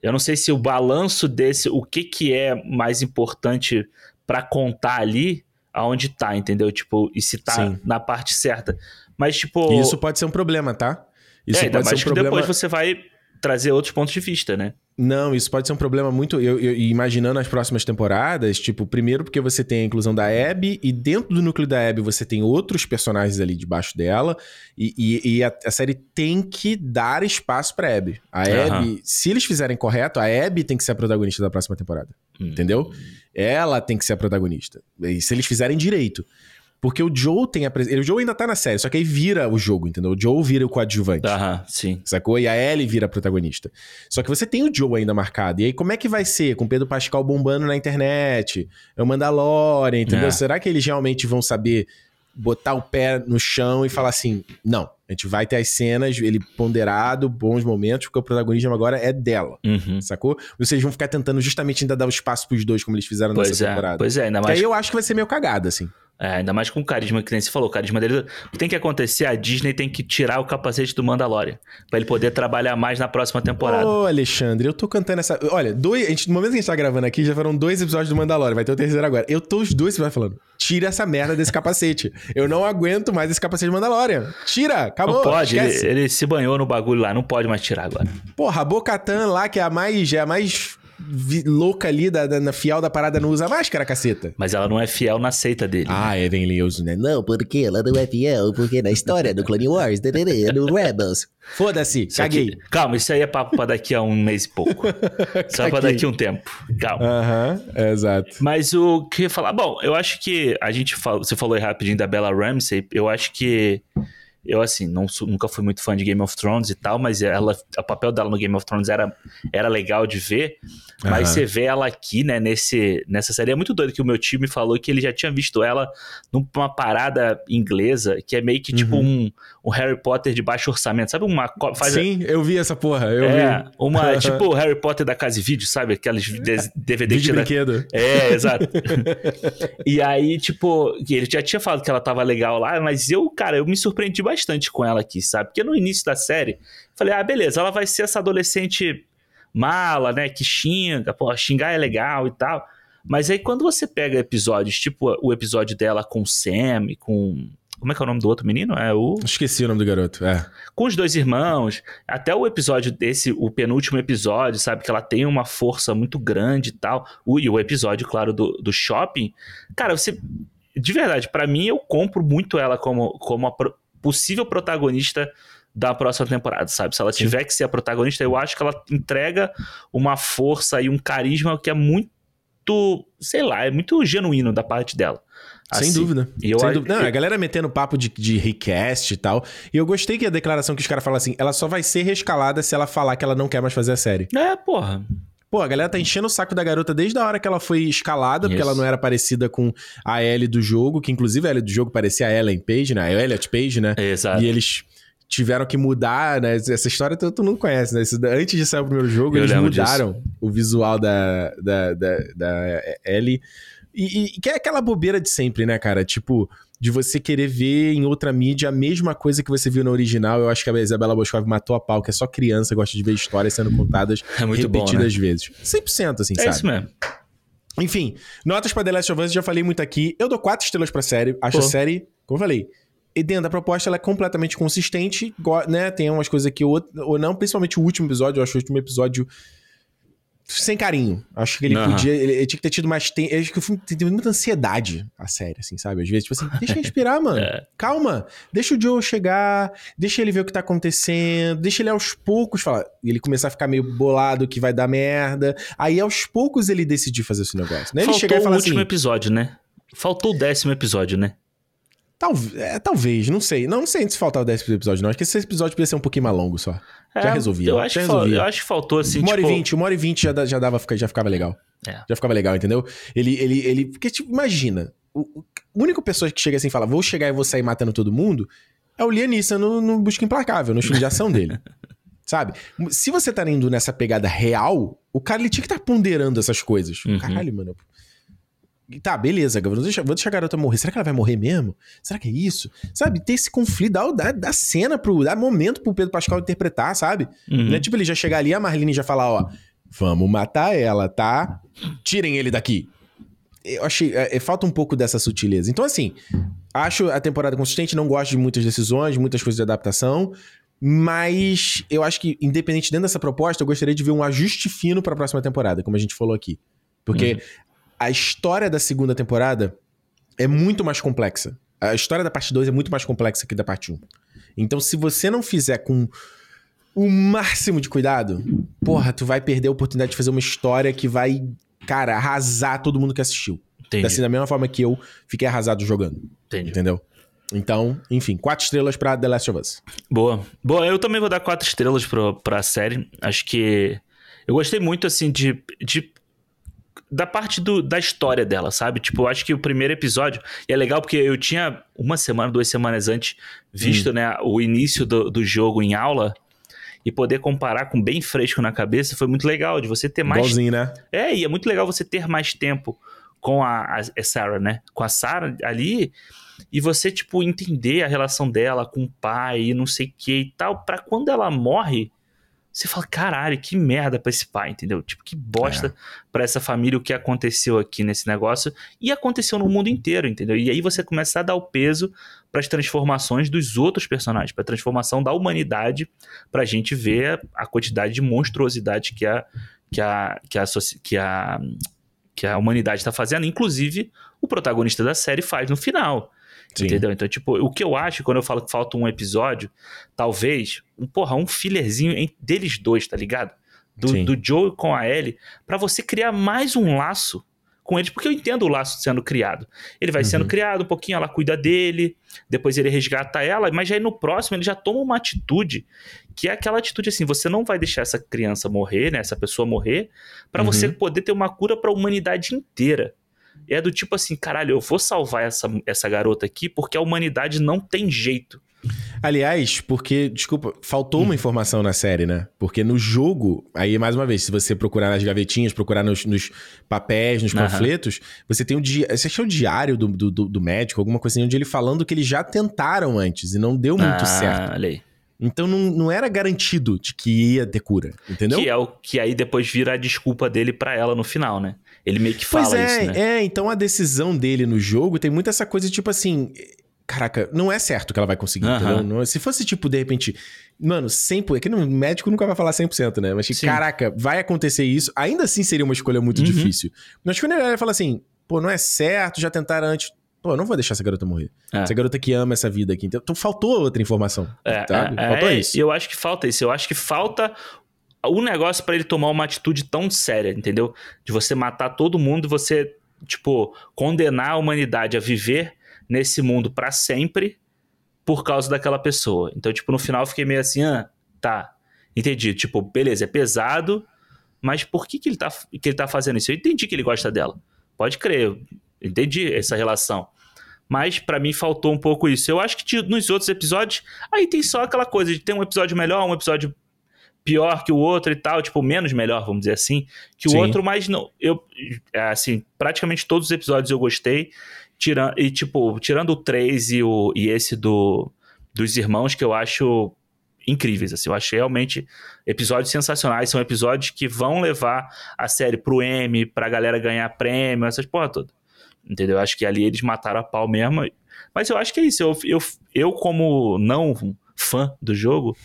B: eu não sei se o balanço desse, o que que é mais importante pra contar ali, aonde tá, entendeu? Tipo, e se tá
A: Sim.
B: na parte certa. Mas, tipo.
A: E isso pode ser um problema, tá? Isso
B: é,
A: pode ser um
B: que
A: problema.
B: depois você vai trazer outros pontos de vista, né?
A: Não, isso pode ser um problema muito. Eu, eu- imaginando as próximas temporadas, tipo, primeiro porque você tem a inclusão da Abby, e dentro do núcleo da Abby você tem outros personagens ali debaixo dela, e, e- e a, a série tem que dar espaço pra Abby. A
B: Aham.
A: Abby, se eles fizerem correto, a Abby tem que ser a protagonista da próxima temporada.
B: Hum.
A: Entendeu? Ela tem que ser a protagonista. E se eles fizerem direito. Porque o Joe tem a presença. O Joe ainda tá na série, só que aí vira o jogo, entendeu? O Joe vira o coadjuvante.
B: Aham, sim.
A: Sacou? E a Ellie vira a protagonista. Só que você tem o Joe ainda marcado. E aí, como é que vai ser? Com Pedro Pascal bombando na internet? É o Mandalorian, entendeu?
B: É.
A: Será que eles realmente vão saber botar o pé no chão e falar assim: não, a gente vai ter as cenas, ele ponderado, bons momentos, porque o protagonismo agora é dela.
B: Uhum.
A: Sacou? Ou vocês vão ficar tentando justamente ainda dar o espaço pros dois, como eles fizeram
B: Pois
A: nessa
B: é,
A: temporada.
B: pois é, ainda
A: Que
B: mais
A: aí eu acho que vai ser meio cagada, assim.
B: É, ainda mais com o carisma que nem você falou. O carisma dele. O que tem que acontecer? A Disney tem que tirar o capacete do Mandalorian. Pra ele poder trabalhar mais na próxima temporada.
A: Ô, Alexandre, eu tô cantando essa. Olha, dois... a gente- no momento que a gente tá gravando aqui, já foram dois episódios do Mandalorian. Vai ter o terceiro agora. Eu tô os dois episódios falando. Tira essa merda desse capacete. Eu não aguento mais esse capacete do Mandalorian. Tira! Acabou.
B: Não pode, ele, ele se banhou no bagulho lá, não pode mais tirar agora.
A: Porra, a Bocatan lá, que é a mais, é a mais louca ali, da, da, na fiel da parada, não usa máscara, caceta.
B: Mas ela não é fiel na seita dele.
A: Ah, é, vem Lewis, né?
C: Não, porque ela não é fiel, porque na história do Clone Wars, dadadá, no Rebels.
A: Foda-se,
B: Isso aqui-
A: caguei.
B: Calma, isso aí é papo pra daqui a um mês e pouco. Só pra
A: Caguei.
B: daqui a um tempo. Calma.
A: Aham, é, exato.
B: Mas o que eu ia falar? Bom, eu acho que a gente fala, você falou aí rapidinho da Bella Ramsey. Eu acho que eu assim não nunca fui muito fã de Game of Thrones e tal, mas ela, o papel dela no Game of Thrones era, era legal de ver. Mas
A: Aham.
B: você vê ela aqui, né, nesse, nessa série. É muito doido que o meu time falou que ele já tinha visto ela numa parada inglesa, que é meio que tipo um, um Harry Potter de baixo orçamento. Sabe uma. Faz,
A: Sim, eu vi essa porra, eu
B: é,
A: vi.
B: uma. tipo o Harry Potter da casa e vídeo, sabe? Aqueles des- DVD que
A: Vídeo
B: tinha da-
A: brinquedo.
B: é, exato. e aí, tipo, ele já tinha falado que ela tava legal lá, mas eu, cara, eu me surpreendi bastante com ela aqui, sabe? Porque no início da série, falei, ah, beleza, ela vai ser essa adolescente mala, né, que xinga, pô, xingar é legal e tal. Mas aí quando você pega episódios, tipo o episódio dela com o Sam com. Como é que é o nome do outro menino? É o.
A: Esqueci o nome do garoto, é.
B: com os dois irmãos, até o episódio desse, o penúltimo episódio, sabe? Que ela tem uma força muito grande e tal. E o episódio, claro, do, do shopping. Cara, você. De verdade, pra mim, eu compro muito ela como, como a possível protagonista da próxima temporada, sabe? Se ela tiver que ser a protagonista, eu acho que ela entrega uma força e um carisma que é muito. Sei lá, é muito genuíno da parte dela.
A: Sem
B: Assim,
A: dúvida.
B: E eu,
A: Sem dúvida. Não, a galera metendo papo de, de recast e tal. E eu gostei que a declaração que os caras falam assim, ela só vai ser rescalada se ela falar que ela não quer mais fazer a série.
B: É, porra.
A: Pô, a galera tá enchendo o saco da garota desde a hora que ela foi escalada, porque ela não era parecida com a Ellie do jogo, que inclusive a Ellie do jogo parecia a Ellen Page, né? A Elliot Page, né?
B: Exato.
A: E eles tiveram que mudar, né? Essa história tu não conhece, né? Antes de sair o primeiro jogo,
B: Eu
A: eles mudaram o visual da, da, da, da Ellie. E, e que é aquela bobeira de sempre, né, cara? Tipo, de você querer ver em outra mídia a mesma coisa que você viu na original. Eu acho que a Isabela Boscov matou a pau, que é só criança, gosta de ver histórias sendo contadas
B: É muito bom, né?
A: repetidas vezes. 100%, assim,
B: É
A: sabe?
B: isso mesmo.
A: Enfim, notas pra The Last of Us, já falei muito aqui. Eu dou quatro estrelas pra série. Acho
B: Pô.
A: a série, como eu falei, e dentro da proposta ela é completamente consistente, né? Tem umas coisas que ou, ou não, principalmente o último episódio, eu acho o último episódio sem carinho. Acho que ele
B: Aham.
A: podia, ele, ele tinha que ter tido mais tempo. Acho que o filme tem, muita ansiedade, a série, assim, sabe? Às vezes, tipo assim, deixa eu respirar, mano.
B: É.
A: Calma, deixa o Joe chegar, deixa ele ver o que tá acontecendo, deixa ele aos poucos falar. Ele começar a ficar meio bolado que vai dar merda. Aí aos poucos ele decidir fazer esse negócio. Né? Ele
B: Faltou
A: chegar e
B: o
A: falar
B: último
A: assim.
B: episódio, né? Faltou o décimo episódio, né?
A: Tal, é, talvez, não sei. Não, não sei se faltava 10 episódios, não. Acho que esse episódio podia ser um pouquinho mais longo só. Já
B: É,
A: resolvia,
B: Eu acho,
A: já resolvia.
B: eu acho que faltou, assim,
A: uma hora
B: tipo...
A: e vinte, uma hora e vinte já, já dava, já ficava legal.
B: É.
A: Já ficava legal, entendeu? Ele, ele, ele. Porque, tipo, imagina. O, o- a única pessoa que chega assim e fala, vou chegar e vou sair matando todo mundo, é o Lianissa no, no Busca Implacável, no filme de ação dele. Sabe? Se você tá indo nessa pegada real, o cara ele tinha que estar ponderando essas coisas.
B: Uhum.
A: Caralho, mano. eu- Tá, beleza, vou deixar, vou deixar a garota morrer. Será que ela vai morrer mesmo? Será que é isso? Sabe, ter esse conflito, dá, dá, dá cena pro. dá momento pro Pedro Pascal interpretar, sabe?
B: Uhum.
A: Né? Tipo, ele já chegar ali, a Marlene já falar, ó, vamos matar ela, tá? Tirem ele daqui. Eu achei. é, é, falta um pouco dessa sutileza. Então, assim, acho a temporada consistente, não gosto de muitas decisões, muitas coisas de adaptação. Mas eu acho que, independente dentro dessa proposta, eu gostaria de ver um ajuste fino pra próxima temporada, como a gente falou aqui. Porque
B: Uhum.
A: A história da segunda temporada é muito mais complexa. A história da parte 2 é muito mais complexa que da parte 1. Um. Então, se você não fizer com o máximo de cuidado, porra, tu vai perder a oportunidade de fazer uma história que vai, cara, arrasar todo mundo que assistiu.
B: Entendi,
A: Assim, da mesma forma que eu fiquei arrasado jogando,
B: entendi.
A: entendeu? Então, enfim, quatro estrelas pra The Last of Us.
B: Boa. Boa, eu também vou dar quatro estrelas pro, pra série. Acho que... Eu gostei muito, assim, de... de da parte do, da história dela, sabe? Tipo, eu acho que o primeiro episódio... E é legal porque eu tinha uma semana, duas semanas antes, visto, né, o início do, do jogo em aula... E poder comparar com bem fresco na cabeça foi muito legal, de você ter mais
A: Igualzinho, né?
B: É, e é muito legal você ter mais tempo com a, a, a Sarah, né? Com a Sarah ali e você, tipo, entender a relação dela com o pai e não sei o que e tal, pra quando ela morre, você fala, caralho, que merda pra esse pai, entendeu? Tipo, que bosta
A: É.
B: pra essa família o que aconteceu aqui nesse negócio. E aconteceu no mundo inteiro, entendeu? E aí você começa a dar o peso pras transformações dos outros personagens, pra transformação da humanidade, pra gente ver a, quantidade de monstruosidade que a, que a, que a, que a, que a humanidade tá fazendo. Inclusive, o protagonista da série faz no final.
A: Sim.
B: Entendeu? Então, tipo, o que eu acho quando eu falo que falta um episódio, talvez, um, porra, um fillerzinho deles dois, tá ligado? Do,
A: Sim.
B: do Joe com a Ellie, pra você criar mais um laço com eles, porque eu entendo o laço sendo criado. Ele vai sendo
A: Uhum.
B: criado um pouquinho, ela cuida dele, depois ele resgata ela, mas aí no próximo ele já toma uma atitude, que é aquela atitude assim, você não vai deixar essa criança morrer, né, essa pessoa morrer, pra
A: Uhum.
B: você poder ter uma cura pra humanidade inteira. É do tipo assim, caralho, eu vou salvar essa, essa garota aqui porque a humanidade não tem jeito.
A: Aliás, porque, desculpa, faltou
B: Hum.
A: uma informação na série, né? Porque no jogo, aí mais uma vez, se você procurar nas gavetinhas, procurar nos, nos papéis, nos panfletos, você tem o dia. Você achou o diário do, do, do- médico, alguma coisa assim, onde ele falando que eles já tentaram antes e não deu muito
B: Ah,
A: certo.
B: Olha aí.
A: Então não, não era garantido de que ia ter cura, entendeu?
B: Que é o que aí depois vira a desculpa dele pra ela no final, né? Ele meio que fala
A: Pois é,
B: isso, né?
A: é, então a decisão dele no jogo tem muito essa coisa, tipo assim. Caraca, não é certo que ela vai conseguir, entendeu? Não- se fosse, tipo, de repente. Mano, 100%. É que no médico nunca vai falar 100%, né? Mas, tipo,
B: Sim.
A: caraca, vai acontecer isso. Ainda assim seria uma escolha muito
B: Uhum.
A: difícil. Mas quando ele fala assim, pô, não é certo, já tentaram antes. Pô, eu não vou deixar essa garota morrer.
B: É.
A: Essa garota que ama essa vida aqui. Então, faltou outra informação.
B: É,
A: sabe?
B: é,
A: faltou
B: é,
A: isso.
B: Eu acho que falta isso. Eu acho que falta o negócio pra ele tomar uma atitude tão séria, entendeu? De você matar todo mundo você, tipo, condenar a humanidade a viver nesse mundo pra sempre por causa daquela pessoa. Então, tipo, no final eu fiquei meio assim, ah, tá, entendi. Tipo, beleza, é pesado, mas por que, que, ele, tá, que ele tá fazendo isso? Eu entendi que ele gosta dela. Pode crer, entendi essa relação. Mas pra mim faltou um pouco isso. Eu acho que nos outros episódios, aí tem só aquela coisa de ter um episódio melhor, um episódio pior que o outro e tal, tipo, menos melhor, vamos dizer assim, que
A: Sim.
B: o outro, mas não. Eu, é, assim, praticamente todos os episódios eu gostei. Tirando, e, tipo, tirando o 3 e, o, e esse do, dos irmãos, que eu acho incríveis, assim, eu achei realmente episódios sensacionais, são episódios que vão levar a série pro M, pra galera ganhar prêmio, essas porra toda. Entendeu? Eu acho que ali eles mataram a pau mesmo. Mas eu acho que é isso. Eu, eu, eu como não fã do jogo,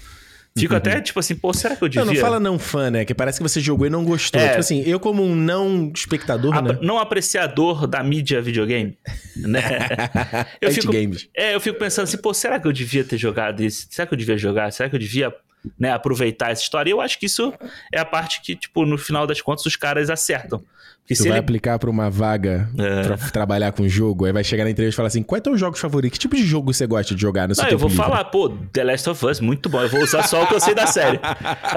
B: fico até tipo assim, pô, será que eu devia...
A: Não, não fala não fã, né? Que parece que você jogou e não gostou.
B: É.
A: Tipo assim, eu como um não espectador, né?
B: Não apreciador da mídia videogame, né? Eu fico-
A: games.
B: É, eu fico pensando assim, pô, será que eu devia ter jogado isso? Será que eu devia jogar? Será que eu devia né, aproveitar essa história? E eu acho que isso é a parte que, tipo, no final das contas, os caras acertam. Porque
A: Tu
B: se
A: vai
B: ele.
A: aplicar pra uma vaga
B: É.
A: pra trabalhar com jogo, aí vai chegar na entrevista e falar assim: quais são os jogos favoritos? Que tipo de jogo você gosta de jogar no seu
B: Não, eu vou
A: livre?
B: falar, pô, The Last of Us, muito bom. Eu vou usar só o que eu sei da série.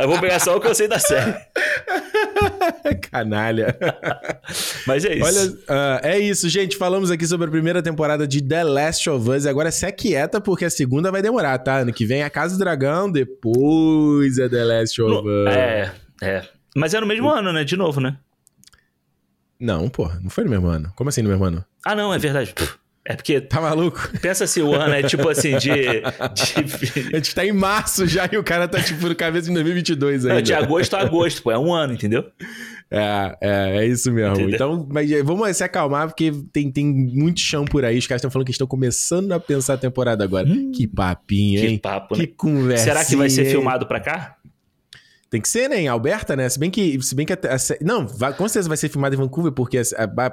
B: Eu vou pegar só o que eu sei da série.
A: Canalha.
B: Mas é isso.
A: Olha, ah, é isso, gente. Falamos aqui sobre a primeira temporada de The Last of Us. E agora se aquieta, porque a segunda vai demorar, tá? Ano que vem é a Casa do Dragão, depois é The Last of
B: No-
A: Us.
B: É, é. Mas é no mesmo ano, né? De novo, né?
A: Não, porra, não foi no mesmo ano. Como assim no mesmo ano?
B: Ah, não, é verdade. Pff, É porque,
A: Tá maluco?
B: pensa assim, o ano é tipo assim, de. de...
A: A gente tá em março já e o cara tá, tipo, no cabeça em 2022 ainda.
B: Não, de agosto a agosto, pô, é um ano, entendeu?
A: É, é, é isso mesmo.
B: Entendeu?
A: Então, mas é, vamos se acalmar, porque tem, tem muito chão por aí. Os caras estão falando que estão começando a pensar a temporada agora. que papinho,
B: Hum. Que
A: hein?
B: papo,
A: Que
B: né?
A: conversa.
B: Será que vai ser filmado pra cá?
A: Tem que ser, né? Em Alberta, né? Se bem que. Se bem que a, a não, vai- com certeza vai ser filmado em Vancouver, porque a-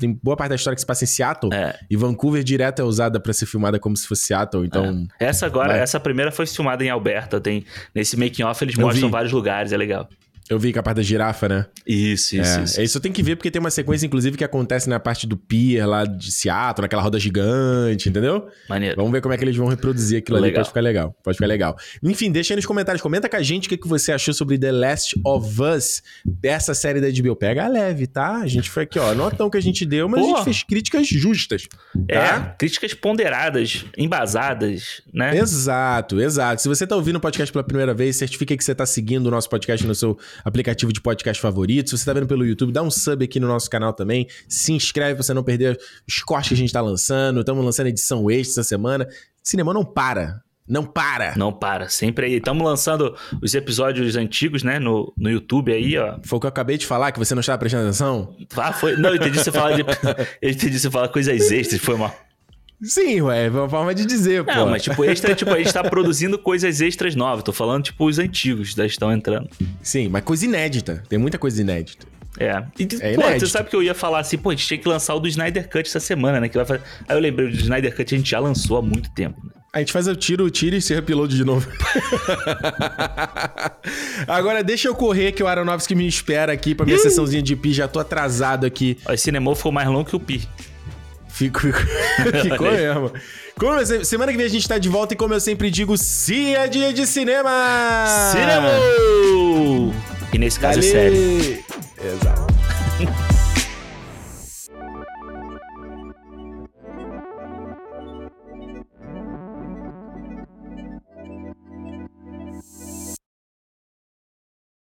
A: tem boa parte da história que se passa em Seattle.
B: É.
A: E Vancouver direto é usada pra ser filmada como se fosse Seattle. Então.
B: Essa agora,
A: Vai.
B: essa primeira foi filmada em Alberta. Tem, nesse making off eles
A: Eu
B: mostram
A: vi.
B: vários lugares, é legal.
A: Eu vi que a parte da girafa, né?
B: Isso,
A: é,
B: isso, isso.
A: é, isso tem que ver, porque tem uma sequência, inclusive, que acontece na parte do pier lá de Seattle, naquela roda gigante, entendeu?
B: Maneiro.
A: Vamos ver como é que eles vão reproduzir aquilo ali.
B: Legal.
A: Pode ficar legal. Pode ficar legal. Enfim, deixa aí nos comentários. Comenta com a gente o que, que você achou sobre The Last of Us, dessa série da HBO. Pega leve, tá? A gente foi aqui, ó. Notão que a gente deu, mas a
B: Pô.
A: gente fez críticas justas.
B: É,
A: Tá?
B: críticas ponderadas, embasadas, né?
A: Exato, exato. Se você tá ouvindo o podcast pela primeira vez, certifica que você tá seguindo o nosso podcast no seu aplicativo de podcast favorito. Se você tá vendo pelo YouTube, dá um sub aqui no nosso canal também. Se inscreve pra você não perder os cortes que a gente tá lançando. Estamos lançando edição extra essa semana. Cinema não para. Não para.
B: Não para, sempre aí. Estamos lançando os episódios antigos, né, no, no YouTube aí, ó.
A: Foi o que eu acabei de falar, que você não estava prestando atenção?
B: Ah, foi... Não, eu entendi você falar de... eu entendi você falar coisas extras, foi mal.
A: Sim, ué, é uma forma de dizer, pô.
B: Não, mas tipo, extra, tipo, a gente tá produzindo coisas extras novas. Tô falando, tipo, os antigos já estão entrando.
A: Sim, mas coisa inédita. Tem muita coisa inédita.
B: É. E,
A: É
B: pô,
A: inédito.
B: você sabe que eu ia falar assim, pô, a gente tinha que lançar o do Snyder Cut essa semana, né? Que vai fazer... Aí eu lembrei, o do Snyder Cut a gente já lançou há muito tempo. Né?
A: A gente faz o tiro, o tiro e se upload de novo. Agora deixa eu correr que o Aronofsky me espera aqui pra minha sessãozinha de pi. Já tô atrasado aqui.
B: Esse Cinemol ficou mais longo que o Pi.
A: Ficou,
B: ficou
A: mesmo. Como eu, semana que vem a gente tá de volta e como eu sempre digo, se é dia de cinema!
B: Cinema! E nesse caso é sério.
A: Exato.